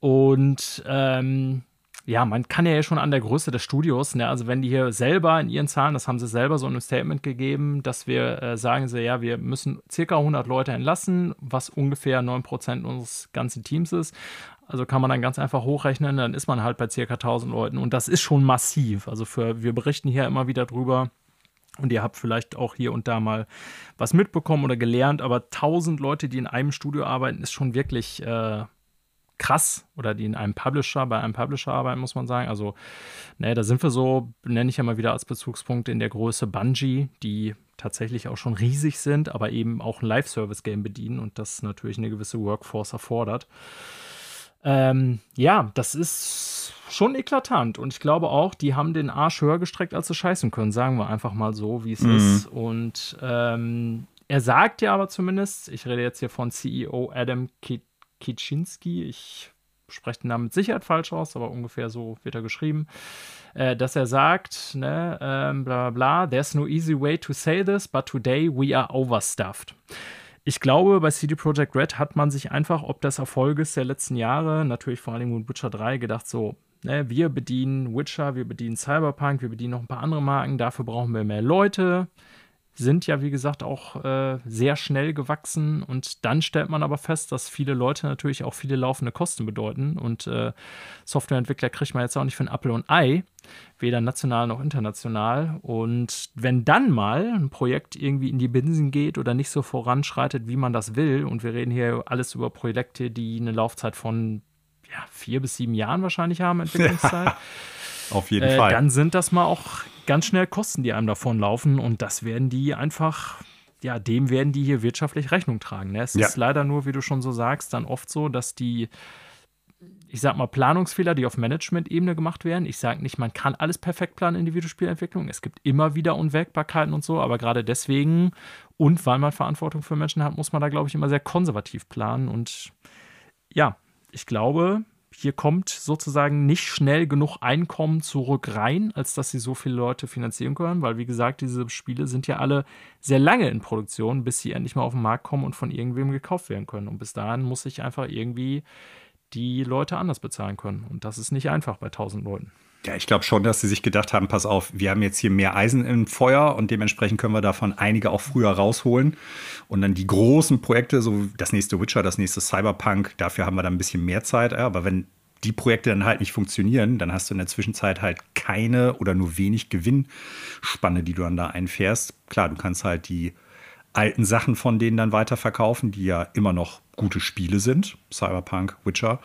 Und ähm, ja, man kann ja schon an der Größe des Studios, ne, also wenn die hier selber in ihren Zahlen, das haben sie selber so in einem Statement gegeben, dass wir äh, sagen sie, ja, wir müssen circa 100 Leute entlassen, was ungefähr 9% unseres ganzen Teams ist. Also kann man dann ganz einfach hochrechnen, dann ist man halt bei circa 1000 Leuten und das ist schon massiv. Also für, wir berichten hier immer wieder drüber und ihr habt vielleicht auch hier und da mal was mitbekommen oder gelernt, aber 1000 Leute, die in einem Studio arbeiten, ist schon wirklich äh, krass oder die in einem Publisher, bei einem Publisher arbeiten, muss man sagen. Also, ne, da sind wir so, nenne ich ja mal wieder als Bezugspunkt in der Größe Bungie, die tatsächlich auch schon riesig sind, aber eben auch ein Live-Service-Game bedienen und das natürlich eine gewisse Workforce erfordert. Ähm, ja, das ist schon eklatant. Und ich glaube auch, die haben den Arsch höher gestreckt, als sie scheißen können. Sagen wir einfach mal so, wie es mhm. ist. Und ähm, er sagt ja aber zumindest, ich rede jetzt hier von CEO Adam Kiczynski, ich spreche den Namen mit Sicherheit falsch aus, aber ungefähr so wird er geschrieben, äh, dass er sagt, ne, ähm, bla bla, there's no easy way to say this, but today we are overstuffed. Ich glaube, bei CD Projekt Red hat man sich einfach, ob des Erfolges der letzten Jahre, natürlich vor allem mit Witcher 3, gedacht, so, ne, wir bedienen Witcher, wir bedienen Cyberpunk, wir bedienen noch ein paar andere Marken, dafür brauchen wir mehr Leute sind ja, wie gesagt, auch äh, sehr schnell gewachsen. Und dann stellt man aber fest, dass viele Leute natürlich auch viele laufende Kosten bedeuten. Und äh, Softwareentwickler kriegt man jetzt auch nicht für ein Apple und Ei, weder national noch international. Und wenn dann mal ein Projekt irgendwie in die Binsen geht oder nicht so voranschreitet, wie man das will, und wir reden hier alles über Projekte, die eine Laufzeit von ja, vier bis sieben Jahren wahrscheinlich haben, Entwicklungszeit. Auf jeden äh, Fall. Dann sind das mal auch ganz schnell Kosten, die einem davon laufen und das werden die einfach, ja, dem werden die hier wirtschaftlich Rechnung tragen. Ne? Es ja. ist leider nur, wie du schon so sagst, dann oft so, dass die, ich sag mal, Planungsfehler, die auf Management-Ebene gemacht werden. Ich sage nicht, man kann alles perfekt planen in die Videospielentwicklung. Es gibt immer wieder Unwägbarkeiten und so, aber gerade deswegen und weil man Verantwortung für Menschen hat, muss man da, glaube ich, immer sehr konservativ planen. Und ja, ich glaube, hier kommt sozusagen nicht schnell genug Einkommen zurück rein, als dass sie so viele Leute finanzieren können, weil wie gesagt, diese Spiele sind ja alle sehr lange in Produktion, bis sie endlich mal auf den Markt kommen und von irgendwem gekauft werden können. Und bis dahin muss ich einfach irgendwie die Leute anders bezahlen können. Und das ist nicht einfach bei 1000 Leuten. Ja, ich glaube schon, dass sie sich gedacht haben, pass auf, wir haben jetzt hier mehr Eisen im Feuer und dementsprechend können wir davon einige auch früher rausholen. Und dann die großen Projekte, so das nächste Witcher, das nächste Cyberpunk, dafür haben wir dann ein bisschen mehr Zeit. Aber wenn die Projekte dann halt nicht funktionieren, dann hast du in der Zwischenzeit halt keine oder nur wenig Gewinnspanne, die du dann da einfährst. Klar, du kannst halt die alten Sachen von denen dann weiterverkaufen, die ja immer noch gute Spiele sind. Cyberpunk, Witcher.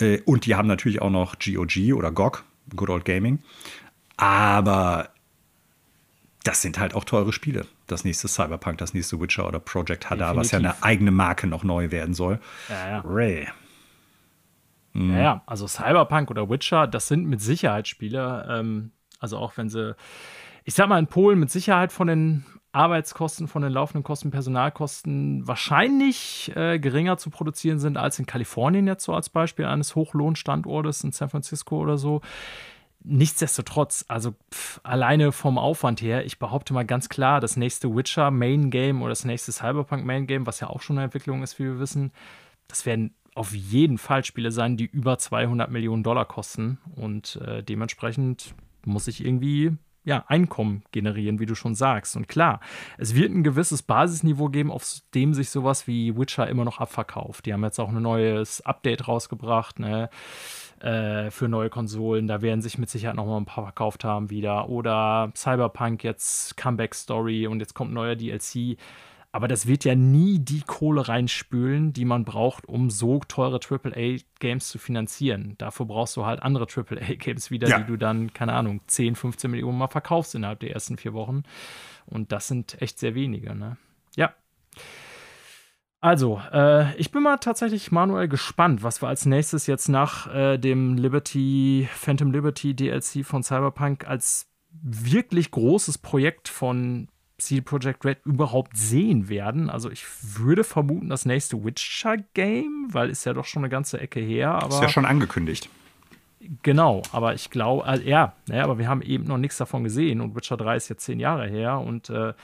Äh, und die haben natürlich auch noch GOG oder GOG, Good Old Gaming. Aber das sind halt auch teure Spiele. Das nächste Cyberpunk, das nächste Witcher oder Project Hadar, was ja eine eigene Marke noch neu werden soll. Ja, ja. Ray. Mhm. Ja, ja, also Cyberpunk oder Witcher, das sind mit Sicherheit Spiele. Ähm, also auch wenn sie, ich sag mal, in Polen mit Sicherheit von den Arbeitskosten, von den laufenden Kosten, Personalkosten wahrscheinlich äh, geringer zu produzieren sind als in Kalifornien jetzt so als Beispiel eines Hochlohnstandortes in San Francisco oder so. Nichtsdestotrotz, also pff, alleine vom Aufwand her, ich behaupte mal ganz klar, das nächste Witcher Main Game oder das nächste Cyberpunk Main Game, was ja auch schon eine Entwicklung ist, wie wir wissen, das werden auf jeden Fall Spiele sein, die über 200 Millionen Dollar kosten und äh, dementsprechend muss ich irgendwie ja, Einkommen generieren, wie du schon sagst. Und klar, es wird ein gewisses Basisniveau geben, auf dem sich sowas wie Witcher immer noch abverkauft. Die haben jetzt auch ein neues Update rausgebracht, ne? Äh, für neue Konsolen. Da werden sich mit Sicherheit noch mal ein paar verkauft haben wieder. Oder Cyberpunk jetzt Comeback Story und jetzt kommt neuer DLC. Aber das wird ja nie die Kohle reinspülen, die man braucht, um so teure AAA-Games zu finanzieren. Dafür brauchst du halt andere AAA-Games wieder, ja. die du dann, keine Ahnung, 10, 15 Millionen Mal verkaufst innerhalb der ersten vier Wochen. Und das sind echt sehr wenige, ne? Ja. Also, äh, ich bin mal tatsächlich manuell gespannt, was wir als nächstes jetzt nach äh, dem Liberty, Phantom Liberty DLC von Cyberpunk als wirklich großes Projekt von CD Projekt Red überhaupt sehen werden. Also ich würde vermuten, das nächste Witcher-Game, weil ist ja doch schon eine ganze Ecke her. Aber ist ja schon angekündigt. Genau, aber ich glaube, äh, ja, ja, aber wir haben eben noch nichts davon gesehen und Witcher 3 ist jetzt zehn Jahre her und äh,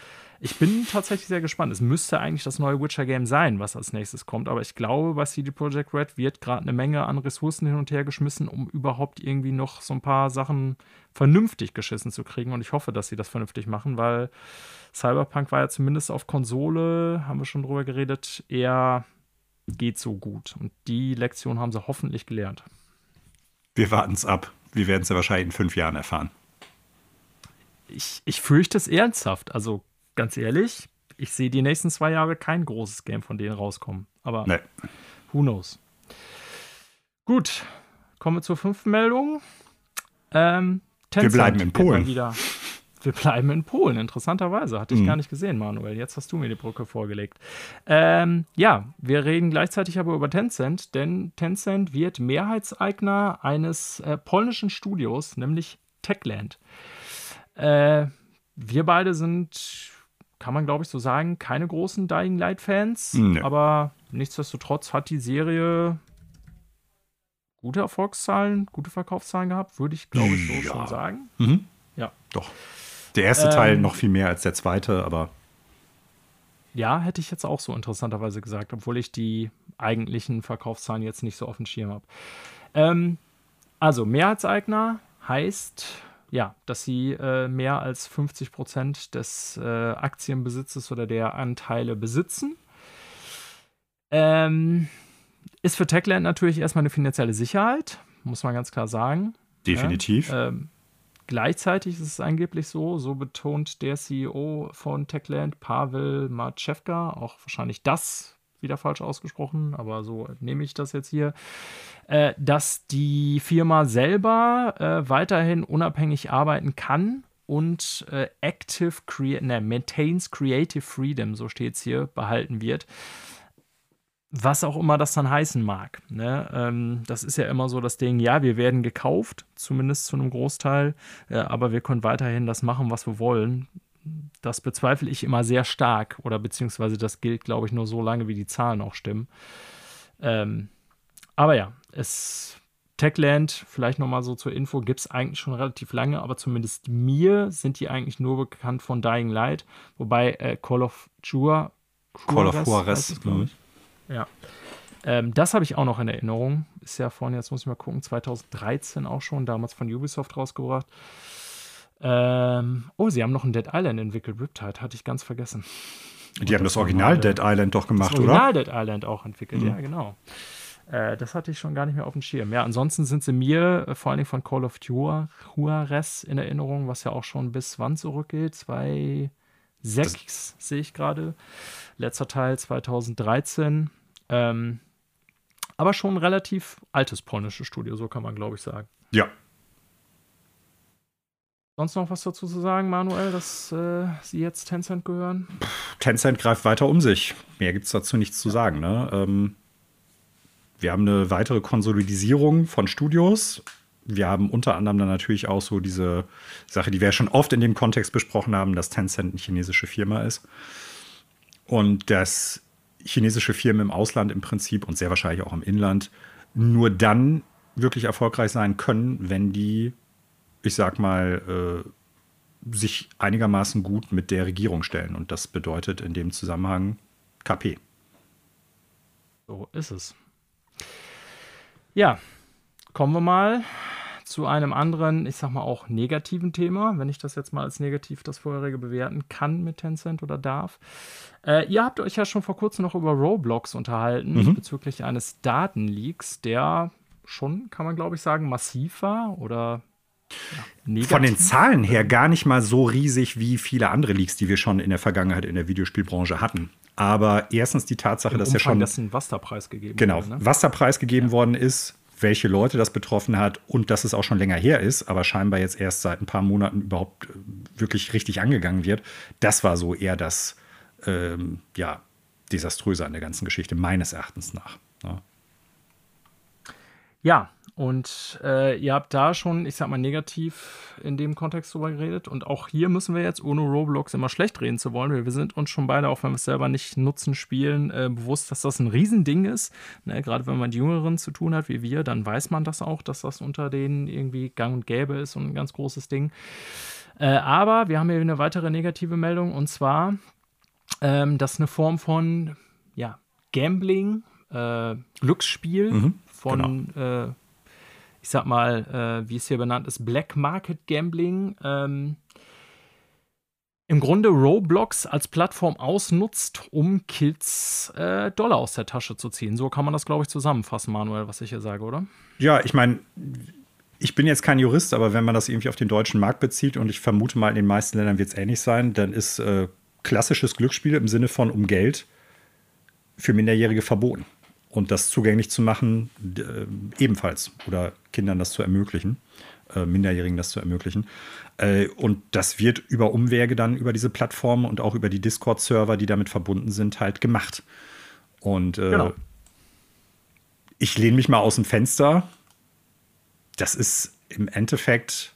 ich bin tatsächlich sehr gespannt. Es müsste eigentlich das neue Witcher-Game sein, was als nächstes kommt. Aber ich glaube, bei CD Projekt Red wird gerade eine Menge an Ressourcen hin und her geschmissen, um überhaupt irgendwie noch so ein paar Sachen vernünftig geschissen zu kriegen. Und ich hoffe, dass sie das vernünftig machen, weil Cyberpunk war ja zumindest auf Konsole, haben wir schon drüber geredet, eher geht so gut. Und die Lektion haben sie hoffentlich gelernt. Wir warten es ab. Wir werden es ja wahrscheinlich in fünf Jahren erfahren. Ich, ich fürchte es ernsthaft. Also ganz ehrlich, ich sehe die nächsten zwei Jahre kein großes Game von denen rauskommen. Aber nee. who knows? Gut, kommen wir zur fünften Meldung. Ähm, wir bleiben in Polen. Wieder, wir bleiben in Polen, interessanterweise. Hatte ich mhm. gar nicht gesehen, Manuel. Jetzt hast du mir die Brücke vorgelegt. Ähm, ja, wir reden gleichzeitig aber über Tencent, denn Tencent wird Mehrheitseigner eines äh, polnischen Studios, nämlich Techland. Äh, wir beide sind kann man glaube ich so sagen, keine großen Dying Light Fans, nee. aber nichtsdestotrotz hat die Serie gute Erfolgszahlen, gute Verkaufszahlen gehabt, würde ich glaube ich so ja. schon sagen. Mhm. Ja. Doch. Der erste ähm, Teil noch viel mehr als der zweite, aber. Ja, hätte ich jetzt auch so interessanterweise gesagt, obwohl ich die eigentlichen Verkaufszahlen jetzt nicht so auf dem Schirm habe. Ähm, also, Mehrheitseigner heißt, ja, dass sie äh, mehr als 50 Prozent des äh, Aktienbesitzes oder der Anteile besitzen. Ähm, ist für Techland natürlich erstmal eine finanzielle Sicherheit, muss man ganz klar sagen. Definitiv. Ja, ähm, gleichzeitig ist es angeblich so, so betont der CEO von Techland, Pavel Matschewka, auch wahrscheinlich das wieder falsch ausgesprochen, aber so nehme ich das jetzt hier, äh, dass die Firma selber äh, weiterhin unabhängig arbeiten kann und äh, active crea ne, maintains creative freedom, so steht es hier, behalten wird. Was auch immer das dann heißen mag. Ne? Ähm, das ist ja immer so das Ding, ja, wir werden gekauft, zumindest zu einem Großteil, äh, aber wir können weiterhin das machen, was wir wollen das bezweifle ich immer sehr stark oder beziehungsweise das gilt, glaube ich, nur so lange, wie die Zahlen auch stimmen. Ähm, aber ja, es Techland, vielleicht nochmal so zur Info, gibt es eigentlich schon relativ lange, aber zumindest mir sind die eigentlich nur bekannt von Dying Light, wobei äh, Call of Juarez, Call of Juarez, glaube ich. Ja. Ähm, das habe ich auch noch in Erinnerung. Ist ja vorhin, jetzt muss ich mal gucken, 2013 auch schon, damals von Ubisoft rausgebracht. Ähm, oh, sie haben noch ein Dead Island entwickelt, Riptide, hatte ich ganz vergessen. Die haben das, das Original Dead Island doch gemacht, das Original oder? Dead Island auch entwickelt, mhm. ja, genau. Äh, das hatte ich schon gar nicht mehr auf dem Schirm. Ja, ansonsten sind sie mir äh, vor allen Dingen von Call of Juarez in Erinnerung, was ja auch schon bis wann zurückgeht? 2006 sehe ich gerade. Letzter Teil 2013. Ähm, aber schon ein relativ altes polnisches Studio, so kann man, glaube ich, sagen. Ja. Sonst noch was dazu zu sagen, Manuel, dass äh, Sie jetzt Tencent gehören? Tencent greift weiter um sich. Mehr gibt es dazu nichts zu sagen. Ne? Ähm, wir haben eine weitere Konsolidisierung von Studios. Wir haben unter anderem dann natürlich auch so diese Sache, die wir schon oft in dem Kontext besprochen haben, dass Tencent eine chinesische Firma ist. Und dass chinesische Firmen im Ausland im Prinzip und sehr wahrscheinlich auch im Inland nur dann wirklich erfolgreich sein können, wenn die, ich sag mal, äh, sich einigermaßen gut mit der Regierung stellen. Und das bedeutet in dem Zusammenhang KP. So ist es. Ja, kommen wir mal zu einem anderen, ich sag mal auch negativen Thema, wenn ich das jetzt mal als negativ das vorherige bewerten kann mit Tencent oder darf. Äh, ihr habt euch ja schon vor kurzem noch über Roblox unterhalten mhm. bezüglich eines Datenleaks, der schon, kann man glaube ich sagen, massiv war oder ja, Von den Zahlen her gar nicht mal so riesig wie viele andere Leaks, die wir schon in der Vergangenheit in der Videospielbranche hatten. Aber erstens die Tatsache, Im dass Umfang, ja schon. Dass ein Wasserpreis gegeben genau, wurde, ne? Wasserpreis gegeben ja. worden ist, welche Leute das betroffen hat und dass es auch schon länger her ist, aber scheinbar jetzt erst seit ein paar Monaten überhaupt äh, wirklich richtig angegangen wird. Das war so eher das, ähm, ja, desaströse an der ganzen Geschichte, meines Erachtens nach. Ja, ne? ja und äh, ihr habt da schon, ich sag mal, negativ in dem Kontext drüber geredet. Und auch hier müssen wir jetzt, ohne Roblox immer schlecht reden zu wollen, weil wir sind uns schon beide, auch wenn wir es selber nicht nutzen, spielen, äh, bewusst, dass das ein Riesending ist. Ne, Gerade wenn man mit Jüngeren zu tun hat wie wir, dann weiß man das auch, dass das unter denen irgendwie gang und gäbe ist und ein ganz großes Ding. Äh, aber wir haben hier eine weitere negative Meldung und zwar, ähm, dass eine Form von ja, Gambling, äh, Glücksspiel mhm, von genau äh, ich sag mal, äh, wie es hier benannt ist, Black Market Gambling, ähm, im Grunde Roblox als Plattform ausnutzt, um Kids äh, Dollar aus der Tasche zu ziehen. So kann man das, glaube ich, zusammenfassen, Manuel, was ich hier sage, oder? Ja, ich meine, ich bin jetzt kein Jurist, aber wenn man das irgendwie auf den deutschen Markt bezieht und ich vermute mal, in den meisten Ländern wird es ähnlich sein, dann ist äh, klassisches Glücksspiel im Sinne von um Geld für Minderjährige verboten und das zugänglich zu machen, äh, ebenfalls oder Kindern das zu ermöglichen, äh, Minderjährigen das zu ermöglichen. Äh, und das wird über Umwege dann über diese Plattformen und auch über die Discord-Server, die damit verbunden sind, halt gemacht. Und äh, genau. ich lehne mich mal aus dem Fenster. Das ist im Endeffekt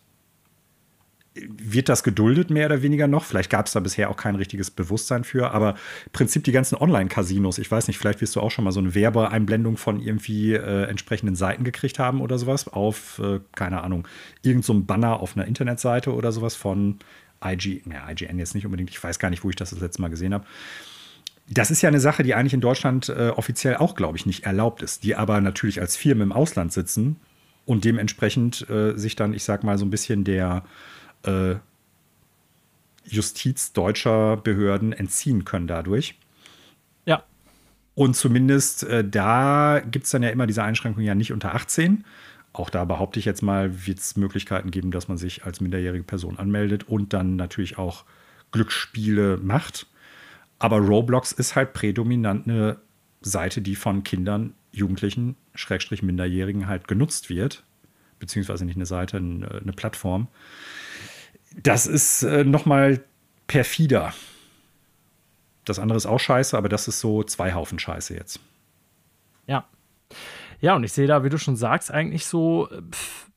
wird das geduldet, mehr oder weniger noch? Vielleicht gab es da bisher auch kein richtiges Bewusstsein für, aber im Prinzip die ganzen Online-Casinos, ich weiß nicht, vielleicht wirst du auch schon mal so eine Werbeeinblendung von irgendwie äh, entsprechenden Seiten gekriegt haben oder sowas auf, äh, keine Ahnung, irgendein so Banner auf einer Internetseite oder sowas von IG, ja, IGN jetzt nicht unbedingt, ich weiß gar nicht, wo ich das das letzte Mal gesehen habe. Das ist ja eine Sache, die eigentlich in Deutschland äh, offiziell auch, glaube ich, nicht erlaubt ist, die aber natürlich als Firmen im Ausland sitzen und dementsprechend äh, sich dann, ich sag mal, so ein bisschen der äh, Justiz deutscher Behörden entziehen können dadurch. Ja. Und zumindest äh, da gibt es dann ja immer diese Einschränkung ja nicht unter 18. Auch da behaupte ich jetzt mal, wird es Möglichkeiten geben, dass man sich als minderjährige Person anmeldet und dann natürlich auch Glücksspiele macht. Aber Roblox ist halt prädominant eine Seite, die von Kindern, Jugendlichen, Schrägstrich Minderjährigen halt genutzt wird. Beziehungsweise nicht eine Seite, eine Plattform das ist äh, noch perfider. Das andere ist auch scheiße, aber das ist so zwei Haufen Scheiße jetzt. Ja. Ja, und ich sehe da, wie du schon sagst, eigentlich so,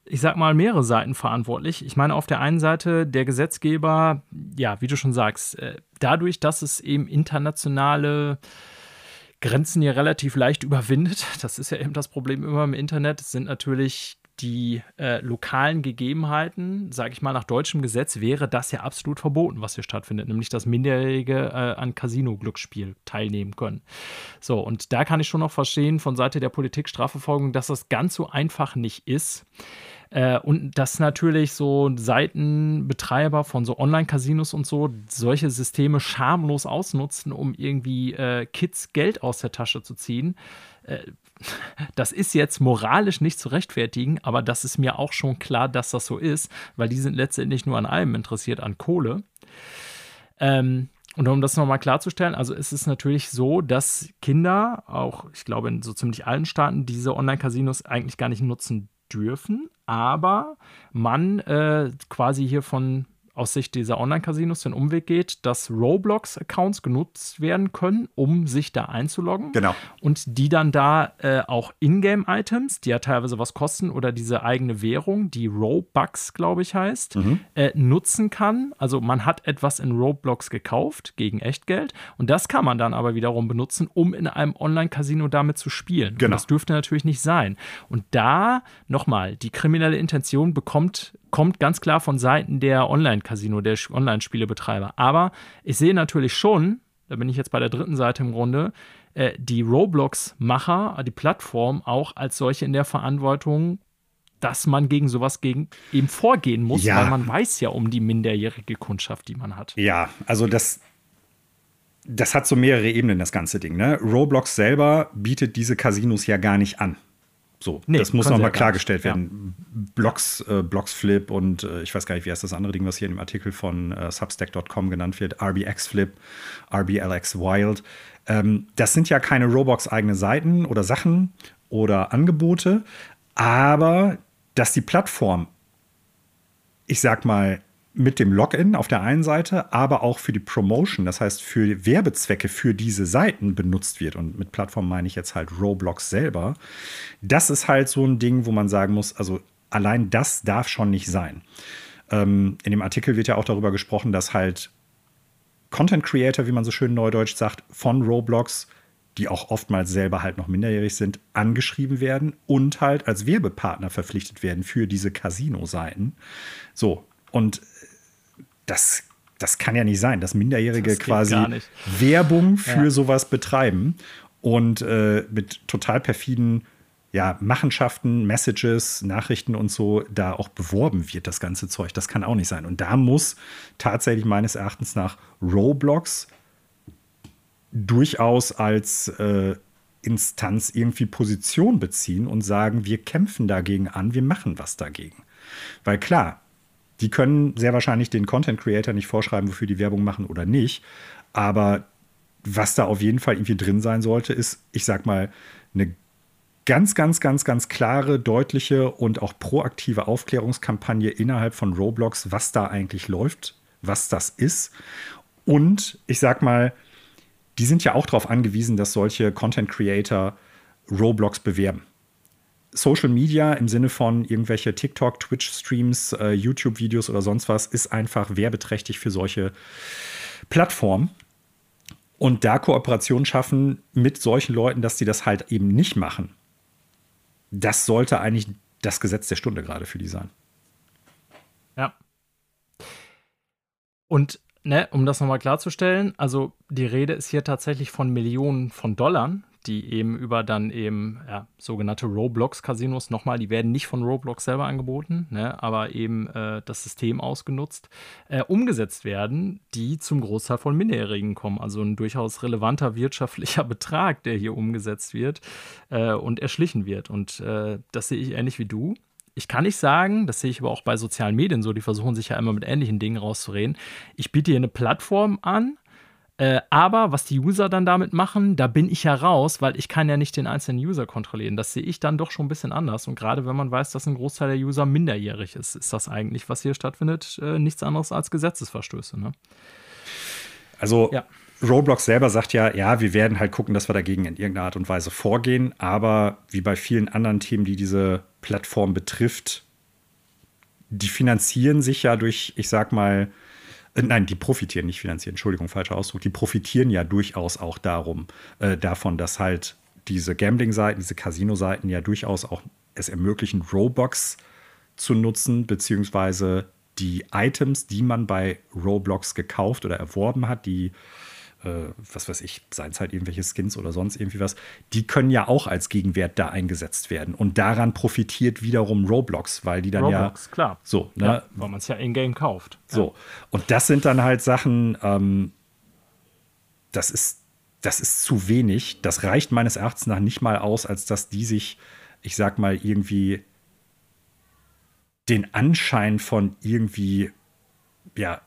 ich sag mal, mehrere Seiten verantwortlich. Ich meine, auf der einen Seite der Gesetzgeber, ja, wie du schon sagst, äh, dadurch, dass es eben internationale Grenzen hier relativ leicht überwindet. Das ist ja eben das Problem immer im Internet. Sind natürlich die äh, lokalen Gegebenheiten, sage ich mal, nach deutschem Gesetz wäre das ja absolut verboten, was hier stattfindet, nämlich dass Minderjährige äh, an Casino-Glücksspiel teilnehmen können. So, und da kann ich schon noch verstehen von Seite der Politik Strafverfolgung, dass das ganz so einfach nicht ist. Äh, und dass natürlich so Seitenbetreiber von so Online-Casinos und so solche Systeme schamlos ausnutzen, um irgendwie äh, Kids Geld aus der Tasche zu ziehen. Das ist jetzt moralisch nicht zu rechtfertigen, aber das ist mir auch schon klar, dass das so ist, weil die sind letztendlich nur an allem interessiert, an Kohle. Ähm, und um das nochmal klarzustellen, also ist es natürlich so, dass Kinder, auch ich glaube in so ziemlich allen Staaten, diese Online-Casinos eigentlich gar nicht nutzen dürfen, aber man äh, quasi hier von aus Sicht dieser Online-Casinos den Umweg geht, dass Roblox-Accounts genutzt werden können, um sich da einzuloggen. Genau. Und die dann da äh, auch Ingame-Items, die ja teilweise was kosten, oder diese eigene Währung, die Robux, glaube ich, heißt, mhm. äh, nutzen kann. Also man hat etwas in Roblox gekauft gegen Echtgeld und das kann man dann aber wiederum benutzen, um in einem Online-Casino damit zu spielen. Genau. Und das dürfte natürlich nicht sein. Und da nochmal, die kriminelle Intention bekommt kommt ganz klar von Seiten der Online-Casino, der Online-Spielebetreiber. Aber ich sehe natürlich schon, da bin ich jetzt bei der dritten Seite im Grunde, äh, die Roblox-Macher, die Plattform auch als solche in der Verantwortung, dass man gegen sowas gegen eben vorgehen muss, ja. weil man weiß ja um die minderjährige Kundschaft, die man hat. Ja, also das, das hat so mehrere Ebenen, das ganze Ding. Ne? Roblox selber bietet diese Casinos ja gar nicht an. So, nee, das muss nochmal klargestellt werden. Ja. Blocks, äh, Blocksflip und äh, ich weiß gar nicht, wie heißt das andere Ding, was hier in dem Artikel von äh, Substack.com genannt wird, RBX Flip, RBLX Wild. Ähm, das sind ja keine Roblox eigene Seiten oder Sachen oder Angebote, aber dass die Plattform, ich sag mal, mit dem Login auf der einen Seite, aber auch für die Promotion, das heißt für Werbezwecke für diese Seiten benutzt wird. Und mit Plattform meine ich jetzt halt Roblox selber. Das ist halt so ein Ding, wo man sagen muss, also allein das darf schon nicht sein. Ähm, in dem Artikel wird ja auch darüber gesprochen, dass halt Content Creator, wie man so schön neudeutsch sagt, von Roblox, die auch oftmals selber halt noch minderjährig sind, angeschrieben werden und halt als Werbepartner verpflichtet werden für diese Casino-Seiten. So, und das, das kann ja nicht sein, dass Minderjährige das quasi Werbung für ja. sowas betreiben und äh, mit total perfiden ja, Machenschaften, Messages, Nachrichten und so da auch beworben wird, das ganze Zeug. Das kann auch nicht sein. Und da muss tatsächlich meines Erachtens nach Roblox durchaus als äh, Instanz irgendwie Position beziehen und sagen, wir kämpfen dagegen an, wir machen was dagegen. Weil klar, die können sehr wahrscheinlich den Content Creator nicht vorschreiben, wofür die Werbung machen oder nicht. Aber was da auf jeden Fall irgendwie drin sein sollte, ist, ich sag mal, eine ganz, ganz, ganz, ganz klare, deutliche und auch proaktive Aufklärungskampagne innerhalb von Roblox, was da eigentlich läuft, was das ist. Und ich sag mal, die sind ja auch darauf angewiesen, dass solche Content Creator Roblox bewerben. Social Media im Sinne von irgendwelche TikTok, Twitch-Streams, äh, YouTube-Videos oder sonst was ist einfach werbeträchtig für solche Plattformen. Und da Kooperation schaffen mit solchen Leuten, dass sie das halt eben nicht machen, das sollte eigentlich das Gesetz der Stunde gerade für die sein. Ja. Und ne, um das nochmal klarzustellen, also die Rede ist hier tatsächlich von Millionen von Dollar, die eben über dann eben ja, sogenannte Roblox-Casinos nochmal, die werden nicht von Roblox selber angeboten, ne, aber eben äh, das System ausgenutzt, äh, umgesetzt werden, die zum Großteil von Minderjährigen kommen. Also ein durchaus relevanter wirtschaftlicher Betrag, der hier umgesetzt wird äh, und erschlichen wird. Und äh, das sehe ich ähnlich wie du. Ich kann nicht sagen, das sehe ich aber auch bei sozialen Medien so, die versuchen sich ja immer mit ähnlichen Dingen rauszureden. Ich biete hier eine Plattform an, äh, aber was die User dann damit machen, da bin ich ja raus, weil ich kann ja nicht den einzelnen User kontrollieren. Das sehe ich dann doch schon ein bisschen anders. Und gerade wenn man weiß, dass ein Großteil der User minderjährig ist, ist das eigentlich, was hier stattfindet, äh, nichts anderes als Gesetzesverstöße. Ne? Also ja. Roblox selber sagt ja, ja, wir werden halt gucken, dass wir dagegen in irgendeiner Art und Weise vorgehen. Aber wie bei vielen anderen Themen, die diese Plattform betrifft, die finanzieren sich ja durch, ich sag mal, nein, die profitieren nicht finanziell, Entschuldigung, falscher Ausdruck, die profitieren ja durchaus auch darum, äh, davon, dass halt diese Gambling-Seiten, diese Casino-Seiten ja durchaus auch es ermöglichen, Roblox zu nutzen, beziehungsweise die Items, die man bei Roblox gekauft oder erworben hat, die äh, was weiß ich, seien es halt irgendwelche Skins oder sonst irgendwie was, die können ja auch als Gegenwert da eingesetzt werden. Und daran profitiert wiederum Roblox, weil die dann Roblox, ja. klar. So, ne? Ja, weil man es ja in-game kauft. So. Und das sind dann halt Sachen, ähm, das ist, das ist zu wenig. Das reicht meines Erachtens nach nicht mal aus, als dass die sich, ich sag mal, irgendwie den Anschein von irgendwie, ja,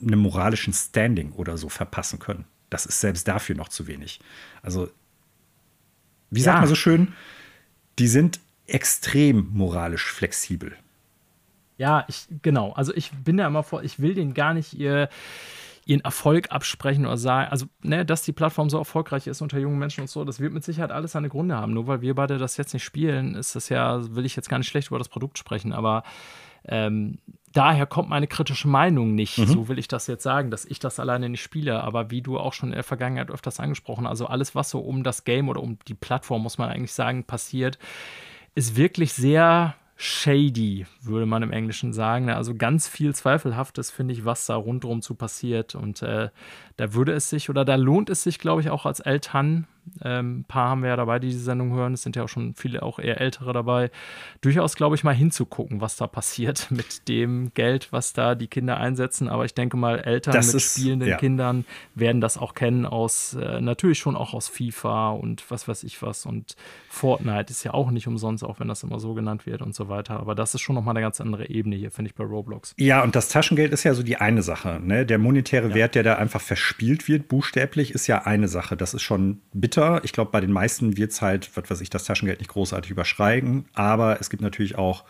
einem moralischen Standing oder so verpassen können. Das ist selbst dafür noch zu wenig. Also, wie sagt Ja. man so schön, die sind extrem moralisch flexibel. Ja, ich, genau. Also ich bin da immer vor, ich will denen gar nicht ihr, ihren Erfolg absprechen oder sagen, also, ne, dass die Plattform so erfolgreich ist unter jungen Menschen und so, das wird mit Sicherheit alles seine Gründe haben. Nur weil wir beide das jetzt nicht spielen, ist das ja, will ich jetzt gar nicht schlecht über das Produkt sprechen, aber ähm, daher kommt meine kritische Meinung nicht. So will ich das jetzt sagen, dass ich das alleine nicht spiele. Aber wie du auch schon in der Vergangenheit öfters angesprochen, also alles, was so um das Game oder um die Plattform, muss man eigentlich sagen, passiert, ist wirklich sehr shady, würde man im Englischen sagen. Also ganz viel Zweifelhaftes finde ich, was da rundherum zu passiert. Und äh, da würde es sich oder da lohnt es sich, glaube ich, auch als Eltern, ähm, ein paar haben wir ja dabei, die diese Sendung hören, es sind ja auch schon viele, auch eher ältere dabei, durchaus, glaube ich, mal hinzugucken, was da passiert mit dem Geld, was da die Kinder einsetzen. Aber ich denke mal, Eltern Das mit ist- spielenden ja. Kindern werden das auch kennen aus, äh, natürlich schon auch aus FIFA und was weiß ich was. Und Fortnite ist ja auch nicht umsonst, auch wenn das immer so genannt wird und so weiter. Aber das ist schon nochmal eine ganz andere Ebene hier, finde ich, bei Roblox. Ja, und das Taschengeld ist ja so die eine Sache. Ne? Der monetäre Wert, der da einfach verspielt wird, buchstäblich, ist ja eine Sache. Das ist schon bitter. Ich glaube, bei den meisten wird es halt, was weiß ich, das Taschengeld nicht großartig überschreiten. Aber es gibt natürlich auch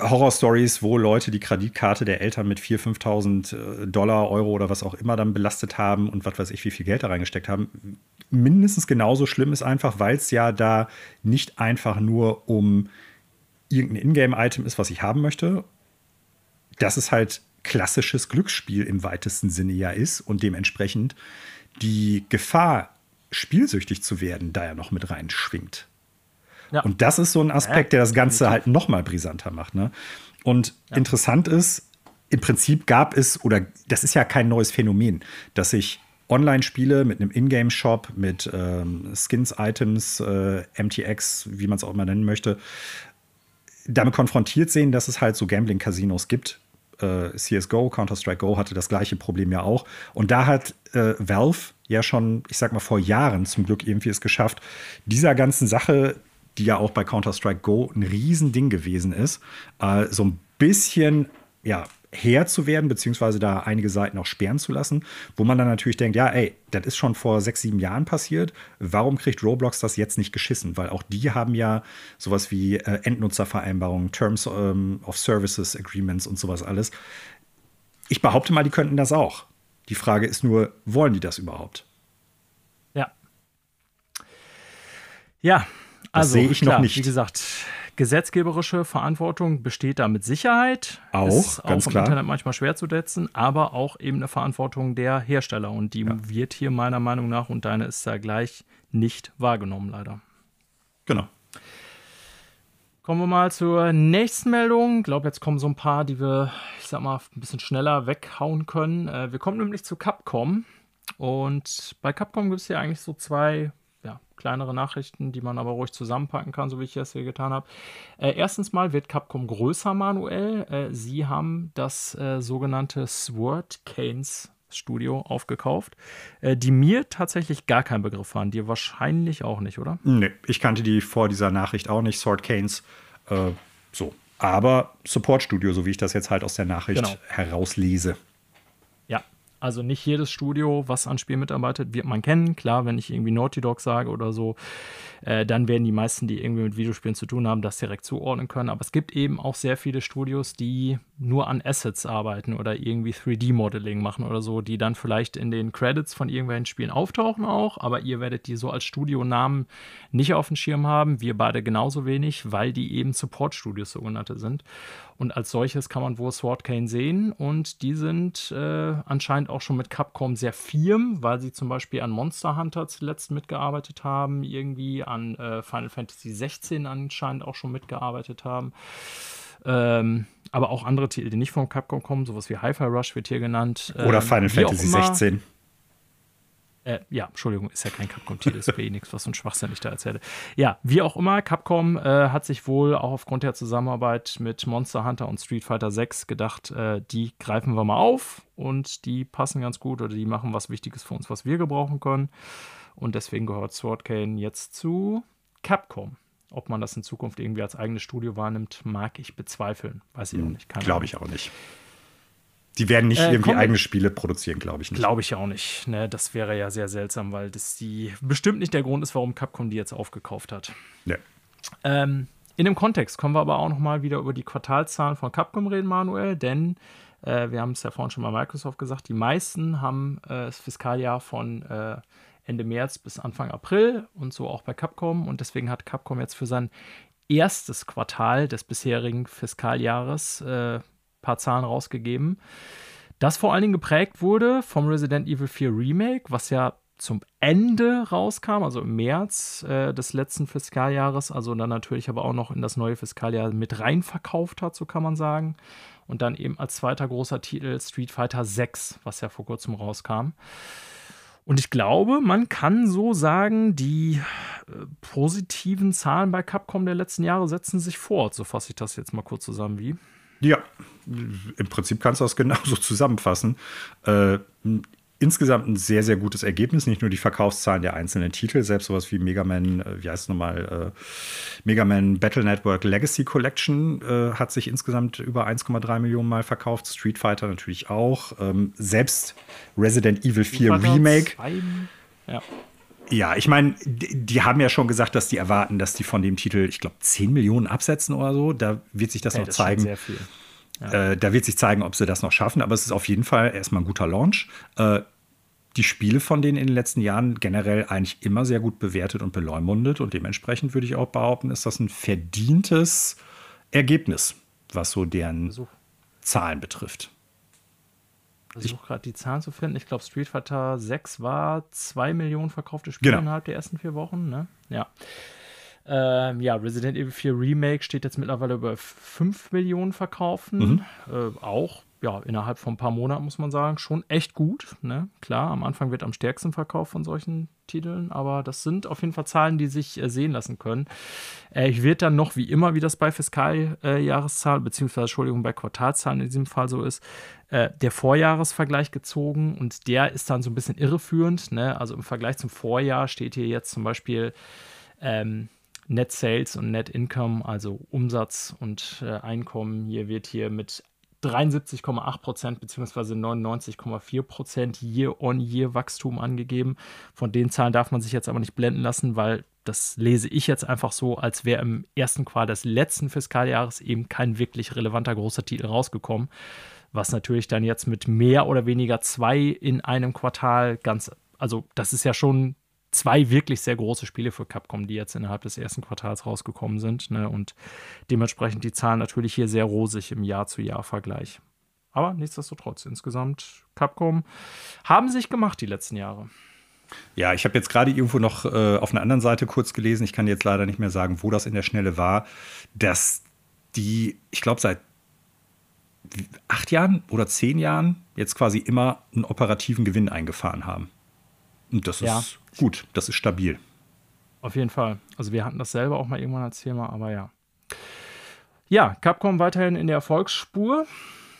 Horror-Stories, wo Leute die Kreditkarte der Eltern mit 4.000, 5.000 äh, Dollar, Euro oder was auch immer dann belastet haben und was weiß ich, wie viel Geld da reingesteckt haben. Mindestens genauso schlimm ist einfach, weil es ja da nicht einfach nur um irgendein Ingame-Item ist, was ich haben möchte. Dass es halt klassisches Glücksspiel im weitesten Sinne ja ist und dementsprechend die Gefahr, spielsüchtig zu werden, da ja noch mit reinschwingt. Ja. Und das ist so ein Aspekt, der das Ganze halt noch mal brisanter macht. Ne? Und interessant ist, im Prinzip gab es, oder das ist ja kein neues Phänomen, dass sich Online-Spiele mit einem Ingame-Shop, mit ähm, Skins-Items, äh, MTX, wie man es auch immer nennen möchte, damit konfrontiert sehen, dass es halt so Gambling-Casinos gibt. Äh, CSGO, Counter-Strike Go hatte das gleiche Problem ja auch. Und da hat äh, Valve ja schon, ich sag mal, vor Jahren zum Glück irgendwie es geschafft, dieser ganzen Sache, die ja auch bei Counter-Strike Go ein Riesending gewesen ist, äh, so ein bisschen, ja, Herr zu werden, beziehungsweise da einige Seiten auch sperren zu lassen, wo man dann natürlich denkt, ja, ey, das ist schon vor sechs, sieben Jahren passiert. Warum kriegt Roblox das jetzt nicht geschissen? Weil auch die haben ja sowas wie äh, Endnutzervereinbarungen, Terms ähm, of Services Agreements und sowas alles. Ich behaupte mal, die könnten das auch. Die Frage ist nur, wollen die das überhaupt? Ja. Ja, also sehe ich noch klar, nicht. Wie gesagt, gesetzgeberische Verantwortung besteht da mit Sicherheit. Auch, ist ganz auch im klar. Internet manchmal schwer zu setzen, aber auch eben eine Verantwortung der Hersteller. Und die wird hier meiner Meinung nach, und deine ist da gleich, nicht wahrgenommen, leider. Genau. Kommen wir mal zur nächsten Meldung. Ich glaube, jetzt kommen so ein paar, die wir, ich sag mal, ein bisschen schneller weghauen können. Äh, wir kommen nämlich zu Capcom. Und bei Capcom gibt es ja eigentlich so zwei ja, kleinere Nachrichten, die man aber ruhig zusammenpacken kann, so wie ich das hier getan habe. Äh, erstens mal wird Capcom größer manuell. Äh, sie haben das äh, sogenannte Sword Canes Studio aufgekauft, äh, die mir tatsächlich gar kein Begriff waren. Dir wahrscheinlich auch nicht, oder? Nee, ich kannte die vor dieser Nachricht auch nicht, Sword Canes. Äh, so. Aber Support Studio, so wie ich das jetzt halt aus der Nachricht Genau. herauslese. Also nicht jedes Studio, was an Spiel mitarbeitet, wird man kennen. Klar, wenn ich irgendwie Naughty Dog sage oder so, äh, dann werden die meisten, die irgendwie mit Videospielen zu tun haben, das direkt zuordnen können. Aber es gibt eben auch sehr viele Studios, die nur an Assets arbeiten oder irgendwie 3D-Modeling machen oder so, die dann vielleicht in den Credits von irgendwelchen Spielen auftauchen auch, aber ihr werdet die so als Studionamen nicht auf dem Schirm haben. Wir beide genauso wenig, weil die eben Support-Studios sogenannte sind. Und als solches kann man wohl Sword Cane sehen und die sind äh, anscheinend auch schon mit Capcom sehr firm, weil sie zum Beispiel an Monster Hunter zuletzt mitgearbeitet haben, irgendwie an äh, Final Fantasy 16 anscheinend auch schon mitgearbeitet haben. Ähm, aber auch andere Titel, die nicht von Capcom kommen, sowas wie Hi-Fi Rush wird hier genannt. Oder ähm, Final Fantasy 16. Äh, ja, Entschuldigung, ist ja kein Capcom-Titel, ist eh nichts, was so ein Schwachsinn ich da erzähle. Ja, wie auch immer, Capcom äh, hat sich wohl auch aufgrund der Zusammenarbeit mit Monster Hunter und Street Fighter 6 gedacht, äh, die greifen wir mal auf und die passen ganz gut oder die machen was Wichtiges für uns, was wir gebrauchen können. Und deswegen gehört Sword Cane jetzt zu Capcom. Ob man das in Zukunft irgendwie als eigenes Studio wahrnimmt, mag ich bezweifeln. Weiß ich auch hm, nicht. Glaube ich auch nicht. Die werden nicht äh, irgendwie eigene Spiele produzieren, glaube ich nicht. Glaube ich auch nicht. Ne, das wäre ja sehr seltsam, weil das die bestimmt nicht der Grund ist, warum Capcom die jetzt aufgekauft hat. Ja. Ähm, in dem Kontext können wir aber auch noch mal wieder über die Quartalzahlen von Capcom reden, Manuel, denn äh, wir haben es ja vorhin schon bei Microsoft gesagt, die meisten haben äh, das Fiskaljahr von äh, Ende März bis Anfang April und so auch bei Capcom. Und deswegen hat Capcom jetzt für sein erstes Quartal des bisherigen Fiskaljahres äh, paar Zahlen rausgegeben. Das vor allen Dingen geprägt wurde vom Resident Evil 4 Remake, was ja zum Ende rauskam, also im März äh, des letzten Fiskaljahres, also dann natürlich aber auch noch in das neue Fiskaljahr mit rein verkauft hat, so kann man sagen. Und dann eben als zweiter großer Titel Street Fighter 6, was ja vor kurzem rauskam. Und ich glaube, man kann so sagen, die äh, positiven Zahlen bei Capcom der letzten Jahre setzen sich fort. So fasse ich das jetzt mal kurz zusammen wie. Ja, im Prinzip kannst du das genauso zusammenfassen. Äh, insgesamt ein sehr, sehr gutes Ergebnis. Nicht nur die Verkaufszahlen der einzelnen Titel, selbst sowas wie Mega Man, äh, wie heißt es nochmal, äh, Mega Man Battle Network Legacy Collection äh, hat sich insgesamt über 1,3 Millionen Mal verkauft. Street Fighter natürlich auch. Ähm, selbst Resident Evil 4 Remake. Ja. Ja, ich meine, die, die, haben ja schon gesagt, dass die erwarten, dass die von dem Titel, ich glaube, 10 Millionen absetzen oder so. Da wird sich das hey, noch das zeigen. Sehr viel. Ja. Äh, da wird sich zeigen, ob sie das noch schaffen, aber es ist auf jeden Fall erstmal ein guter Launch. Äh, die Spiele von denen in den letzten Jahren generell eigentlich immer sehr gut bewertet und beleumundet und dementsprechend würde ich auch behaupten, ist das ein verdientes Ergebnis, was so deren. Zahlen betrifft. Ich versuche gerade die Zahlen zu finden. Ich glaube, Street Fighter 6 war 2 Millionen verkaufte Spiele genau. innerhalb der ersten vier Wochen. Ne? Ja. Ähm, ja, Resident Evil 4 Remake steht jetzt mittlerweile über 5 Millionen verkaufen. Mhm. Äh, auch, ja, innerhalb von ein paar Monaten muss man sagen, schon echt gut. Ne? Klar, am Anfang wird am stärksten verkauft von solchen Titeln, aber das sind auf jeden Fall Zahlen, die sich äh, sehen lassen können. Äh, ich werde dann noch, wie immer, wie das bei Fiskaljahreszahl, beziehungsweise, Entschuldigung, bei Quartalzahlen in diesem Fall so ist, äh, der Vorjahresvergleich gezogen und der ist dann so ein bisschen irreführend. Ne? Also im Vergleich zum Vorjahr steht hier jetzt zum Beispiel ähm, Net Sales und Net Income, also Umsatz und äh, Einkommen. Hier wird hier mit 73,8 Prozent bzw. 99,4 Prozent Year-on-Year-Wachstum angegeben. Von den Zahlen darf man sich jetzt aber nicht blenden lassen, weil das lese ich jetzt einfach so, als wäre im ersten Quartal des letzten Fiskaljahres eben kein wirklich relevanter großer Titel rausgekommen. Was natürlich dann jetzt mit mehr oder weniger zwei in einem Quartal ganz, also das ist ja schon zwei wirklich sehr große Spiele für Capcom, die jetzt innerhalb des ersten Quartals rausgekommen sind. Ne? Und dementsprechend die Zahlen natürlich hier sehr rosig im Jahr-zu-Jahr-Vergleich. Aber nichtsdestotrotz, insgesamt, Capcom haben sich gemacht die letzten Jahre. Ja, ich habe jetzt gerade irgendwo noch äh, auf einer anderen Seite kurz gelesen, ich kann jetzt leider nicht mehr sagen, wo das in der Schnelle war, dass die, ich glaube, seit acht Jahren oder zehn Jahren jetzt quasi immer einen operativen Gewinn eingefahren haben. Und das ja. ist gut, das ist stabil. Auf jeden Fall. Also wir hatten das selber auch mal irgendwann als Thema, aber ja. Ja, Capcom weiterhin in der Erfolgsspur.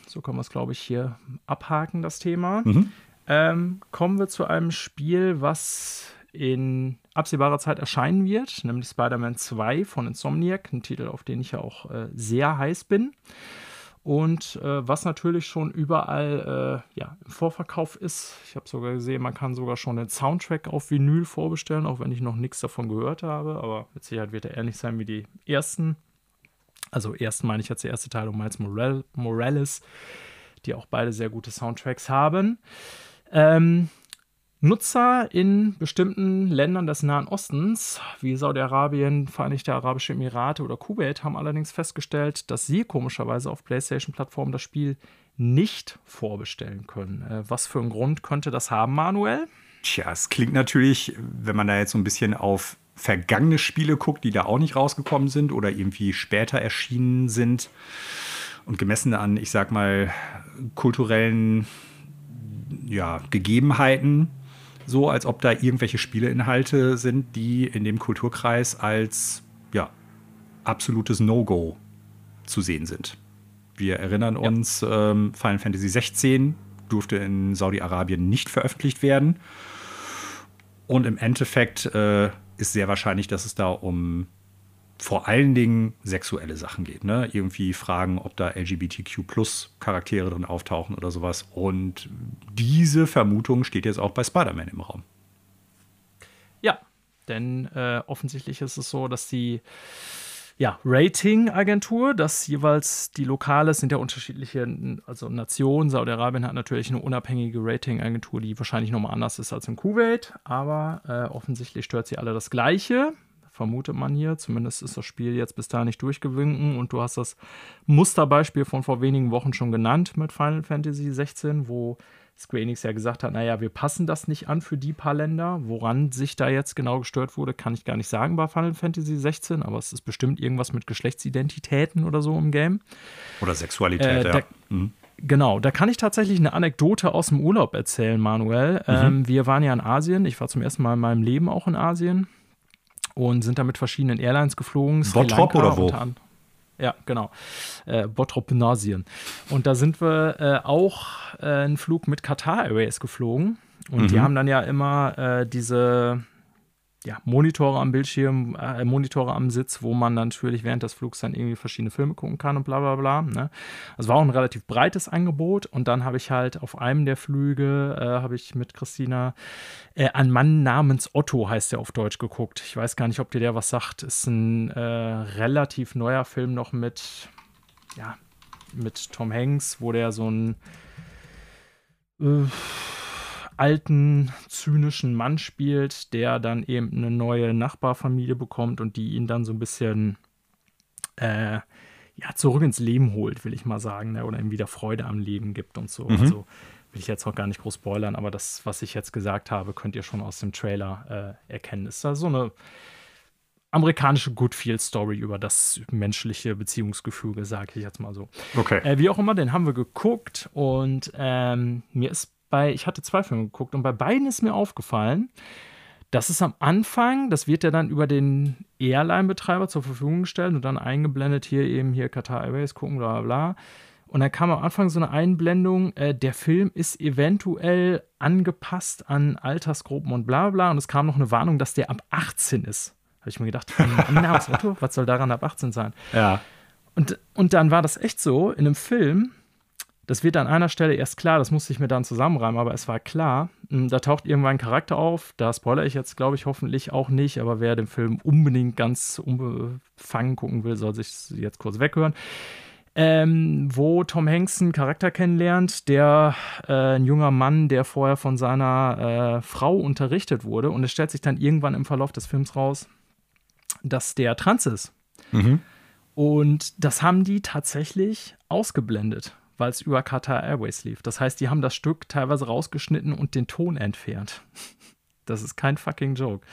So können wir es, glaube ich, hier abhaken, das Thema. Mhm. Ähm, kommen wir zu einem Spiel, was in absehbarer Zeit erscheinen wird, nämlich Spider-Man 2 von Insomniac, ein Titel, auf den ich ja auch äh, sehr heiß bin. Und äh, was natürlich schon überall äh, ja, im Vorverkauf ist, ich habe sogar gesehen, man kann sogar schon den Soundtrack auf Vinyl vorbestellen, auch wenn ich noch nichts davon gehört habe. Aber mit Sicherheit wird er ähnlich sein wie die ersten. Also ersten meine ich jetzt der erste Teil um Miles Morales, die auch beide sehr gute Soundtracks haben. Ähm, Nutzer in bestimmten Ländern des Nahen Ostens, wie Saudi-Arabien, Vereinigte Arabische Emirate oder Kuwait, haben allerdings festgestellt, dass sie komischerweise auf PlayStation-Plattformen das Spiel nicht vorbestellen können. Äh, was für einen Grund könnte das haben, Manuel? Tja, es klingt natürlich, wenn man da jetzt so ein bisschen auf vergangene Spiele guckt, die da auch nicht rausgekommen sind oder irgendwie später erschienen sind und gemessen an, ich sag mal, kulturellen ja, Gegebenheiten, so als ob da irgendwelche Spieleinhalte sind, die in dem Kulturkreis als ja, absolutes No-Go zu sehen sind. Wir erinnern uns, ja. ähm, Final Fantasy 16 durfte in Saudi-Arabien nicht veröffentlicht werden. Und im Endeffekt äh, ist sehr wahrscheinlich, dass es da um vor allen Dingen sexuelle Sachen geht. Ne? Irgendwie fragen, ob da LGBTQ-Plus-Charaktere drin auftauchen oder sowas. Und diese Vermutung steht jetzt auch bei Spider-Man im Raum. Ja, denn äh, offensichtlich ist es so, dass die ja, Rating-Agentur, das jeweils die Lokale sind ja unterschiedliche, also Nationen. Saudi-Arabien hat natürlich eine unabhängige Rating-Agentur, die wahrscheinlich nochmal anders ist als in Kuwait, aber äh, offensichtlich stört sie alle das Gleiche vermutet man hier. Zumindest ist das Spiel jetzt bis dahin nicht durchgewinken und du hast das Musterbeispiel von vor wenigen Wochen schon genannt mit Final Fantasy 16, wo Square Enix ja gesagt hat, naja, wir passen das nicht an für die paar Länder. Woran sich da jetzt genau gestört wurde, kann ich gar nicht sagen bei Final Fantasy 16, aber es ist bestimmt irgendwas mit Geschlechtsidentitäten oder so im Game. Oder Sexualität, äh, ja. Mhm. Genau, da kann ich tatsächlich eine Anekdote aus dem Urlaub erzählen, Manuel. Mhm. Ähm, wir waren ja in Asien. Ich war zum ersten Mal in meinem Leben auch in Asien und sind da mit verschiedenen Airlines geflogen. Bottrop oder wo? Ja, genau. Äh, Bottrop Nasien. Und da sind wir äh, auch äh, einen Flug mit Qatar Airways geflogen. Und mhm. die haben dann ja immer äh, diese ja, Monitore am Bildschirm, äh, Monitore am Sitz, wo man natürlich während des Flugs dann irgendwie verschiedene Filme gucken kann und bla bla bla. Ne? Also war auch ein relativ breites Angebot und dann habe ich halt auf einem der Flüge, äh, habe ich mit Christina äh, Ein Mann namens Otto heißt der auf Deutsch geguckt. Ich weiß gar nicht, ob dir der was sagt. Ist ein äh, relativ neuer Film noch mit, ja, mit Tom Hanks, wo der so ein äh, alten, zynischen Mann spielt, der dann eben eine neue Nachbarfamilie bekommt und die ihn dann so ein bisschen äh, ja, zurück ins Leben holt, will ich mal sagen, ne? oder ihm wieder Freude am Leben gibt und so. Mhm. Also will ich jetzt auch gar nicht groß spoilern, aber das, was ich jetzt gesagt habe, könnt ihr schon aus dem Trailer äh, erkennen. Ist da so eine amerikanische Goodfield-Story über das menschliche Beziehungsgefüge, sage ich jetzt mal so. Okay. Äh, wie auch immer, den haben wir geguckt und ähm, mir ist bei, ich hatte zwei Filme geguckt und bei beiden ist mir aufgefallen, dass es am Anfang, das wird ja dann über den Airline-Betreiber zur Verfügung gestellt und dann eingeblendet hier eben hier Qatar Airways gucken, bla bla bla. Und dann kam am Anfang so eine Einblendung, äh, der Film ist eventuell angepasst an Altersgruppen und bla bla. Und es kam noch eine Warnung, dass der ab 18 ist. Habe ich mir gedacht, Auto, was soll daran ab 18 sein? Ja. Und, und dann war das echt so, in einem Film, das wird an einer Stelle erst klar, das musste ich mir dann zusammenreimen, aber es war klar, hm, da taucht irgendwann ein Charakter auf, da spoilere ich jetzt, glaube ich, hoffentlich auch nicht, aber wer den Film unbedingt ganz unbefangen gucken will, soll sich jetzt kurz weghören. Ähm, wo Tom Hanks einen Charakter kennenlernt, der äh, ein junger Mann, der vorher von seiner äh, Frau unterrichtet wurde. Und es stellt sich dann irgendwann im Verlauf des Films raus, dass der trans ist. Mhm. Und das haben die tatsächlich ausgeblendet weil es über Qatar Airways lief. Das heißt, die haben das Stück teilweise rausgeschnitten und den Ton entfernt. Das ist kein fucking Joke.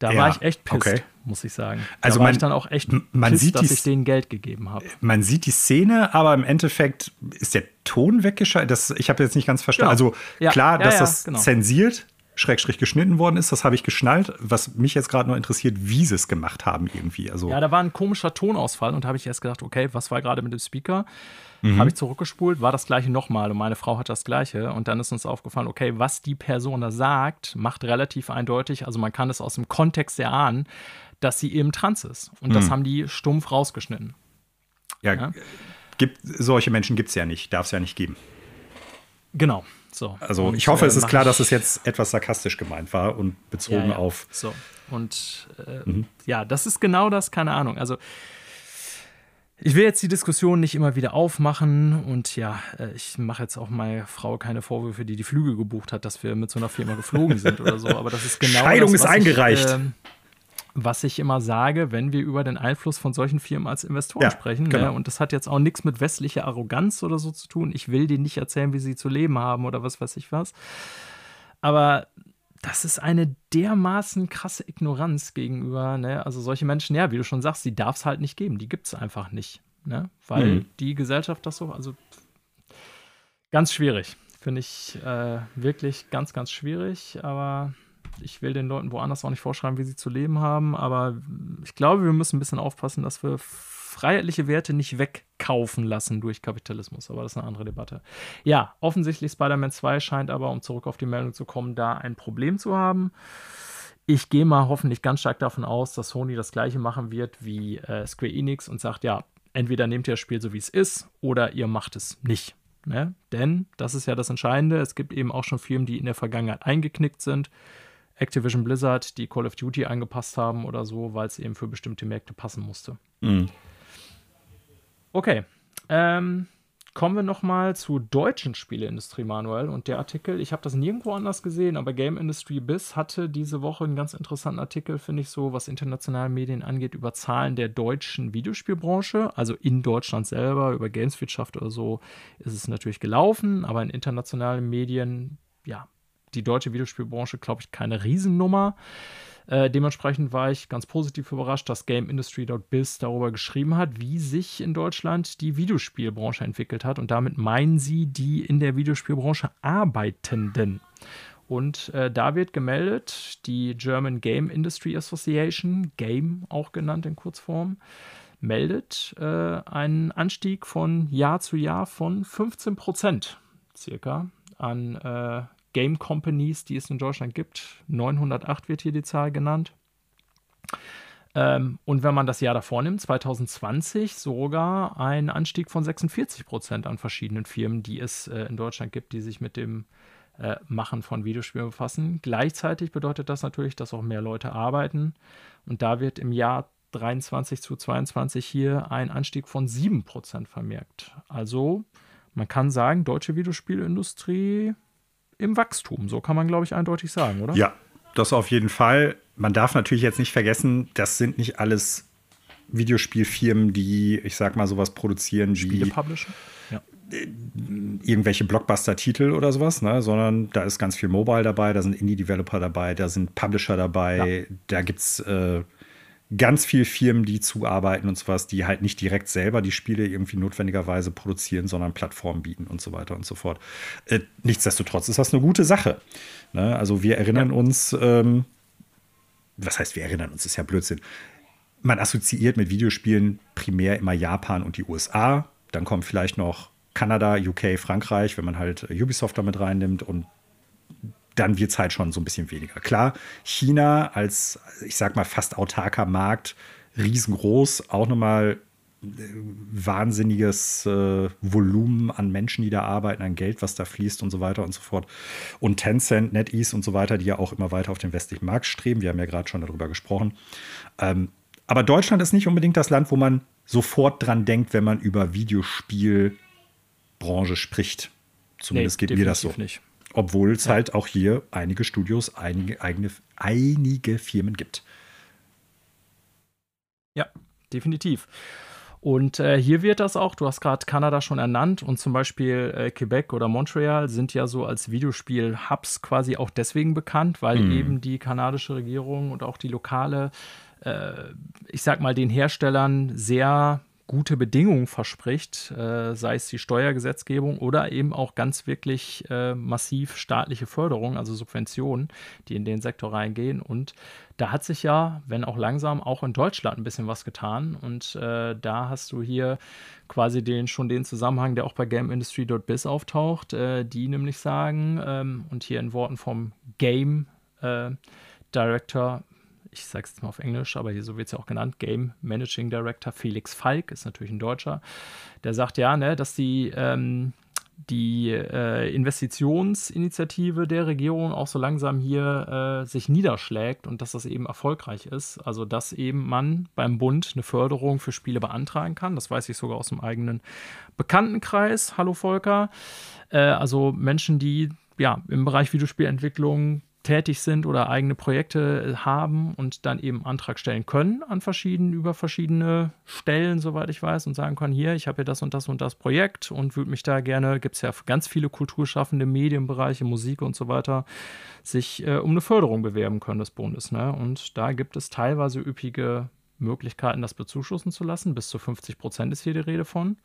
Da ja, war ich echt pisst, okay. muss ich sagen. Da also war man, ich dann auch echt man pisst, sieht dass ich denen Geld gegeben habe. Man sieht die Szene, aber im Endeffekt ist der Ton weggeschaltet. ich habe jetzt nicht ganz verstanden. Genau. Also ja, klar, ja, dass das genau. zensiert, Schrägstrich geschnitten worden ist, das habe ich geschnallt. Was mich jetzt gerade nur interessiert, wie sie es gemacht haben irgendwie. Also ja, da war ein komischer Tonausfall und da habe ich erst gedacht, okay, was war gerade mit dem Speaker? Mhm. Habe ich zurückgespult, war das gleiche nochmal und meine Frau hat das gleiche. Und dann ist uns aufgefallen, okay, was die Person da sagt, macht relativ eindeutig, also man kann es aus dem Kontext erahnen, dass sie eben trans ist. Und das mhm. haben die stumpf rausgeschnitten. ja? ja? gibt, solche Menschen gibt es ja nicht, darf es ja nicht geben. Genau. So. Also und, ich hoffe, es ist klar, dass es jetzt etwas sarkastisch gemeint war und bezogen ja, ja. auf. So. Und äh, mhm. ja, das ist genau das, keine Ahnung. Also ich will jetzt die Diskussion nicht immer wieder aufmachen und ja, äh, ich mache jetzt auch meiner Frau keine Vorwürfe, die die Flüge gebucht hat, dass wir mit so einer Firma geflogen sind oder so. Aber das ist genau Scheidung das, ist eingereicht. Ich, äh, was ich immer sage, wenn wir über den Einfluss von solchen Firmen als Investoren ja, sprechen. Ne? Genau. Ne? Und das hat jetzt auch nichts mit westlicher Arroganz oder so zu tun. Ich will denen nicht erzählen, wie sie zu leben haben oder was weiß ich was. Aber das ist eine dermaßen krasse Ignoranz gegenüber, ne? Also solche Menschen, ja, wie du schon sagst, die darf es halt nicht geben. Die gibt es einfach nicht. Ne? Weil mhm. die Gesellschaft das so, also ganz schwierig. Finde ich äh, wirklich ganz, ganz schwierig. Aber ich will den Leuten woanders auch nicht vorschreiben, wie sie zu leben haben, aber ich glaube, wir müssen ein bisschen aufpassen, dass wir freiheitliche Werte nicht wegkaufen lassen durch Kapitalismus. Aber das ist eine andere Debatte. Ja, offensichtlich Spider-Man 2 scheint aber, um zurück auf die Meldung zu kommen, da ein Problem zu haben. Ich gehe mal hoffentlich ganz stark davon aus, dass Sony das gleiche machen wird wie äh, Square Enix und sagt, ja, entweder nehmt ihr das Spiel so, wie es ist, oder ihr macht es nicht. Ne? Denn, das ist ja das Entscheidende, es gibt eben auch schon Firmen, die in der Vergangenheit eingeknickt sind. Activision Blizzard, die Call of Duty angepasst haben oder so, weil es eben für bestimmte Märkte passen musste. Mhm. Okay. Ähm, kommen wir nochmal zur deutschen Spieleindustrie, Manuel. Und der Artikel, ich habe das nirgendwo anders gesehen, aber Game Industry Biz hatte diese Woche einen ganz interessanten Artikel, finde ich so, was internationale Medien angeht, über Zahlen der deutschen Videospielbranche. Also in Deutschland selber, über Gameswirtschaft oder so ist es natürlich gelaufen, aber in internationalen Medien, ja, die deutsche Videospielbranche, glaube ich, keine Riesennummer. Äh, dementsprechend war ich ganz positiv überrascht, dass GameIndustry.biz darüber geschrieben hat, wie sich in Deutschland die Videospielbranche entwickelt hat. Und damit meinen sie die in der Videospielbranche Arbeitenden. Und äh, da wird gemeldet, die German Game Industry Association, Game auch genannt in Kurzform, meldet äh, einen Anstieg von Jahr zu Jahr von 15 Prozent circa an äh, Game Companies, die es in Deutschland gibt. 908 wird hier die Zahl genannt. Ähm, und wenn man das Jahr davor nimmt, 2020, sogar ein Anstieg von 46 Prozent an verschiedenen Firmen, die es äh, in Deutschland gibt, die sich mit dem äh, Machen von Videospielen befassen. Gleichzeitig bedeutet das natürlich, dass auch mehr Leute arbeiten. Und da wird im Jahr 23 zu 22 hier ein Anstieg von 7 Prozent vermerkt. Also man kann sagen, deutsche Videospielindustrie im Wachstum. So kann man, glaube ich, eindeutig sagen, oder? Ja, das auf jeden Fall. Man darf natürlich jetzt nicht vergessen, das sind nicht alles Videospielfirmen, die, ich sag mal, sowas produzieren wie. Spiele publishen? Ja. Irgendwelche Blockbuster-Titel oder sowas, ne? sondern da ist ganz viel Mobile dabei, da sind Indie-Developer dabei, da sind Publisher dabei, ja. da gibt es äh, ganz viele Firmen, die zuarbeiten und sowas, die halt nicht direkt selber die Spiele irgendwie notwendigerweise produzieren, sondern Plattformen bieten und so weiter und so fort. Äh, nichtsdestotrotz ist das eine gute Sache. Ne? Also wir erinnern ja. uns, ähm, was heißt wir erinnern uns, ist ja Blödsinn. Man assoziiert mit Videospielen primär immer Japan und die USA. Dann kommt vielleicht noch Kanada, UK, Frankreich, wenn man halt Ubisoft damit reinnimmt und dann wird es halt schon so ein bisschen weniger. Klar, China als, ich sag mal, fast autarker Markt, riesengroß, auch nochmal äh, wahnsinniges äh, Volumen an Menschen, die da arbeiten, an Geld, was da fließt und so weiter und so fort. Und Tencent, NetEase und so weiter, die ja auch immer weiter auf den westlichen Markt streben. Wir haben ja gerade schon darüber gesprochen. Ähm, aber Deutschland ist nicht unbedingt das Land, wo man sofort dran denkt, wenn man über Videospielbranche spricht. Zumindest nee, geht mir das so. Nicht. Obwohl es ja. halt auch hier einige Studios, einige, eigene, einige Firmen gibt. Ja, definitiv. Und äh, hier wird das auch, du hast gerade Kanada schon ernannt und zum Beispiel äh, Quebec oder Montreal sind ja so als Videospiel-Hubs quasi auch deswegen bekannt, weil mm. eben die kanadische Regierung und auch die lokale, äh, ich sag mal, den Herstellern sehr gute Bedingungen verspricht, äh, sei es die Steuergesetzgebung oder eben auch ganz wirklich äh, massiv staatliche Förderung, also Subventionen, die in den Sektor reingehen. Und da hat sich ja, wenn auch langsam, auch in Deutschland ein bisschen was getan. Und äh, da hast du hier quasi den, schon den Zusammenhang, der auch bei GameIndustry.biz auftaucht, äh, die nämlich sagen, ähm, und hier in Worten vom Game äh, Director ich sage es jetzt mal auf Englisch, aber hier so wird es ja auch genannt, Game Managing Director Felix Falk, ist natürlich ein Deutscher, der sagt ja, ne, dass die, ähm, die äh, Investitionsinitiative der Regierung auch so langsam hier äh, sich niederschlägt und dass das eben erfolgreich ist. Also, dass eben man beim Bund eine Förderung für Spiele beantragen kann. Das weiß ich sogar aus dem eigenen Bekanntenkreis. Hallo Volker. Äh, also Menschen, die ja im Bereich Videospielentwicklung tätig sind oder eigene Projekte haben und dann eben Antrag stellen können an verschiedenen, über verschiedene Stellen, soweit ich weiß, und sagen können, hier, ich habe hier das und das und das Projekt und würde mich da gerne, gibt es ja ganz viele kulturschaffende Medienbereiche, Musik und so weiter, sich äh, um eine Förderung bewerben können des Bundes. Ne? Und da gibt es teilweise üppige Möglichkeiten, das bezuschussen zu lassen. Bis zu 50 Prozent ist hier die Rede von.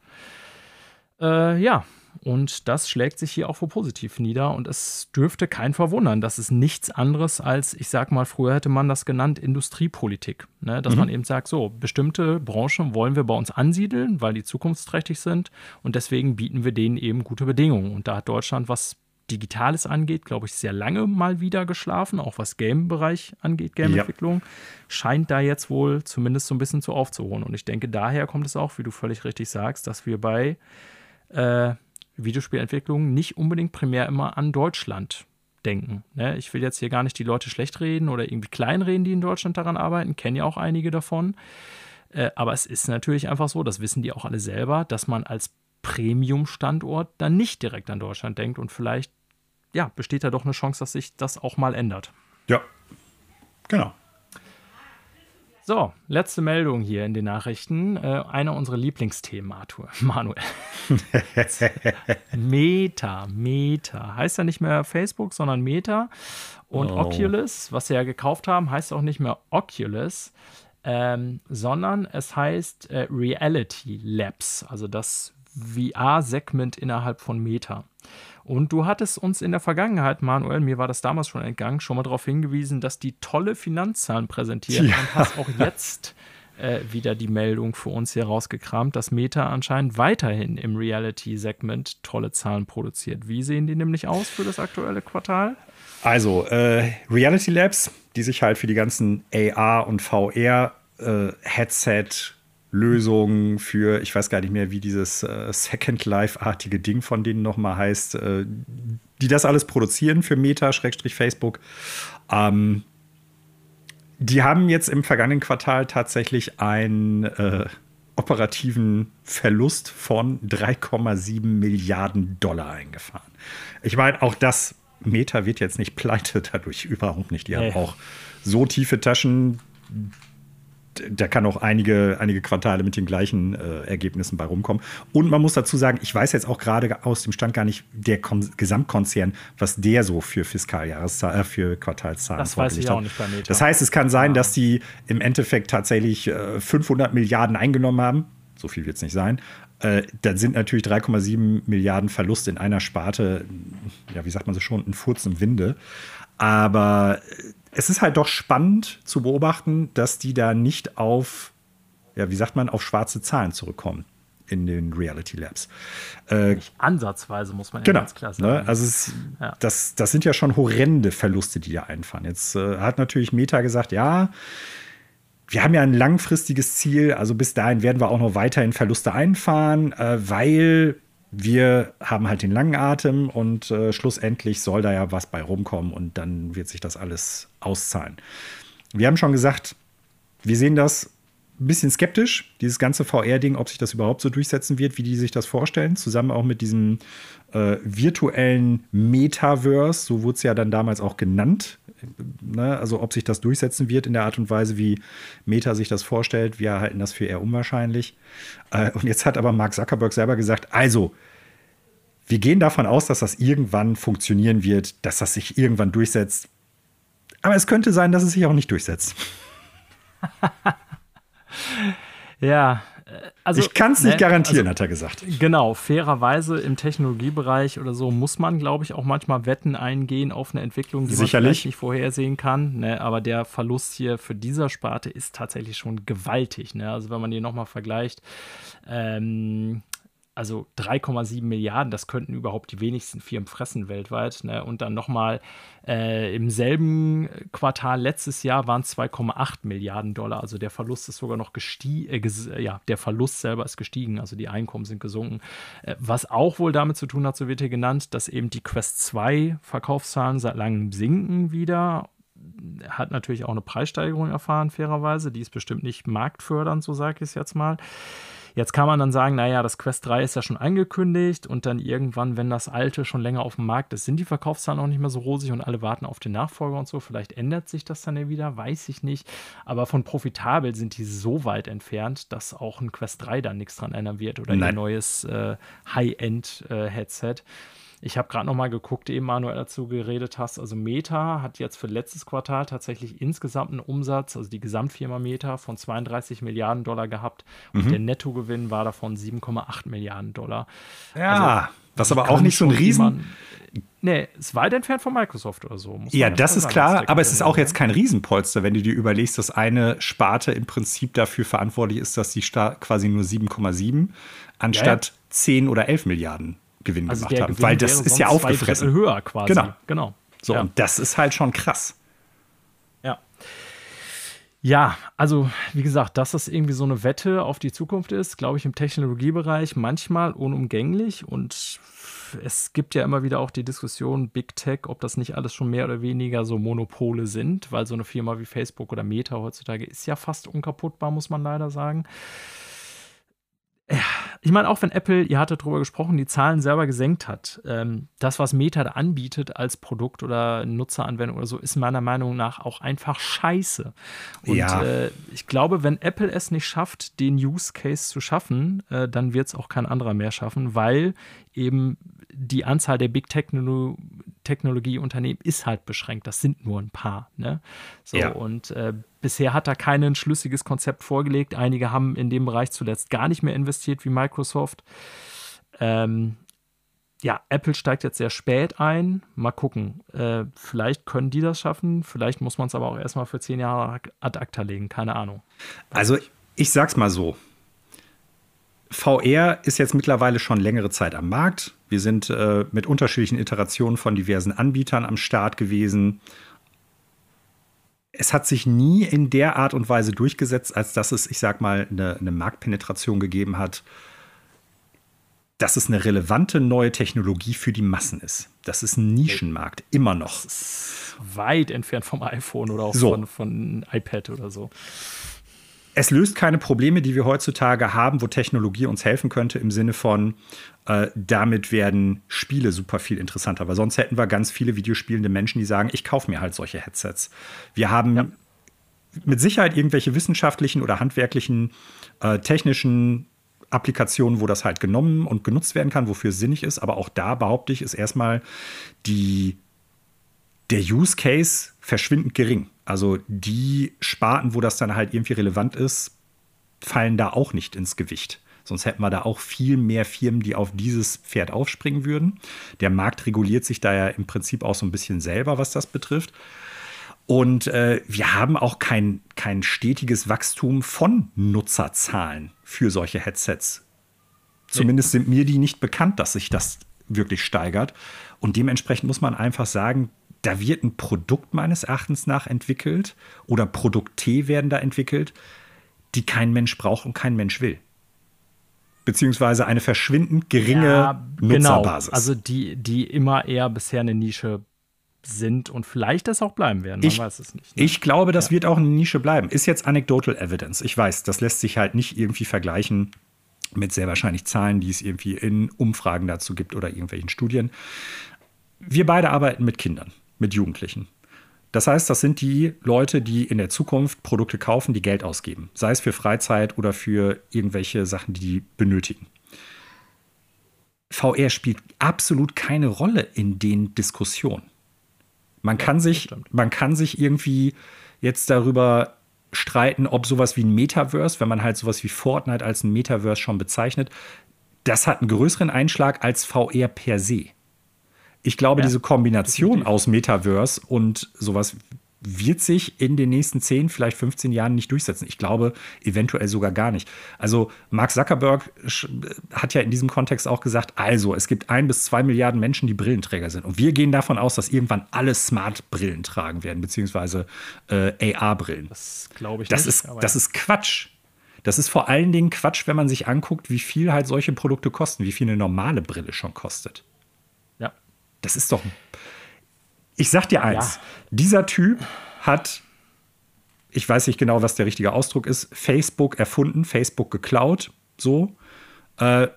Äh, ja, und das schlägt sich hier auch für positiv nieder. Und es dürfte kein verwundern. Das ist nichts anderes als, ich sag mal, früher hätte man das genannt, Industriepolitik. Ne? Dass mhm. man eben sagt, so, bestimmte Branchen wollen wir bei uns ansiedeln, weil die zukunftsträchtig sind. Und deswegen bieten wir denen eben gute Bedingungen. Und da hat Deutschland, was Digitales angeht, glaube ich, sehr lange mal wieder geschlafen, auch was Game-Bereich angeht, Game-Entwicklung, ja. scheint da jetzt wohl zumindest so ein bisschen zu aufzuholen. Und ich denke, daher kommt es auch, wie du völlig richtig sagst, dass wir bei äh, Videospielentwicklung nicht unbedingt primär immer an Deutschland denken. Ne? Ich will jetzt hier gar nicht die Leute schlecht reden oder irgendwie kleinreden, die in Deutschland daran arbeiten, kenne ja auch einige davon. Äh, aber es ist natürlich einfach so, das wissen die auch alle selber, dass man als Premium-Standort dann nicht direkt an Deutschland denkt und vielleicht ja, besteht da doch eine Chance, dass sich das auch mal ändert. Ja, genau. So, letzte Meldung hier in den Nachrichten. Äh, einer unserer Lieblingsthemen, Arthur. Manuel. Meta, Meta. Heißt ja nicht mehr Facebook, sondern Meta. Und oh. Oculus, was sie ja gekauft haben, heißt auch nicht mehr Oculus, ähm, sondern es heißt äh, Reality Labs, also das VR-Segment innerhalb von Meta. Und du hattest uns in der Vergangenheit, Manuel, mir war das damals schon entgangen, schon mal darauf hingewiesen, dass die tolle Finanzzahlen präsentieren ja. und hast auch jetzt äh, wieder die Meldung für uns hier rausgekramt, dass Meta anscheinend weiterhin im Reality-Segment tolle Zahlen produziert. Wie sehen die nämlich aus für das aktuelle Quartal? Also, äh, Reality Labs, die sich halt für die ganzen AR und VR äh, Headset Lösungen für, ich weiß gar nicht mehr, wie dieses äh, Second Life-artige Ding von denen nochmal heißt, äh, die das alles produzieren für Meta, Schrägstrich Facebook. Ähm, die haben jetzt im vergangenen Quartal tatsächlich einen äh, operativen Verlust von 3,7 Milliarden Dollar eingefahren. Ich meine, auch das Meta wird jetzt nicht pleite dadurch überhaupt nicht. Die hey. haben auch so tiefe Taschen, da kann auch einige, einige Quartale mit den gleichen äh, Ergebnissen bei rumkommen. Und man muss dazu sagen, ich weiß jetzt auch gerade aus dem Stand gar nicht, der Kon Gesamtkonzern, was der so für Fiskaljahreszahlen, äh, für Quartalszahlen Das weiß ich auch nicht bei Meta. Das heißt, es kann sein, ja. dass die im Endeffekt tatsächlich äh, 500 Milliarden eingenommen haben. So viel wird es nicht sein. Äh, dann sind natürlich 3,7 Milliarden Verlust in einer Sparte, ja, wie sagt man so schon, ein Furz im Winde. Aber äh, es ist halt doch spannend zu beobachten, dass die da nicht auf, ja, wie sagt man, auf schwarze Zahlen zurückkommen in den Reality Labs. Äh, nicht ansatzweise, muss man ja genau, ganz klar ne? sagen. Ne? Also es, ja. das, das sind ja schon horrende Verluste, die da einfahren. Jetzt äh, hat natürlich Meta gesagt, ja, wir haben ja ein langfristiges Ziel, also bis dahin werden wir auch noch weiterhin Verluste einfahren, äh, weil wir haben halt den langen Atem und äh, schlussendlich soll da ja was bei rumkommen und dann wird sich das alles auszahlen. Wir haben schon gesagt, wir sehen das ein bisschen skeptisch, dieses ganze VR-Ding, ob sich das überhaupt so durchsetzen wird, wie die sich das vorstellen, zusammen auch mit diesem äh, virtuellen Metaverse, so wurde es ja dann damals auch genannt. Ne? Also ob sich das durchsetzen wird in der Art und Weise, wie Meta sich das vorstellt, wir halten das für eher unwahrscheinlich. Äh, und jetzt hat aber Mark Zuckerberg selber gesagt, also wir gehen davon aus, dass das irgendwann funktionieren wird, dass das sich irgendwann durchsetzt. Aber es könnte sein, dass es sich auch nicht durchsetzt. ja, äh, also. Ich kann es nicht ne, garantieren, also, hat er gesagt. Genau, fairerweise im Technologiebereich oder so muss man, glaube ich, auch manchmal Wetten eingehen auf eine Entwicklung, die Sicherlich. man vielleicht nicht vorhersehen kann. Ne? Aber der Verlust hier für dieser Sparte ist tatsächlich schon gewaltig. Ne? Also, wenn man die nochmal vergleicht, ähm, also 3,7 Milliarden, das könnten überhaupt die wenigsten Firmen fressen weltweit. Ne? Und dann nochmal äh, im selben Quartal letztes Jahr waren es 2,8 Milliarden Dollar. Also der Verlust ist sogar noch gestiegen, äh, ja, der Verlust selber ist gestiegen, also die Einkommen sind gesunken. Äh, was auch wohl damit zu tun hat, so wird hier genannt, dass eben die Quest 2 Verkaufszahlen seit langem sinken wieder hat natürlich auch eine Preissteigerung erfahren, fairerweise. Die ist bestimmt nicht marktfördernd, so sage ich es jetzt mal. Jetzt kann man dann sagen, naja, das Quest 3 ist ja schon angekündigt und dann irgendwann, wenn das alte schon länger auf dem Markt ist, sind die Verkaufszahlen auch nicht mehr so rosig und alle warten auf den Nachfolger und so. Vielleicht ändert sich das dann ja wieder, weiß ich nicht. Aber von profitabel sind die so weit entfernt, dass auch ein Quest 3 dann nichts dran ändern wird oder Nein. ein neues äh, High-End-Headset. Äh, ich habe gerade noch mal geguckt, eben Manuel dazu geredet hast. Also Meta hat jetzt für letztes Quartal tatsächlich insgesamt einen Umsatz, also die Gesamtfirma Meta, von 32 Milliarden Dollar gehabt. Mhm. Und der Nettogewinn war davon 7,8 Milliarden Dollar. Ja, also, was aber auch nicht so ein Riesen. Nee, ist weit entfernt von Microsoft oder so. ja, das ist sagen, klar, aber es ist auch jetzt kein Riesenpolster, wenn du dir überlegst, dass eine Sparte im Prinzip dafür verantwortlich ist, dass die quasi nur 7,7 anstatt ja, ja. 10 oder 11 Milliarden Gewinn also gemacht haben. Gewinn weil das ist ja aufgefressen. höher quasi. Genau. genau. So, ja. und das ist halt schon krass. Ja. Ja, also wie gesagt, dass das irgendwie so eine Wette auf die Zukunft ist, glaube ich, im Technologiebereich manchmal unumgänglich und es gibt ja immer wieder auch die Diskussion Big Tech, ob das nicht alles schon mehr oder weniger so Monopole sind, weil so eine Firma wie Facebook oder Meta heutzutage ist ja fast unkaputtbar, muss man leider sagen ich meine, auch wenn Apple, ihr hattet darüber gesprochen, die Zahlen selber gesenkt hat, ähm, das, was Meta da anbietet als Produkt oder Nutzeranwendung oder so, ist meiner Meinung nach auch einfach scheiße. Und ja. äh, ich glaube, wenn Apple es nicht schafft, den Use Case zu schaffen, äh, dann wird es auch kein anderer mehr schaffen, weil eben die Anzahl der Big Techno Technologieunternehmen ist halt beschränkt. Das sind nur ein paar. Ne? So, ja. und äh, bisher hat er kein schlüssiges Konzept vorgelegt. Einige haben in dem Bereich zuletzt gar nicht mehr investiert wie Microsoft. Ähm, ja, Apple steigt jetzt sehr spät ein. Mal gucken. Äh, vielleicht können die das schaffen. Vielleicht muss man es aber auch erstmal für zehn Jahre ad acta legen. Keine Ahnung. also, ich sag's mal so. VR ist jetzt mittlerweile schon längere Zeit am Markt. Wir sind äh, mit unterschiedlichen Iterationen von diversen Anbietern am Start gewesen. Es hat sich nie in der Art und Weise durchgesetzt, als dass es, ich sag mal, eine, eine Marktpenetration gegeben hat, dass es eine relevante neue Technologie für die Massen ist. Das ist ein Nischenmarkt, immer noch. Weit entfernt vom iPhone oder auch so. von, von iPad oder so es löst keine Probleme, die wir heutzutage haben, wo Technologie uns helfen könnte, im Sinne von, äh, damit werden Spiele super viel interessanter. Weil sonst hätten wir ganz viele videospielende Menschen, die sagen, ich kaufe mir halt solche Headsets. Wir haben ja. mit Sicherheit irgendwelche wissenschaftlichen oder handwerklichen, äh, technischen Applikationen, wo das halt genommen und genutzt werden kann, wofür es sinnig ist. Aber auch da behaupte ich, ist erstmal die, der Use Case verschwindend gering. Also die Sparten, wo das dann halt irgendwie relevant ist, fallen da auch nicht ins Gewicht. Sonst hätten wir da auch viel mehr Firmen, die auf dieses Pferd aufspringen würden. Der Markt reguliert sich da ja im Prinzip auch so ein bisschen selber, was das betrifft. Und äh, wir haben auch kein, kein stetiges Wachstum von Nutzerzahlen für solche Headsets. Zumindest sind mir die nicht bekannt, dass sich das wirklich steigert. Und dementsprechend muss man einfach sagen, da wird ein Produkt meines Erachtens nach entwickelt oder Produkte werden da entwickelt, die kein Mensch braucht und kein Mensch will. Beziehungsweise eine verschwindend geringe ja, genau. Nutzerbasis. Genau. Also die, die immer eher bisher eine Nische sind und vielleicht das auch bleiben werden. Man ich, weiß es nicht. Ne? Ich glaube, das ja. wird auch eine Nische bleiben. Ist jetzt anecdotal evidence. Ich weiß, das lässt sich halt nicht irgendwie vergleichen mit sehr wahrscheinlich Zahlen, die es irgendwie in Umfragen dazu gibt oder irgendwelchen Studien. Wir beide arbeiten mit Kindern mit Jugendlichen. Das heißt, das sind die Leute, die in der Zukunft Produkte kaufen, die Geld ausgeben. Sei es für Freizeit oder für irgendwelche Sachen, die die benötigen. VR spielt absolut keine Rolle in den Diskussionen. Man kann, sich, man kann sich irgendwie jetzt darüber streiten, ob sowas wie ein Metaverse, wenn man halt sowas wie Fortnite als ein Metaverse schon bezeichnet, das hat einen größeren Einschlag als VR per se. Ich glaube, ja, diese Kombination definitiv. aus Metaverse und sowas wird sich in den nächsten 10, vielleicht 15 Jahren nicht durchsetzen. Ich glaube, eventuell sogar gar nicht. Also Mark Zuckerberg hat ja in diesem Kontext auch gesagt, also es gibt ein bis zwei Milliarden Menschen, die Brillenträger sind. Und wir gehen davon aus, dass irgendwann alle Smart-Brillen tragen werden, beziehungsweise äh, AR-Brillen. Das glaube ich das nicht. Ist, das ja. ist Quatsch. Das ist vor allen Dingen Quatsch, wenn man sich anguckt, wie viel halt solche Produkte kosten, wie viel eine normale Brille schon kostet. Das ist doch ich sag dir eins: ja. Dieser Typ hat, ich weiß nicht genau, was der richtige Ausdruck ist, Facebook erfunden, Facebook geklaut, so. Äh,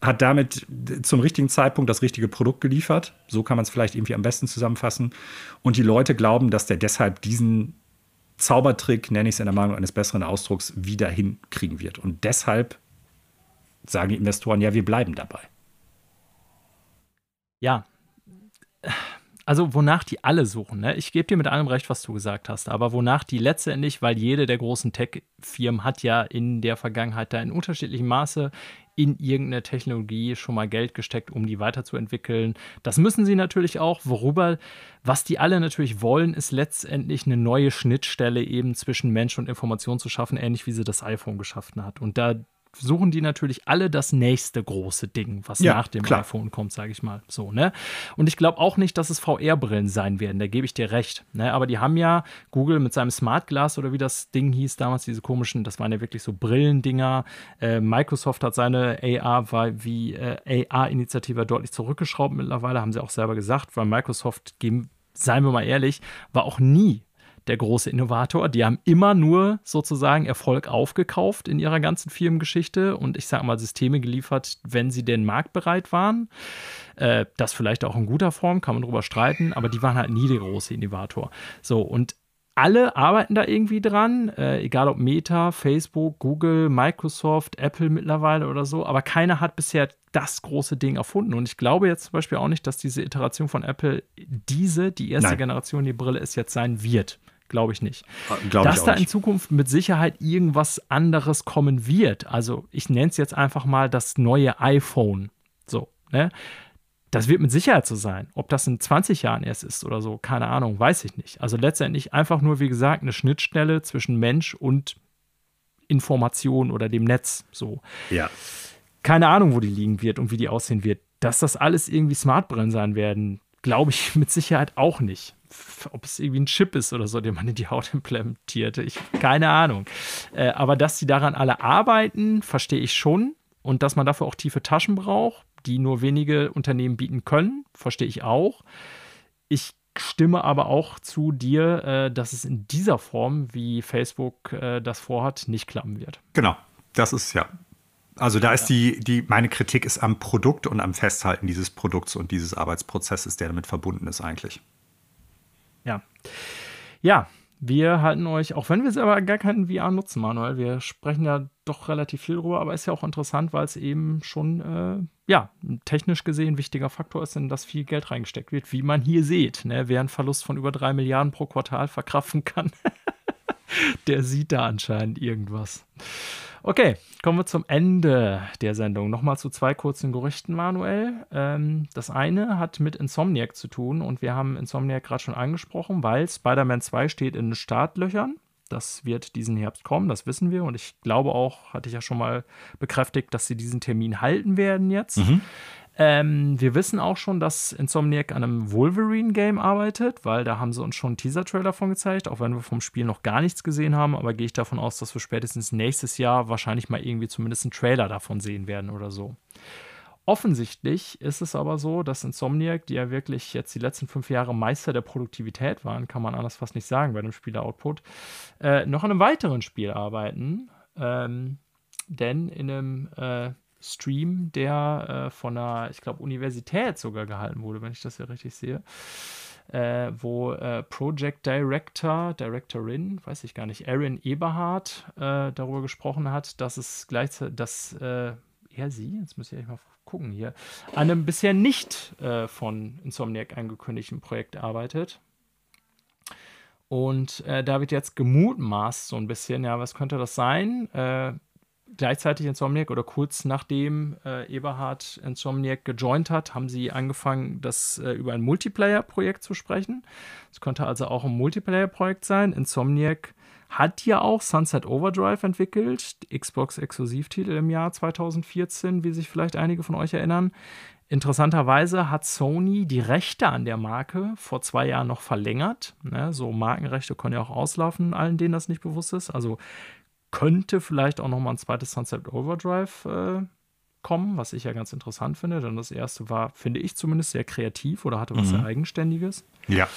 hat damit zum richtigen Zeitpunkt das richtige Produkt geliefert. So kann man es vielleicht irgendwie am besten zusammenfassen. Und die Leute glauben, dass der deshalb diesen Zaubertrick, nenne ich es in der Meinung eines besseren Ausdrucks, wieder hinkriegen wird. Und deshalb sagen die Investoren, ja, wir bleiben dabei. Ja, also wonach die alle suchen, ne? ich gebe dir mit allem recht, was du gesagt hast, aber wonach die letztendlich, weil jede der großen Tech-Firmen hat ja in der Vergangenheit da in unterschiedlichem Maße in irgendeine Technologie schon mal Geld gesteckt, um die weiterzuentwickeln. Das müssen sie natürlich auch. Worüber, was die alle natürlich wollen, ist letztendlich eine neue Schnittstelle eben zwischen Mensch und Information zu schaffen, ähnlich wie sie das iPhone geschaffen hat. Und da suchen die natürlich alle das nächste große Ding, was ja, nach dem klar. iPhone kommt, sage ich mal so. Ne? Und ich glaube auch nicht, dass es VR-Brillen sein werden, da gebe ich dir recht. Ne? Aber die haben ja Google mit seinem Smart Glass oder wie das Ding hieß damals, diese komischen, das waren ja wirklich so Brillendinger. Äh, Microsoft hat seine AR wie äh, AR-Initiative deutlich zurückgeschraubt mittlerweile, haben sie auch selber gesagt, weil Microsoft, seien wir mal ehrlich, war auch nie der große Innovator. Die haben immer nur sozusagen Erfolg aufgekauft in ihrer ganzen Firmengeschichte und ich sage mal Systeme geliefert, wenn sie denn marktbereit waren. Äh, das vielleicht auch in guter Form, kann man drüber streiten, aber die waren halt nie der große Innovator. So, und alle arbeiten da irgendwie dran, äh, egal ob Meta, Facebook, Google, Microsoft, Apple mittlerweile oder so, aber keiner hat bisher das große Ding erfunden. Und ich glaube jetzt zum Beispiel auch nicht, dass diese Iteration von Apple diese, die erste Nein. Generation, die Brille es jetzt sein wird. Glaube ich nicht. Ah, glaub Dass ich da in Zukunft mit Sicherheit irgendwas anderes kommen wird. Also ich nenne es jetzt einfach mal das neue iPhone. So, ne? Das wird mit Sicherheit so sein. Ob das in 20 Jahren erst ist oder so, keine Ahnung, weiß ich nicht. Also letztendlich einfach nur, wie gesagt, eine Schnittstelle zwischen Mensch und Information oder dem Netz. So. Ja. Keine Ahnung, wo die liegen wird und wie die aussehen wird. Dass das alles irgendwie Smartbrillen sein werden, glaube ich mit Sicherheit auch nicht ob es irgendwie ein Chip ist oder so, den man in die Haut implementierte. Ich, keine Ahnung. Äh, aber dass sie daran alle arbeiten, verstehe ich schon. Und dass man dafür auch tiefe Taschen braucht, die nur wenige Unternehmen bieten können, verstehe ich auch. Ich stimme aber auch zu dir, äh, dass es in dieser Form, wie Facebook äh, das vorhat, nicht klappen wird. Genau, das ist ja. Also da ist die, die, meine Kritik ist am Produkt und am Festhalten dieses Produkts und dieses Arbeitsprozesses, der damit verbunden ist eigentlich. Ja. Wir halten euch, auch wenn wir selber gar keinen VR nutzen, Manuel, wir sprechen ja doch relativ viel drüber, aber ist ja auch interessant, weil es eben schon, äh, ja, technisch gesehen wichtiger Faktor ist, in das viel Geld reingesteckt wird, wie man hier sieht. Ne? Wer einen Verlust von über drei Milliarden pro Quartal verkraften kann, der sieht da anscheinend irgendwas. Okay, kommen wir zum Ende der Sendung. Nochmal zu zwei kurzen Gerüchten, Manuel. Ähm, das eine hat mit Insomniac zu tun und wir haben Insomniac gerade schon angesprochen, weil Spider-Man 2 steht in Startlöchern. Das wird diesen Herbst kommen, das wissen wir. Und ich glaube auch, hatte ich ja schon mal bekräftigt, dass sie diesen Termin halten werden jetzt. Mhm. Ähm, wir wissen auch schon, dass Insomniac an einem Wolverine-Game arbeitet, weil da haben sie uns schon einen Teaser-Trailer von gezeigt, auch wenn wir vom Spiel noch gar nichts gesehen haben. Aber gehe ich davon aus, dass wir spätestens nächstes Jahr wahrscheinlich mal irgendwie zumindest einen Trailer davon sehen werden oder so. Offensichtlich ist es aber so, dass Insomniac, die ja wirklich jetzt die letzten fünf Jahre Meister der Produktivität waren, kann man anders fast nicht sagen bei dem Spieler-Output, äh, noch an einem weiteren Spiel arbeiten. Ähm, denn in einem äh, Stream, der äh, von einer, ich glaube, Universität sogar gehalten wurde, wenn ich das ja richtig sehe. Äh, wo äh, Project Director, Directorin, weiß ich gar nicht, Erin Eberhardt äh, darüber gesprochen hat, dass es gleichzeitig, dass äh, er sie, jetzt muss ich echt mal gucken hier, an einem bisher nicht äh, von Insomniac angekündigten Projekt arbeitet. Und da wird jetzt gemutmaßt so ein bisschen, ja, was könnte das sein? Gleichzeitig Insomniac oder kurz nachdem äh, Eberhard Insomniac gejoint hat, haben sie angefangen, das äh, über ein Multiplayer-Projekt zu sprechen. Es könnte also auch ein Multiplayer-Projekt sein. Insomniac hat ja auch Sunset Overdrive entwickelt, Xbox-Exklusivtitel im Jahr 2014, wie sich vielleicht einige von euch erinnern. Interessanterweise hat Sony die Rechte an der Marke vor zwei Jahren noch verlängert. Ne, so Markenrechte können ja auch auslaufen, allen denen das nicht bewusst ist. Also könnte vielleicht auch noch mal ein zweites Sunset Overdrive äh, kommen, was ich ja ganz interessant finde. Denn das erste war, finde ich zumindest, sehr kreativ oder hatte was mhm. sehr Eigenständiges. Ja.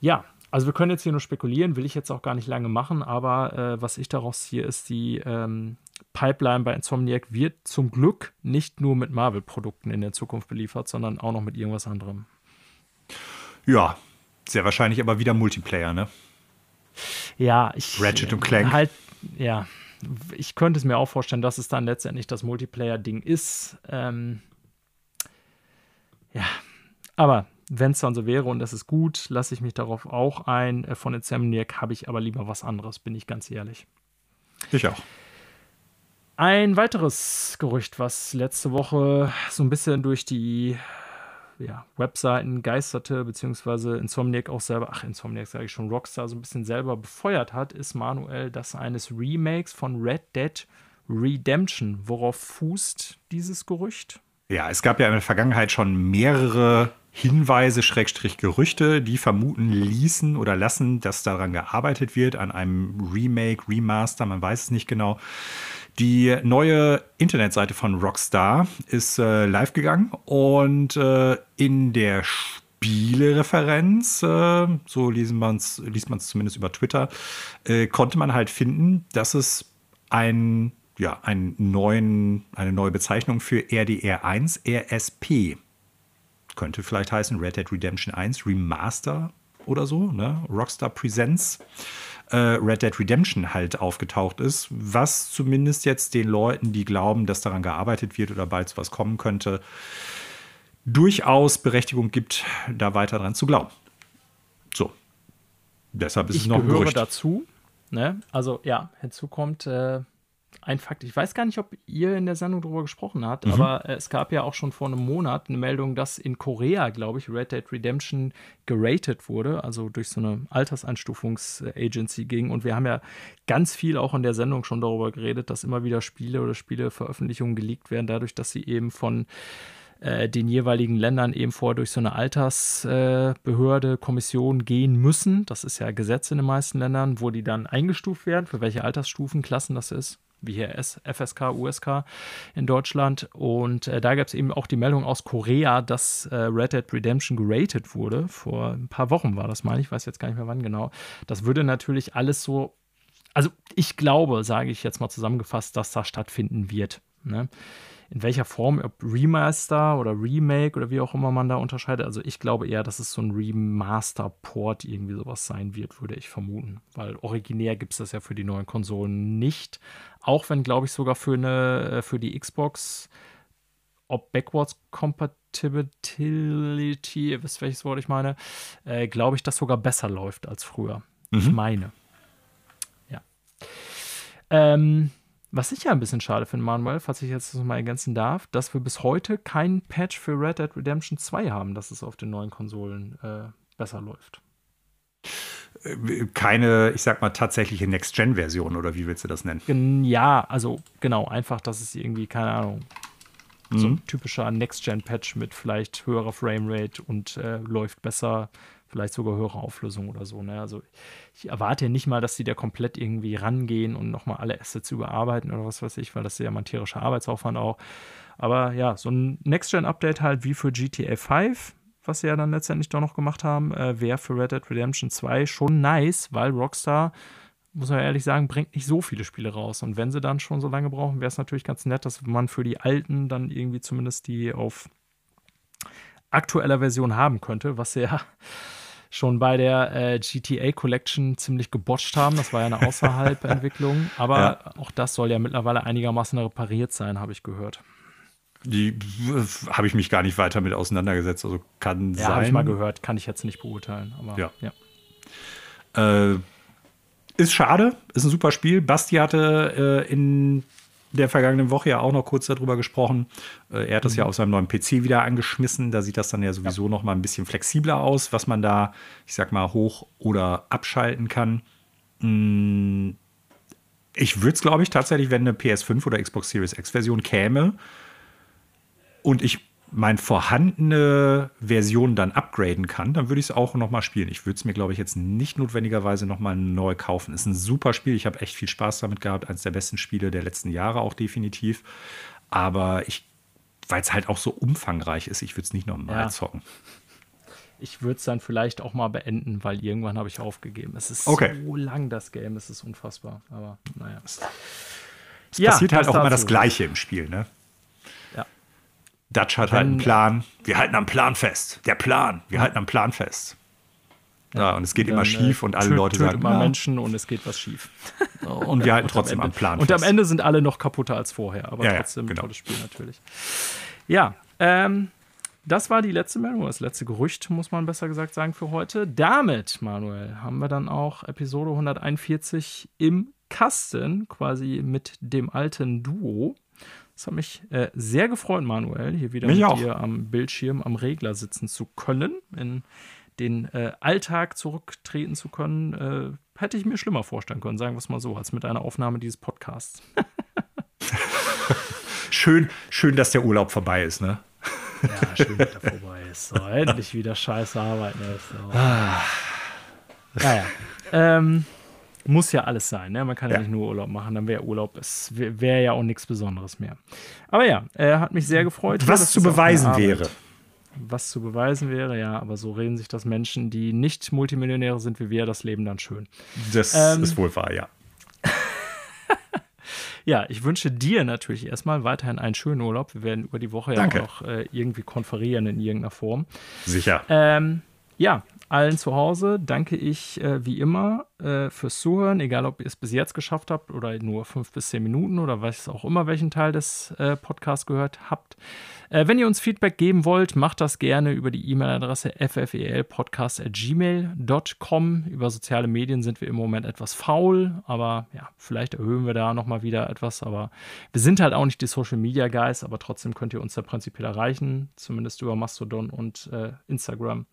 Ja, also wir können jetzt hier nur spekulieren, will ich jetzt auch gar nicht lange machen, aber äh, was ich daraus ziehe, ist die ähm, Pipeline bei Insomniac wird zum Glück nicht nur mit Marvel-Produkten in der Zukunft beliefert, sondern auch noch mit irgendwas anderem. Ja, sehr wahrscheinlich aber wieder Multiplayer, ne? Ja, ich. Ratchet und Clank. Halt, ja. Ich könnte es mir auch vorstellen, dass es dann letztendlich das Multiplayer-Ding ist. Ähm, ja, aber wenn es dann so wäre und das ist gut, lasse ich mich darauf auch ein. Äh, von Insomniac habe ich aber lieber was anderes, bin ich ganz ehrlich. Ich auch. Ein weiteres Gerücht, was letzte Woche so ein bisschen durch die ja, Webseiten geisterte, beziehungsweise Insomniac auch selber, ach, Insomniac sage ich schon, Rockstar so ein bisschen selber befeuert hat, ist Manuel das eines Remakes von Red Dead Redemption. Worauf fußt dieses Gerücht? Ja, es gab ja in der Vergangenheit schon mehrere Hinweise, Schrägstrich Gerüchte, die vermuten ließen oder lassen, dass daran gearbeitet wird, an einem Remake, Remaster, man weiß es nicht genau. Die neue Internetseite von Rockstar ist äh, live gegangen und äh, in der Spielereferenz, äh, so liest man es zumindest über Twitter, äh, konnte man halt finden, dass es ein ja, einen neuen, eine neue Bezeichnung für RDR1, RSP. Könnte vielleicht heißen Red Dead Redemption 1 Remaster oder so, ne? Rockstar Presents. Äh, Red Dead Redemption halt aufgetaucht ist, was zumindest jetzt den Leuten, die glauben, dass daran gearbeitet wird oder bald was kommen könnte, durchaus Berechtigung gibt, da weiter dran zu glauben. So. Deshalb ist ich es noch gehöre dazu. Ne? Also ja, hinzu kommt, äh, ein Fakt. Ich weiß gar nicht, ob ihr in der Sendung darüber gesprochen habt, mhm. aber äh, es gab ja auch schon vor einem Monat eine Meldung, dass in Korea, glaube ich, Red Dead Redemption geratet wurde, also durch so eine Alterseinstufungs-Agency ging. Und wir haben ja ganz viel auch in der Sendung schon darüber geredet, dass immer wieder Spiele oder Spieleveröffentlichungen geleakt werden, dadurch, dass sie eben von äh, den jeweiligen Ländern eben vor durch so eine Altersbehörde, äh, Kommission gehen müssen. Das ist ja Gesetz in den meisten Ländern, wo die dann eingestuft werden, für welche Altersstufenklassen das ist wie hier FSK, USK in Deutschland. Und äh, da gab es eben auch die Meldung aus Korea, dass äh, Red Dead Redemption geratet wurde. Vor ein paar Wochen war das mal, ich weiß jetzt gar nicht mehr wann genau. Das würde natürlich alles so, also ich glaube, sage ich jetzt mal zusammengefasst, dass das stattfinden wird. Ne? In welcher Form, ob Remaster oder Remake oder wie auch immer man da unterscheidet. Also ich glaube eher, dass es so ein Remaster-Port irgendwie sowas sein wird, würde ich vermuten. Weil originär gibt es das ja für die neuen Konsolen nicht. Auch wenn, glaube ich, sogar für, eine, äh, für die Xbox, ob Backwards Compatibility, ihr wisst welches Wort ich meine, äh, glaube ich, das sogar besser läuft als früher. Mhm. Ich meine. Ja. Ähm, was ich ja ein bisschen schade finde, Manuel, falls ich jetzt das mal ergänzen darf, dass wir bis heute keinen Patch für Red Dead Redemption 2 haben, dass es auf den neuen Konsolen äh, besser läuft. Äh, keine, ich sag mal, tatsächliche Next-Gen-Version oder wie willst du das nennen? Ja, also genau, einfach, dass es irgendwie, keine Ahnung, mhm. so ein typischer Next-Gen-Patch mit vielleicht höherer Framerate und äh, läuft besser, vielleicht sogar höhere Auflösung oder so. Ne? Also ich erwarte ja nicht mal, dass die da komplett irgendwie rangehen und nochmal alle Assets überarbeiten oder was weiß ich, weil das ist ja mal tierischer Arbeitsaufwand auch. Aber ja, so ein Next-Gen-Update halt wie für GTA 5, was sie ja dann letztendlich doch noch gemacht haben, äh, wäre für Red Dead Redemption 2 schon nice, weil Rockstar, muss man ehrlich sagen, bringt nicht so viele Spiele raus. Und wenn sie dann schon so lange brauchen, wäre es natürlich ganz nett, dass man für die alten dann irgendwie zumindest die auf aktueller Version haben könnte, was ja schon bei der äh, GTA Collection ziemlich gebotcht haben. Das war ja eine Außerhalb-Entwicklung. Aber ja. auch das soll ja mittlerweile einigermaßen repariert sein, habe ich gehört. Die habe ich mich gar nicht weiter mit auseinandergesetzt. Also kann ja, sein. habe ich mal gehört. Kann ich jetzt nicht beurteilen. Aber ja. ja. Äh, ist schade. Ist ein super Spiel. Basti hatte äh, in der vergangenen Woche ja auch noch kurz darüber gesprochen. Äh, er hat das mhm. ja auf seinem neuen PC wieder angeschmissen. Da sieht das dann ja sowieso ja. noch mal ein bisschen flexibler aus, was man da, ich sag mal, hoch oder abschalten kann. Hm, ich würde es, glaube ich, tatsächlich, wenn eine PS5 oder Xbox Series X-Version käme und ich meine vorhandene Version dann upgraden kann, dann würde ich es auch noch mal spielen. Ich würde es mir, glaube ich, jetzt nicht notwendigerweise noch mal neu kaufen. Ist ein super Spiel. Ich habe echt viel Spaß damit gehabt. Eines der besten Spiele der letzten Jahre auch definitiv. Aber ich, weil es halt auch so umfangreich ist, ich würde es nicht noch mal ja. zocken. Ich würde es dann vielleicht auch mal beenden, weil irgendwann habe ich aufgegeben. Es ist okay. so lang, das Game. Es ist unfassbar. Aber naja. Es ja, passiert halt auch immer das Gleiche im Spiel, ne? Dutch hat halt einen Plan. Wir halten am Plan fest. Der Plan. Wir halten am Plan fest. Ja, und es geht dann, immer schief und alle töt, Leute sagen immer Menschen und es geht was schief. Und wir halten trotzdem am, am, Plan und fest. Und am Ende sind alle noch kaputter als vorher, aber ja, trotzdem genau. ein tolles Spiel natürlich. Ja, ähm, das war die letzte Meldung, das letzte Gerücht, muss man besser gesagt sagen, für heute. Damit, Manuel, haben wir dann auch Episode 141 im Kasten, quasi mit dem alten Duo. Es hat mich äh, sehr gefreut, Manuel, hier wieder mich mit auch. dir am Bildschirm, am Regler sitzen zu können, in den äh, Alltag zurücktreten zu können. Äh, hätte ich mir schlimmer vorstellen können, sagen wir es mal so, als mit einer Aufnahme dieses Podcasts. schön, schön, dass der Urlaub vorbei ist, ne? ja, schön, dass er vorbei ist. So, endlich wieder scheiße arbeiten. So. Ah. Naja. Ähm, muss ja alles sein, ne? Man kann ja, ja nicht nur Urlaub machen, dann wäre Urlaub, es wäre wär ja auch nichts Besonderes mehr. Aber ja, er hat mich sehr gefreut. Was zu beweisen wäre. Was zu beweisen wäre, ja, aber so reden sich das Menschen, die nicht Multimillionäre sind wie wir, das Leben dann schön. Das ähm, ist wohl wahr, ja. ja, ich wünsche dir natürlich erstmal weiterhin einen schönen Urlaub. Wir werden über die Woche Danke. ja auch äh, irgendwie konferieren in irgendeiner Form. Sicher. Ähm, ja, allen zu Hause danke ich äh, wie immer äh, fürs Zuhören, egal ob ihr es bis jetzt geschafft habt oder nur fünf bis zehn Minuten oder was auch immer, welchen Teil des äh, Podcasts gehört habt. Äh, wenn ihr uns Feedback geben wollt, macht das gerne über die E-Mail-Adresse ffelpodcast.gmail.com. Über soziale Medien sind wir im Moment etwas faul, aber ja, vielleicht erhöhen wir da nochmal wieder etwas. Aber wir sind halt auch nicht die Social Media Guys, aber trotzdem könnt ihr uns da prinzipiell erreichen, zumindest über Mastodon und äh, Instagram.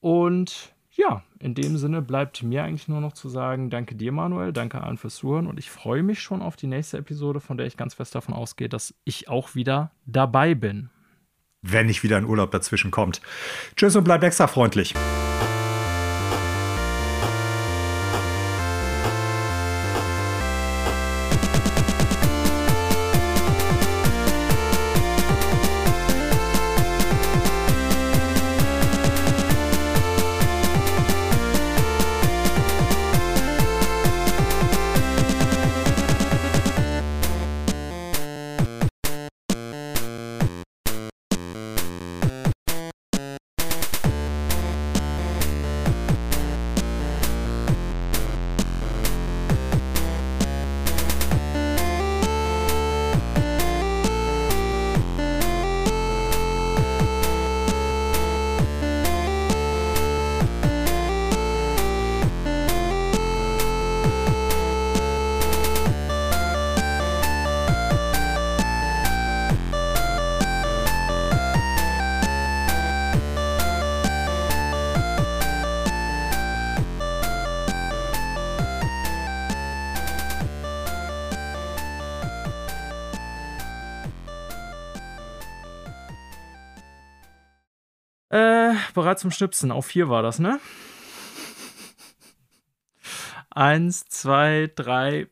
Und ja, in dem Sinne bleibt mir eigentlich nur noch zu sagen, danke dir, Manuel, danke allen fürs Zuhören und ich freue mich schon auf die nächste Episode, von der ich ganz fest davon ausgehe, dass ich auch wieder dabei bin. Wenn nicht wieder ein Urlaub dazwischen kommt. Tschüss und bleib extra freundlich. Bereit zum Schnipsen. Auf vier war das, ne? Eins, zwei, drei,